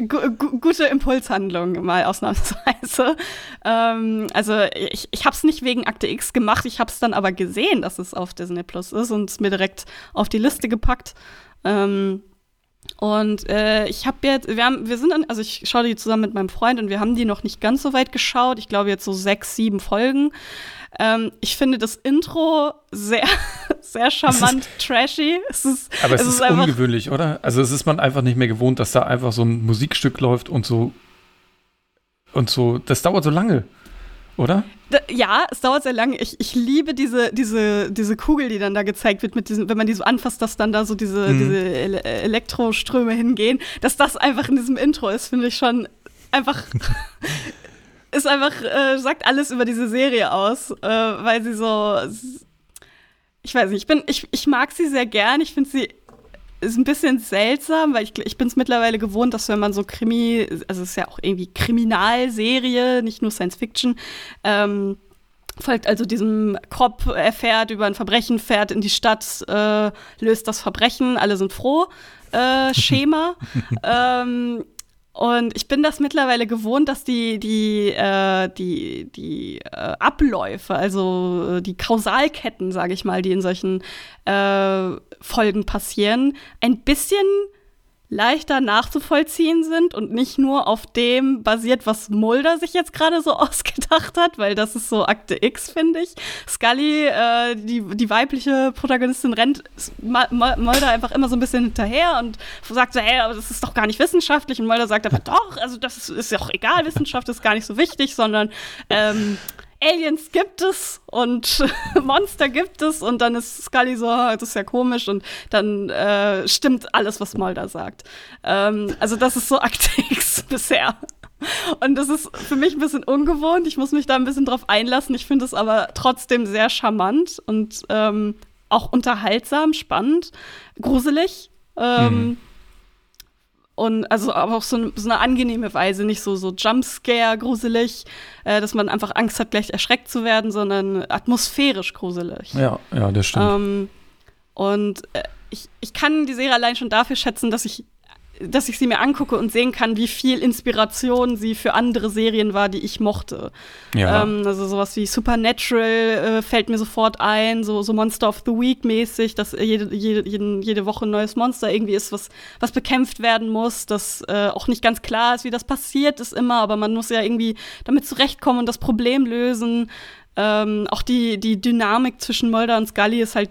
gute Impulshandlung, mal ausnahmsweise. Ähm, also ich, ich habe es nicht wegen Akte X gemacht, ich habe es dann aber gesehen, dass es auf Disney Plus ist und es mir direkt auf die Liste gepackt. Ähm, und äh, ich habe jetzt, wir haben, wir sind dann, also ich schaue die zusammen mit meinem Freund und wir haben die noch nicht ganz so weit geschaut. Ich glaube jetzt so sechs, sieben Folgen. Ähm, ich finde das Intro sehr, (laughs) sehr charmant, ist, trashy. Es ist, aber es, es ist, ist ungewöhnlich, oder? Also es ist man einfach nicht mehr gewohnt, dass da einfach so ein Musikstück läuft und so und so. Das dauert so lange, oder? ja, es dauert sehr lange. Ich, ich liebe diese, diese, diese Kugel, die dann da gezeigt wird, mit diesen, wenn man die so anfasst, dass dann da so diese, mhm. diese Ele Elektroströme hingehen. Dass das einfach in diesem Intro ist, finde ich schon einfach (laughs) ist einfach, äh, sagt alles über diese Serie aus, äh, weil sie so, ich weiß nicht, ich bin, ich, ich mag sie sehr gern, ich finde sie ist ein bisschen seltsam, weil ich, ich bin es mittlerweile gewohnt, dass wenn man so Krimi, also es ist ja auch irgendwie Kriminalserie, nicht nur Science Fiction, ähm, folgt also diesem Cop, er fährt über ein Verbrechen, fährt in die Stadt, äh, löst das Verbrechen, alle sind froh, äh, Schema. (laughs) ähm, und ich bin das mittlerweile gewohnt, dass die, die, äh, die, die äh, Abläufe, also äh, die Kausalketten, sage ich mal, die in solchen äh, Folgen passieren, ein bisschen leichter nachzuvollziehen sind und nicht nur auf dem basiert, was Mulder sich jetzt gerade so (laughs) ausgedacht hat, weil das ist so Akte X, finde ich. Scully, äh, die, die weibliche Protagonistin, rennt Mulder einfach immer so ein bisschen hinterher und sagt so, hey, aber das ist doch gar nicht wissenschaftlich. Und Mulder sagt aber, doch, also das ist, ja auch egal, Wissenschaft ist gar nicht so wichtig, sondern ähm, Aliens gibt es und (laughs) Monster gibt es und dann ist Scully so, ah, das ist ja komisch und dann äh, stimmt alles, was Mulder sagt. Ähm, also das ist so (laughs) Akte X bisher. Und das ist für mich ein bisschen ungewohnt. Ich muss mich da ein bisschen drauf einlassen. Ich finde es aber trotzdem sehr charmant und ähm, auch unterhaltsam, spannend, gruselig. Ähm, mhm. Und also aber auch so, so, eine angenehme Weise, nicht so, so Jumpscare gruselig, äh, dass man einfach Angst hat, gleich erschreckt zu werden, sondern atmosphärisch gruselig. Ja, ja, das stimmt. Ähm, und äh, ich, ich kann die Serie allein schon dafür schätzen, dass ich dass ich sie mir angucke und sehen kann, wie viel Inspiration sie für andere Serien war, die ich mochte. Ja. Ähm, also sowas wie Supernatural äh, fällt mir sofort ein, so, so Monster of the Week mäßig, dass jede, jede, jede Woche ein neues Monster irgendwie ist, was, was bekämpft werden muss, dass äh, auch nicht ganz klar ist, wie das passiert ist immer, aber man muss ja irgendwie damit zurechtkommen und das Problem lösen. Ähm, auch die, die Dynamik zwischen Mulder und Scully ist halt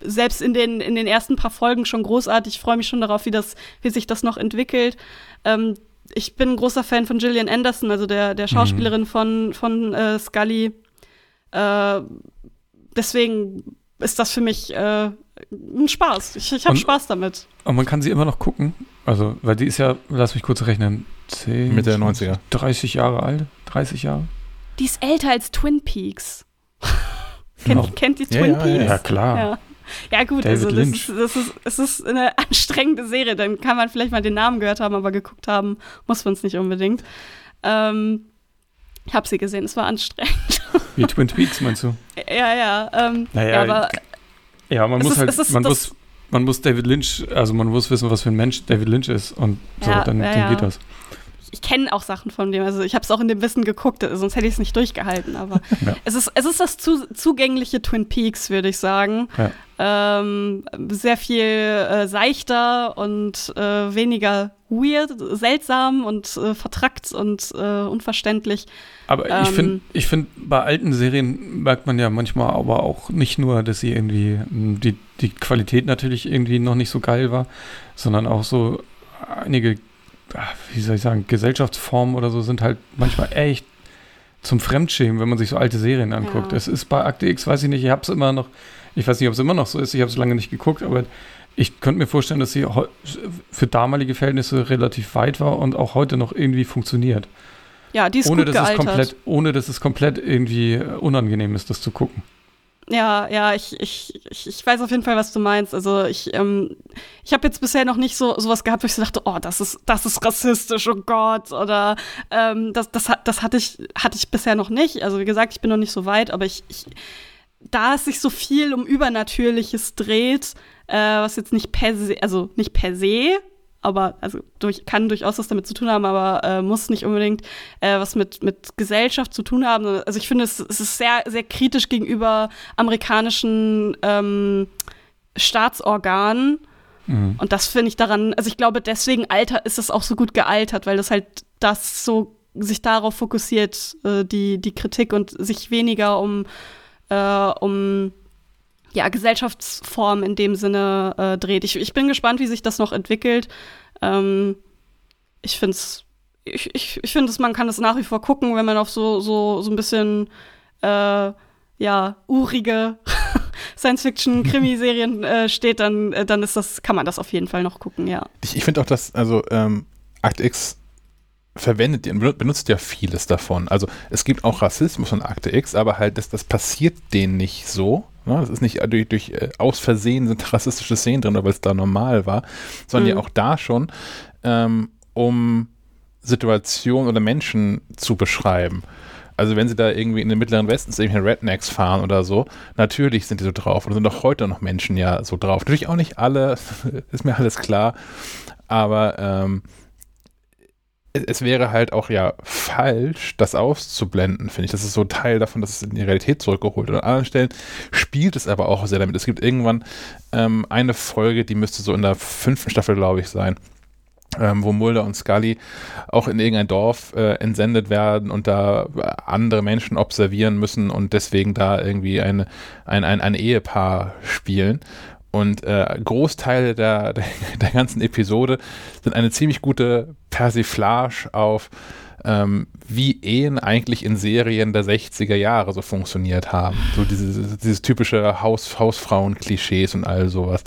selbst in den, in den ersten paar Folgen schon großartig. Ich freue mich schon darauf, wie, das, wie sich das noch entwickelt. Ähm, ich bin ein großer Fan von Gillian Anderson, also der, der Schauspielerin mhm. von, von äh, Scully. Äh, deswegen ist das für mich äh, ein Spaß. Ich, ich habe Spaß damit. Und man kann sie immer noch gucken. Also, weil die ist ja, lass mich kurz rechnen, 10, Mitte der 90er. 30 Jahre alt, 30 Jahre. Die ist älter als Twin Peaks. (laughs) kennt, kennt die Twin ja, Peaks? Ja, ja klar. (laughs) Ja. Gut, David also das ist, das, ist, das ist eine (laughs) anstrengende Serie. Dann kann man vielleicht mal den Namen gehört haben, aber geguckt haben muss man es nicht unbedingt. Ähm, ich habe sie gesehen, es war anstrengend. (laughs) Wie Twin Peaks, meinst du? Ja, ja. Ähm, naja, ja, aber ja, man muss ist, halt, ist, man muss, man muss David Lynch, also man muss wissen, was für ein Mensch David Lynch ist und so, Ja, dann, ja, dann geht das. Ich kenne auch Sachen von dem. Also ich habe es auch in dem Wissen geguckt, sonst hätte ich es nicht durchgehalten. Aber (laughs) Ja. es, ist, es ist das zu, zugängliche Twin Peaks, würde ich sagen. Ja. Ähm, sehr viel äh, seichter und äh, weniger weird, seltsam und äh, vertrackt und äh, unverständlich. Aber ich Ähm, finde, ich finde, bei alten Serien merkt man ja manchmal aber auch nicht nur, dass sie irgendwie mh, die, die Qualität natürlich irgendwie noch nicht so geil war, sondern auch so einige, wie soll ich sagen, Gesellschaftsformen oder so sind halt manchmal echt zum Fremdschämen, wenn man sich so alte Serien anguckt. Ja. Es ist bei Akte X, weiß ich nicht, ich habe es immer noch, ich weiß nicht, ob es immer noch so ist, ich habe es lange nicht geguckt, aber ich könnte mir vorstellen, dass sie für damalige Verhältnisse relativ weit war und auch heute noch irgendwie funktioniert Ja, die ist ohne gut dass es gealtert. komplett, ohne dass es komplett irgendwie unangenehm ist, das zu gucken. Ja, ja, ich, ich, ich, weiß auf jeden Fall, was du meinst. Also ich, ähm, ich habe jetzt bisher noch nicht so sowas gehabt, wo ich so dachte, oh, das ist, das ist rassistisch, oh Gott, oder ähm, das, das, hat- das hatte ich, hatte ich bisher noch nicht. Also wie gesagt, ich bin noch nicht so weit, aber ich, ich da es sich so viel um Übernatürliches dreht, äh, was jetzt nicht per se, also nicht per se, aber also durch, kann durchaus was damit zu tun haben, aber äh, muss nicht unbedingt äh, was mit, mit Gesellschaft zu tun haben. Also ich finde, es, es ist sehr, sehr kritisch gegenüber amerikanischen ähm, Staatsorganen. Mhm. Und das finde ich daran, also ich glaube, deswegen alter ist es auch so gut gealtert, weil das halt das so sich darauf fokussiert, äh, die, die Kritik und sich weniger um, äh, um ja, Gesellschaftsform in dem Sinne äh, dreht. Ich, ich bin gespannt, wie sich das noch entwickelt. Ähm, ich finde es, ich, ich, ich finde, man kann es nach wie vor gucken, wenn man auf so, so, so ein bisschen äh, ja, urige (laughs) Science-Fiction-Krimiserien (laughs) äh, steht, dann, äh, dann ist das, kann man das auf jeden Fall noch gucken, ja. Ich, ich finde auch, dass, also, ähm, Akt X verwendet, benu- benutzt ja vieles davon. Also es gibt auch Rassismus in Akte X, aber halt, das, das passiert denen nicht so. Ne? Das ist nicht durch, durch äh, aus Versehen sind (laughs) rassistische Szenen drin, weil es da normal war, sondern Mhm. ja auch da schon, ähm, um Situationen oder Menschen zu beschreiben. Also wenn sie da irgendwie in den Mittleren Westen zu irgendwelchen Rednecks fahren oder so, natürlich sind die so drauf. Und sind auch heute noch Menschen ja so drauf. Natürlich auch nicht alle, (laughs) ist mir alles klar. Aber ähm, es, wäre halt auch ja falsch, das auszublenden, finde ich. Das ist so Teil davon, dass es in die Realität zurückgeholt wird. An anderen Stellen spielt es aber auch sehr damit. Es gibt irgendwann ähm, eine Folge, die müsste so in der fünften Staffel, glaube ich, sein. Ähm, wo Mulder und Scully auch in irgendein Dorf äh, entsendet werden und da andere Menschen observieren müssen und deswegen da irgendwie eine, ein, ein, ein Ehepaar spielen. Und äh, Großteile der, der, (laughs) der ganzen Episode sind eine ziemlich gute Persiflage auf, ähm, wie Ehen eigentlich in Serien der 60er Jahre so funktioniert haben. So dieses, dieses typische Haus, Hausfrauen-Klischees und all sowas.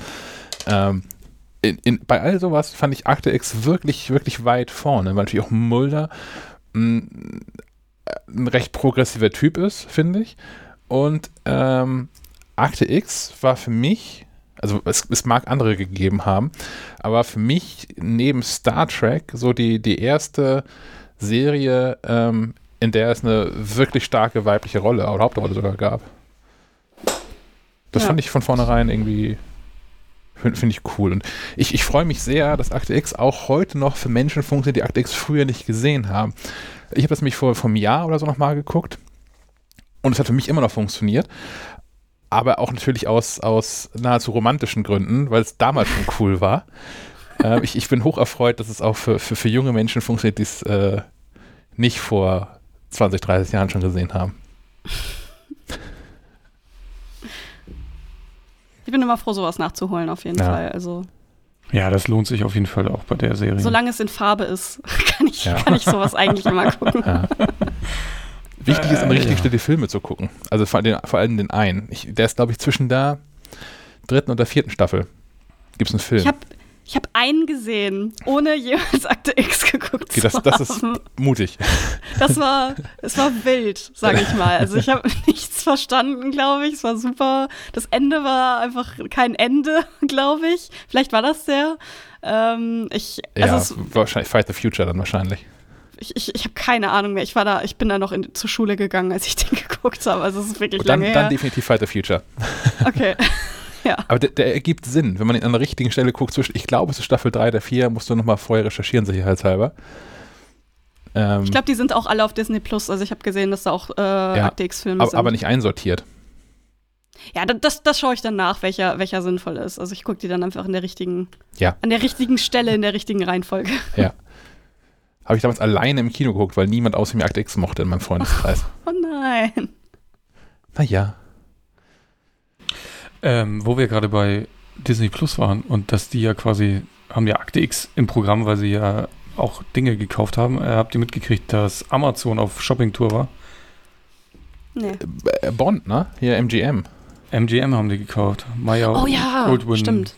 Ähm, in, in, bei all sowas fand ich Akte X wirklich, wirklich weit vorne, weil natürlich auch Mulder mh, ein recht progressiver Typ ist, finde ich. Und ähm, Akte X war für mich, also es, es mag andere gegeben haben, aber für mich neben Star Trek so die, die erste Serie, ähm, in der es eine wirklich starke weibliche Rolle oder Hauptrolle sogar gab. Das Ja. fand ich von vornherein irgendwie Finde find ich cool. Und ich, ich freue mich sehr, dass Akte X auch heute noch für Menschen funktioniert, die Akte X früher nicht gesehen haben. Ich habe das nämlich vor, vor einem Jahr oder so nochmal geguckt. Und es hat für mich immer noch funktioniert. Aber auch natürlich aus, aus nahezu romantischen Gründen, weil es damals schon cool war. (laughs) äh, ich, ich bin hoch erfreut, dass es auch für, für, für junge Menschen funktioniert, die es äh, nicht vor 20, 30 Jahren schon gesehen haben. Ich bin immer froh, sowas nachzuholen, auf jeden Ja. Fall. Also, Ja, das lohnt sich auf jeden Fall auch bei der Serie. solange es in Farbe ist, (laughs) kann ich, Ja. kann ich sowas eigentlich immer (laughs) gucken. Ja. Wichtig ist, an Äh, richtig ja. gestellte Filme zu gucken. Also vor, den, vor allem den einen. Ich, der ist, glaube ich, zwischen der dritten und der vierten Staffel. Gibt es einen Film. Ich habe ich hab einen gesehen, ohne jemals Akte X geguckt Okay, zu das, das ist mutig. Das war, (laughs) es war wild, sage ich mal. Also ich habe (laughs) nichts verstanden, glaube ich. Es war super. Das Ende war einfach kein Ende, (laughs) glaube ich. Vielleicht war das der. Ähm, ich, Ja, also wahrscheinlich Fight the Future dann wahrscheinlich. Ich, ich, ich habe keine Ahnung mehr. Ich war da, ich bin da noch in, zur Schule gegangen, als ich (laughs) den geguckt habe. Also es ist wirklich Und dann, lange dann her. definitiv Fight the Future. (laughs) Okay. (laughs) ja. Aber der, der ergibt Sinn, wenn man ihn an der richtigen Stelle guckt. Zwischen, ich glaube, es ist Staffel 3 oder 4, musst du nochmal vorher recherchieren, sicherheitshalber. Ähm, Ich glaube, die sind auch alle auf Disney Plus. Also ich habe gesehen, dass da auch äh, X-Filme aber, sind. aber nicht einsortiert. Ja, da- das, das schaue ich dann nach, welcher, welcher sinnvoll ist. Also ich gucke die dann einfach in der richtigen, Ja. an der richtigen Stelle, in der richtigen Reihenfolge. Ja. Habe ich damals alleine im Kino geguckt, weil niemand außer mir Akte X mochte in meinem Freundeskreis. (laughs) Oh nein. Naja. Ähm, wo wir gerade bei Disney Plus waren und dass die ja quasi, haben ja Akte X im Programm, weil sie ja auch Dinge gekauft haben. Äh, habt ihr mitgekriegt, dass Amazon auf Shoppingtour war? Nee. Äh, Bond, ne? Hier MGM. MGM haben die gekauft. Maya Oh ja, Goldwyn stimmt.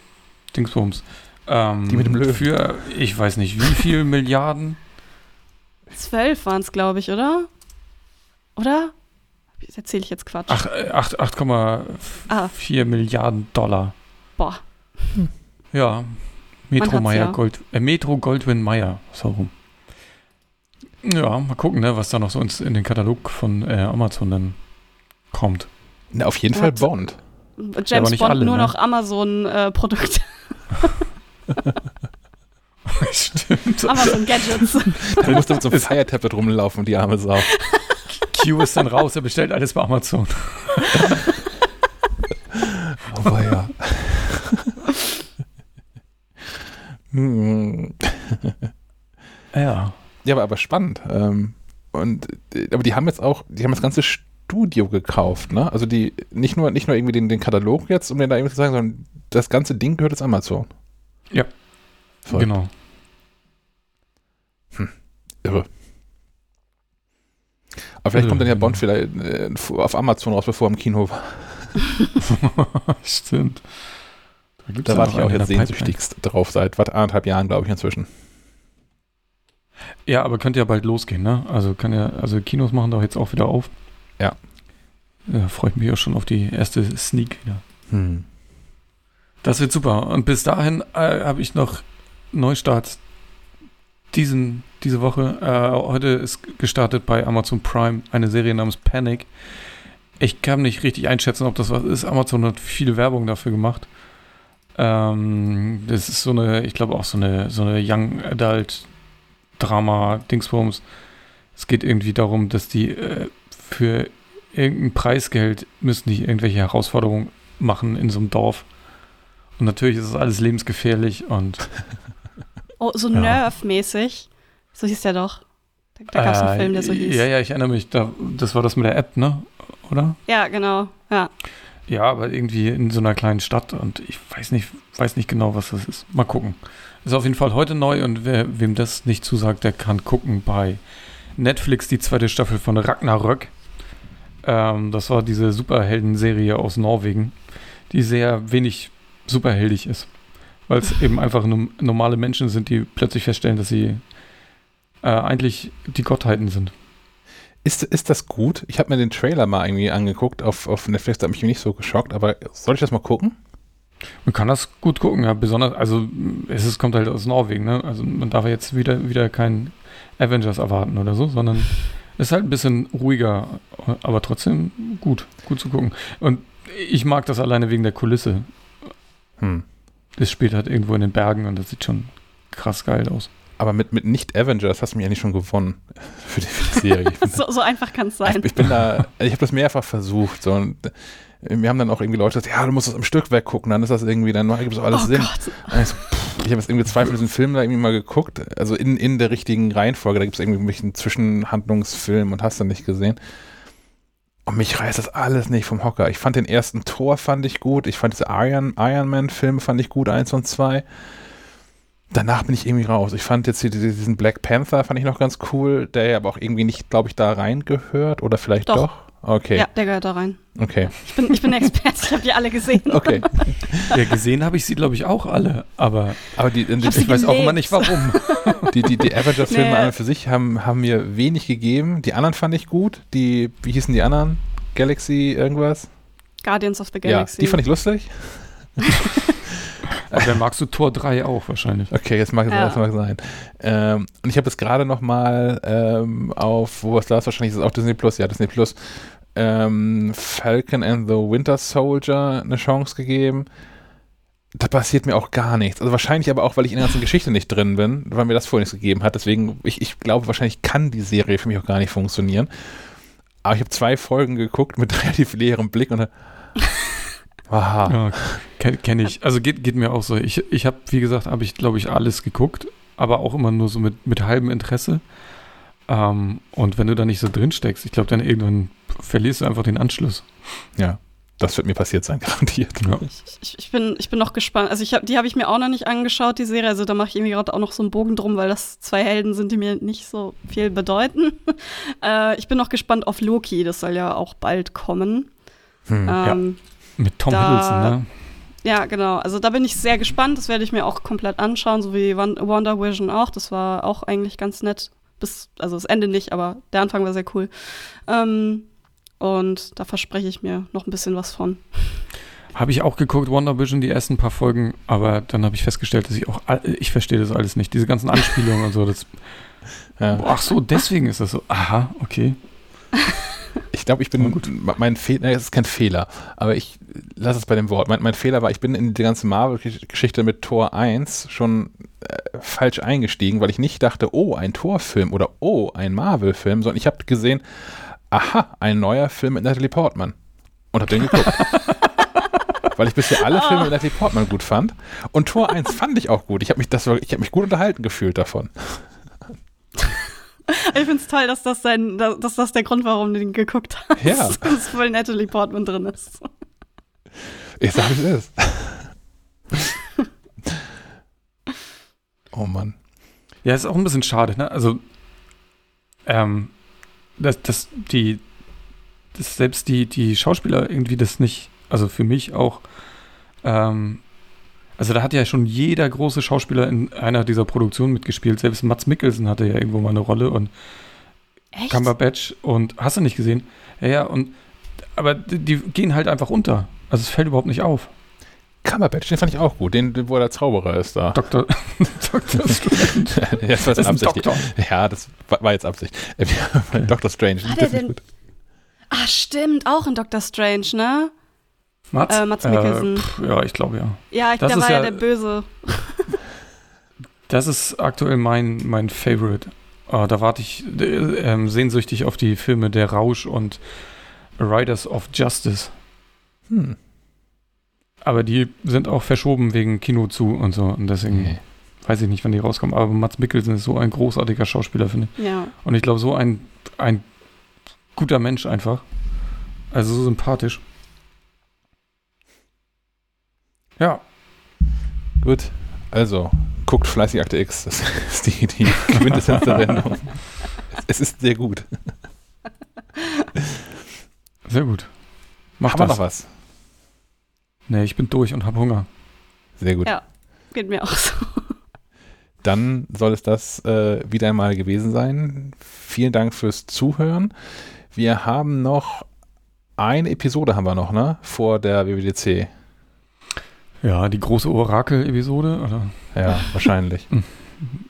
Dingsbums. Ähm, Die mit dem Löwen. Für, ich weiß nicht, wie viel (laughs) Milliarden? Zwölf waren es, glaube ich, oder? Oder? Jetzt erzähle ich jetzt Quatsch. Ach, äh, acht- 8,4 Ah. Milliarden Dollar. Boah. Ja. Metro Meyer ja. Gold, äh, Metro Goldwyn Mayer, so rum. Ja, mal gucken, ne, was da noch so ins, in den Katalog von äh, Amazon dann kommt. Na, auf jeden Ja, Fall Bond. James aber nicht Bond alle, nur ne? noch Amazon-Produkte, (laughs) (laughs) (laughs) Stimmt. Amazon-Gadgets. (laughs) Da musst du mit so einem Fire-Tablet rumlaufen, die arme Sau. (laughs) Q ist dann raus, er bestellt alles bei Amazon. Oh, ja. Hm. Ja. Ja, aber, aber spannend. Ähm, und, äh, aber die haben jetzt auch, die haben das ganze Studio gekauft, ne? Also die, nicht nur, nicht nur irgendwie den, den Katalog jetzt, um den da irgendwie zu sagen, sondern das ganze Ding gehört jetzt Amazon. Ja. Verrückt. Genau. Irre. Aber vielleicht Irre, kommt dann ja. Bond vielleicht äh, auf Amazon raus, bevor er im Kino war. (laughs) Stimmt. Da, Da warte ich auch jetzt der Pipeline. sehnsüchtigst drauf, seit was, anderthalb Jahren, glaube ich, inzwischen. Ja, aber könnte ja bald losgehen, ne? Also kann ja, also Kinos machen doch jetzt auch wieder auf. Ja. Ja, freue ich mich auch schon auf die erste Sneak wieder. Hm. Das wird super. Und bis dahin äh, habe ich noch Neustart diesen, diese Woche. Äh, heute ist gestartet bei Amazon Prime eine Serie namens Panic. Ich kann nicht richtig einschätzen, ob das was ist. Amazon hat viel Werbung dafür gemacht. Ähm, das ist so eine, ich glaube auch so eine, so eine Young Adult Drama Dingsbums. Es geht irgendwie darum, dass die äh, für irgendein Preisgeld müssen die irgendwelche Herausforderungen machen in so einem Dorf. Und natürlich ist es alles lebensgefährlich und (laughs) Oh, so Ja. Nerf-mäßig. So hieß der doch. Da, da gab es einen Äh, Film, der so hieß. Ja, ja, ich erinnere mich. Da, das war das mit der App, ne? Oder? Ja, genau. Ja. Ja, aber irgendwie in so einer kleinen Stadt und ich weiß nicht, weiß nicht genau, was das ist. Mal gucken. Ist auf jeden Fall heute neu und wer, wem das nicht zusagt, der kann gucken bei Netflix die zweite Staffel von Ragnarök. Ähm, das war diese Superhelden-Serie aus Norwegen, die sehr wenig superheldig ist. Weil es eben einfach nur normale Menschen sind, die plötzlich feststellen, dass sie äh, eigentlich die Gottheiten sind. Ist, ist das gut? Ich habe mir den Trailer mal irgendwie angeguckt auf, auf Netflix, da hat mich nicht so geschockt, aber soll ich das mal gucken? Man kann das gut gucken, ja, besonders, also es ist, kommt halt aus Norwegen, ne? Also man darf jetzt wieder, wieder kein Avengers erwarten oder so, sondern ist halt ein bisschen ruhiger, aber trotzdem gut, gut zu gucken. Und ich mag das alleine wegen der Kulisse. Hm. Das spielt halt irgendwo in den Bergen und das sieht schon krass geil aus. Aber mit, mit Nicht-Avengers hast du mich eigentlich schon gewonnen (laughs) für die, für die Serie. (laughs) So, so einfach kann es sein. ich, ich bin da, ich habe das mehrfach versucht. So, und wir haben dann auch irgendwie Leute gesagt, ja, du musst das am Stück weggucken, dann ist das irgendwie, dann gibt es auch alles oh Sinn. Gott. Und ich habe jetzt irgendwie zwei von diesen Filmen da irgendwie mal geguckt, also in, in der richtigen Reihenfolge, da gibt es irgendwie einen Zwischenhandlungsfilm und hast du nicht gesehen. Und mich reißt das alles nicht vom Hocker. Ich fand den ersten Tor fand ich gut, ich fand diese Iron, Iron Man Filme fand ich gut, eins und zwei. Danach bin ich irgendwie raus. Ich fand jetzt diesen Black Panther fand ich noch ganz cool, der ja aber auch irgendwie nicht, glaube ich, da reingehört oder vielleicht Doch. doch. Okay, Ja, der gehört da rein. okay, Ich bin, ich bin Experte, ich habe die alle gesehen. okay. (laughs) Ja, gesehen habe ich sie, glaube ich, auch alle, aber Aber die, sie ich weiß auch immer nicht warum. Die, die, die Avengers-Filme Nee. an und für sich haben, haben mir wenig gegeben. Die anderen fand ich gut. Die, wie hießen die anderen? Galaxy irgendwas? Guardians of the Galaxy. Ja, die fand ich lustig. Aber dann magst du Tor 3 auch wahrscheinlich. Okay, jetzt mag es Ja. das mag sein. Ähm, und ich habe jetzt gerade noch mal ähm, auf, wo es da ist, wahrscheinlich ist es auch Disney Plus, ja, Disney Plus, ähm, Falcon and the Winter Soldier eine Chance gegeben. Da passiert mir auch gar nichts. Also wahrscheinlich aber auch, weil ich in der ganzen Geschichte nicht drin bin, weil mir das vorher nichts gegeben hat. Deswegen, ich, ich glaube, wahrscheinlich kann die Serie für mich auch gar nicht funktionieren. Aber ich habe zwei Folgen geguckt mit (laughs) relativ leerem Blick und dann, (laughs) Aha. Ja, kenne kenn ich. Also geht, geht mir auch so. Ich, ich habe, wie gesagt, habe ich, glaube ich, alles geguckt, aber auch immer nur so mit, mit halbem Interesse. Ähm, und wenn du da nicht so drin steckst, ich glaube, dann irgendwann verlierst du einfach den Anschluss. Ja, das wird mir passiert sein, (laughs) garantiert. Ja. Ich, ich, bin, ich bin noch gespannt. Also ich hab, die habe ich mir auch noch nicht angeschaut, die Serie. Also da mache ich irgendwie gerade auch noch so einen Bogen drum, weil das zwei Helden sind, die mir nicht so viel bedeuten. (laughs) äh, ich bin noch gespannt auf Loki. Das soll ja auch bald kommen. Hm. Ähm, Mit Tom Da- Hiddleston, ne? ja, genau. Also da bin ich sehr gespannt. Das werde ich mir auch komplett anschauen, so wie Wonder Vision auch. Das war auch eigentlich ganz nett. Bis, also das Ende nicht, aber der Anfang war sehr cool. Ähm, und da verspreche ich mir noch ein bisschen was von. Habe ich auch geguckt, Wonder Vision, die ersten paar Folgen, aber dann habe ich festgestellt, dass ich auch, all- ich verstehe das alles nicht. Diese ganzen Anspielungen und so. Das, (laughs) Ja. ach so, deswegen ist das so. Aha, okay. (laughs) Ich glaube, ich bin gut. Mein Fehler, es ist kein Fehler, aber ich lasse es bei dem Wort. Mein, mein Fehler war, ich bin in die ganze Marvel-Geschichte mit Tor 1 schon äh, falsch eingestiegen, weil ich nicht dachte, oh, ein Torfilm oder oh, ein Marvel-Film, sondern ich habe gesehen, aha, ein neuer Film mit Natalie Portman. Und habe den geguckt. (laughs) weil ich bisher alle Filme mit Natalie Portman gut fand. Und Tor 1 fand ich auch gut. Ich habe mich, das war- ich hab mich gut unterhalten gefühlt davon. (laughs) Ich finde es toll, dass das, sein, dass, das der Grund war, warum du den geguckt hast. Ja. (laughs) Dass voll Natalie Portman drin ist. Ich sag, wie es ist. Oh Mann. Ja, ist auch ein bisschen schade, ne? Also, ähm, dass, dass die, dass selbst die, die Schauspieler irgendwie das nicht, also für mich auch, ähm, also da hat ja schon jeder große Schauspieler in einer dieser Produktionen mitgespielt. Selbst Mats Mikkelsen hatte ja irgendwo mal eine Rolle und Echt? Cumberbatch und hast du nicht gesehen? Ja, ja, und aber die, die gehen halt einfach unter. Also es fällt überhaupt nicht auf. Cumberbatch, den fand ich auch gut. Den, den wo er der Zauberer ist da. Dr. (laughs) Dr. Strange. (laughs) ja, das war Das ist. Doktor. Ja, das war, war jetzt Absicht. (laughs) Äh, Dr. Strange. Hat das er denn- gut. Ah, stimmt, auch in Doctor Strange, ne? Mats? Äh, Mads Mikkelsen. pff, ja, ich glaube ja. Ja, ich, Das der ist war ja, ja- der Böse. Das ist aktuell mein, mein Favorite. Ah, da warte ich äh, ähm, sehnsüchtig auf die Filme Der Rausch und Riders of Justice. Hm. Aber die sind auch verschoben wegen Kino zu und so. Und deswegen Nee. weiß ich nicht, wann die rauskommen. Aber Mats Mikkelsen ist so ein großartiger Schauspieler, finde ich. Ja. Und ich glaube, so ein, ein guter Mensch einfach. Also so sympathisch. Ja, Gut. Also, guckt fleißig Akte X. Das ist die, die Quintessenz der (laughs) Sendung. Es, ist sehr gut. sehr gut. Mach Haben wir das. noch was? Nee, ich bin durch und habe Hunger. Sehr gut. Ja. Geht mir auch so. (laughs) Dann soll es das äh, wieder einmal gewesen sein. Vielen Dank fürs Zuhören. Wir haben noch eine Episode haben wir noch, ne? Vor der WWDC. Ja, die große Orakel-Episode. Oder? Ja, wahrscheinlich. (laughs)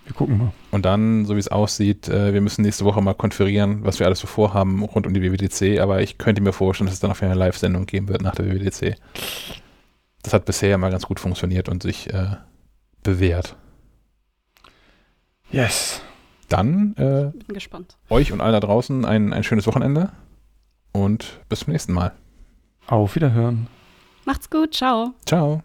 Wir gucken mal. Und dann, so wie es aussieht, äh, wir müssen nächste Woche mal konferieren, was wir alles so vorhaben rund um die WWDC. Aber ich könnte mir vorstellen, dass es dann auf eine Live-Sendung geben wird nach der WWDC. Das hat bisher mal ganz gut funktioniert und sich äh, bewährt. Yes. Dann äh, Bin gespannt. euch und allen da draußen ein, ein schönes Wochenende und bis zum nächsten Mal. Auf Wiederhören. Macht's gut, ciao. Ciao.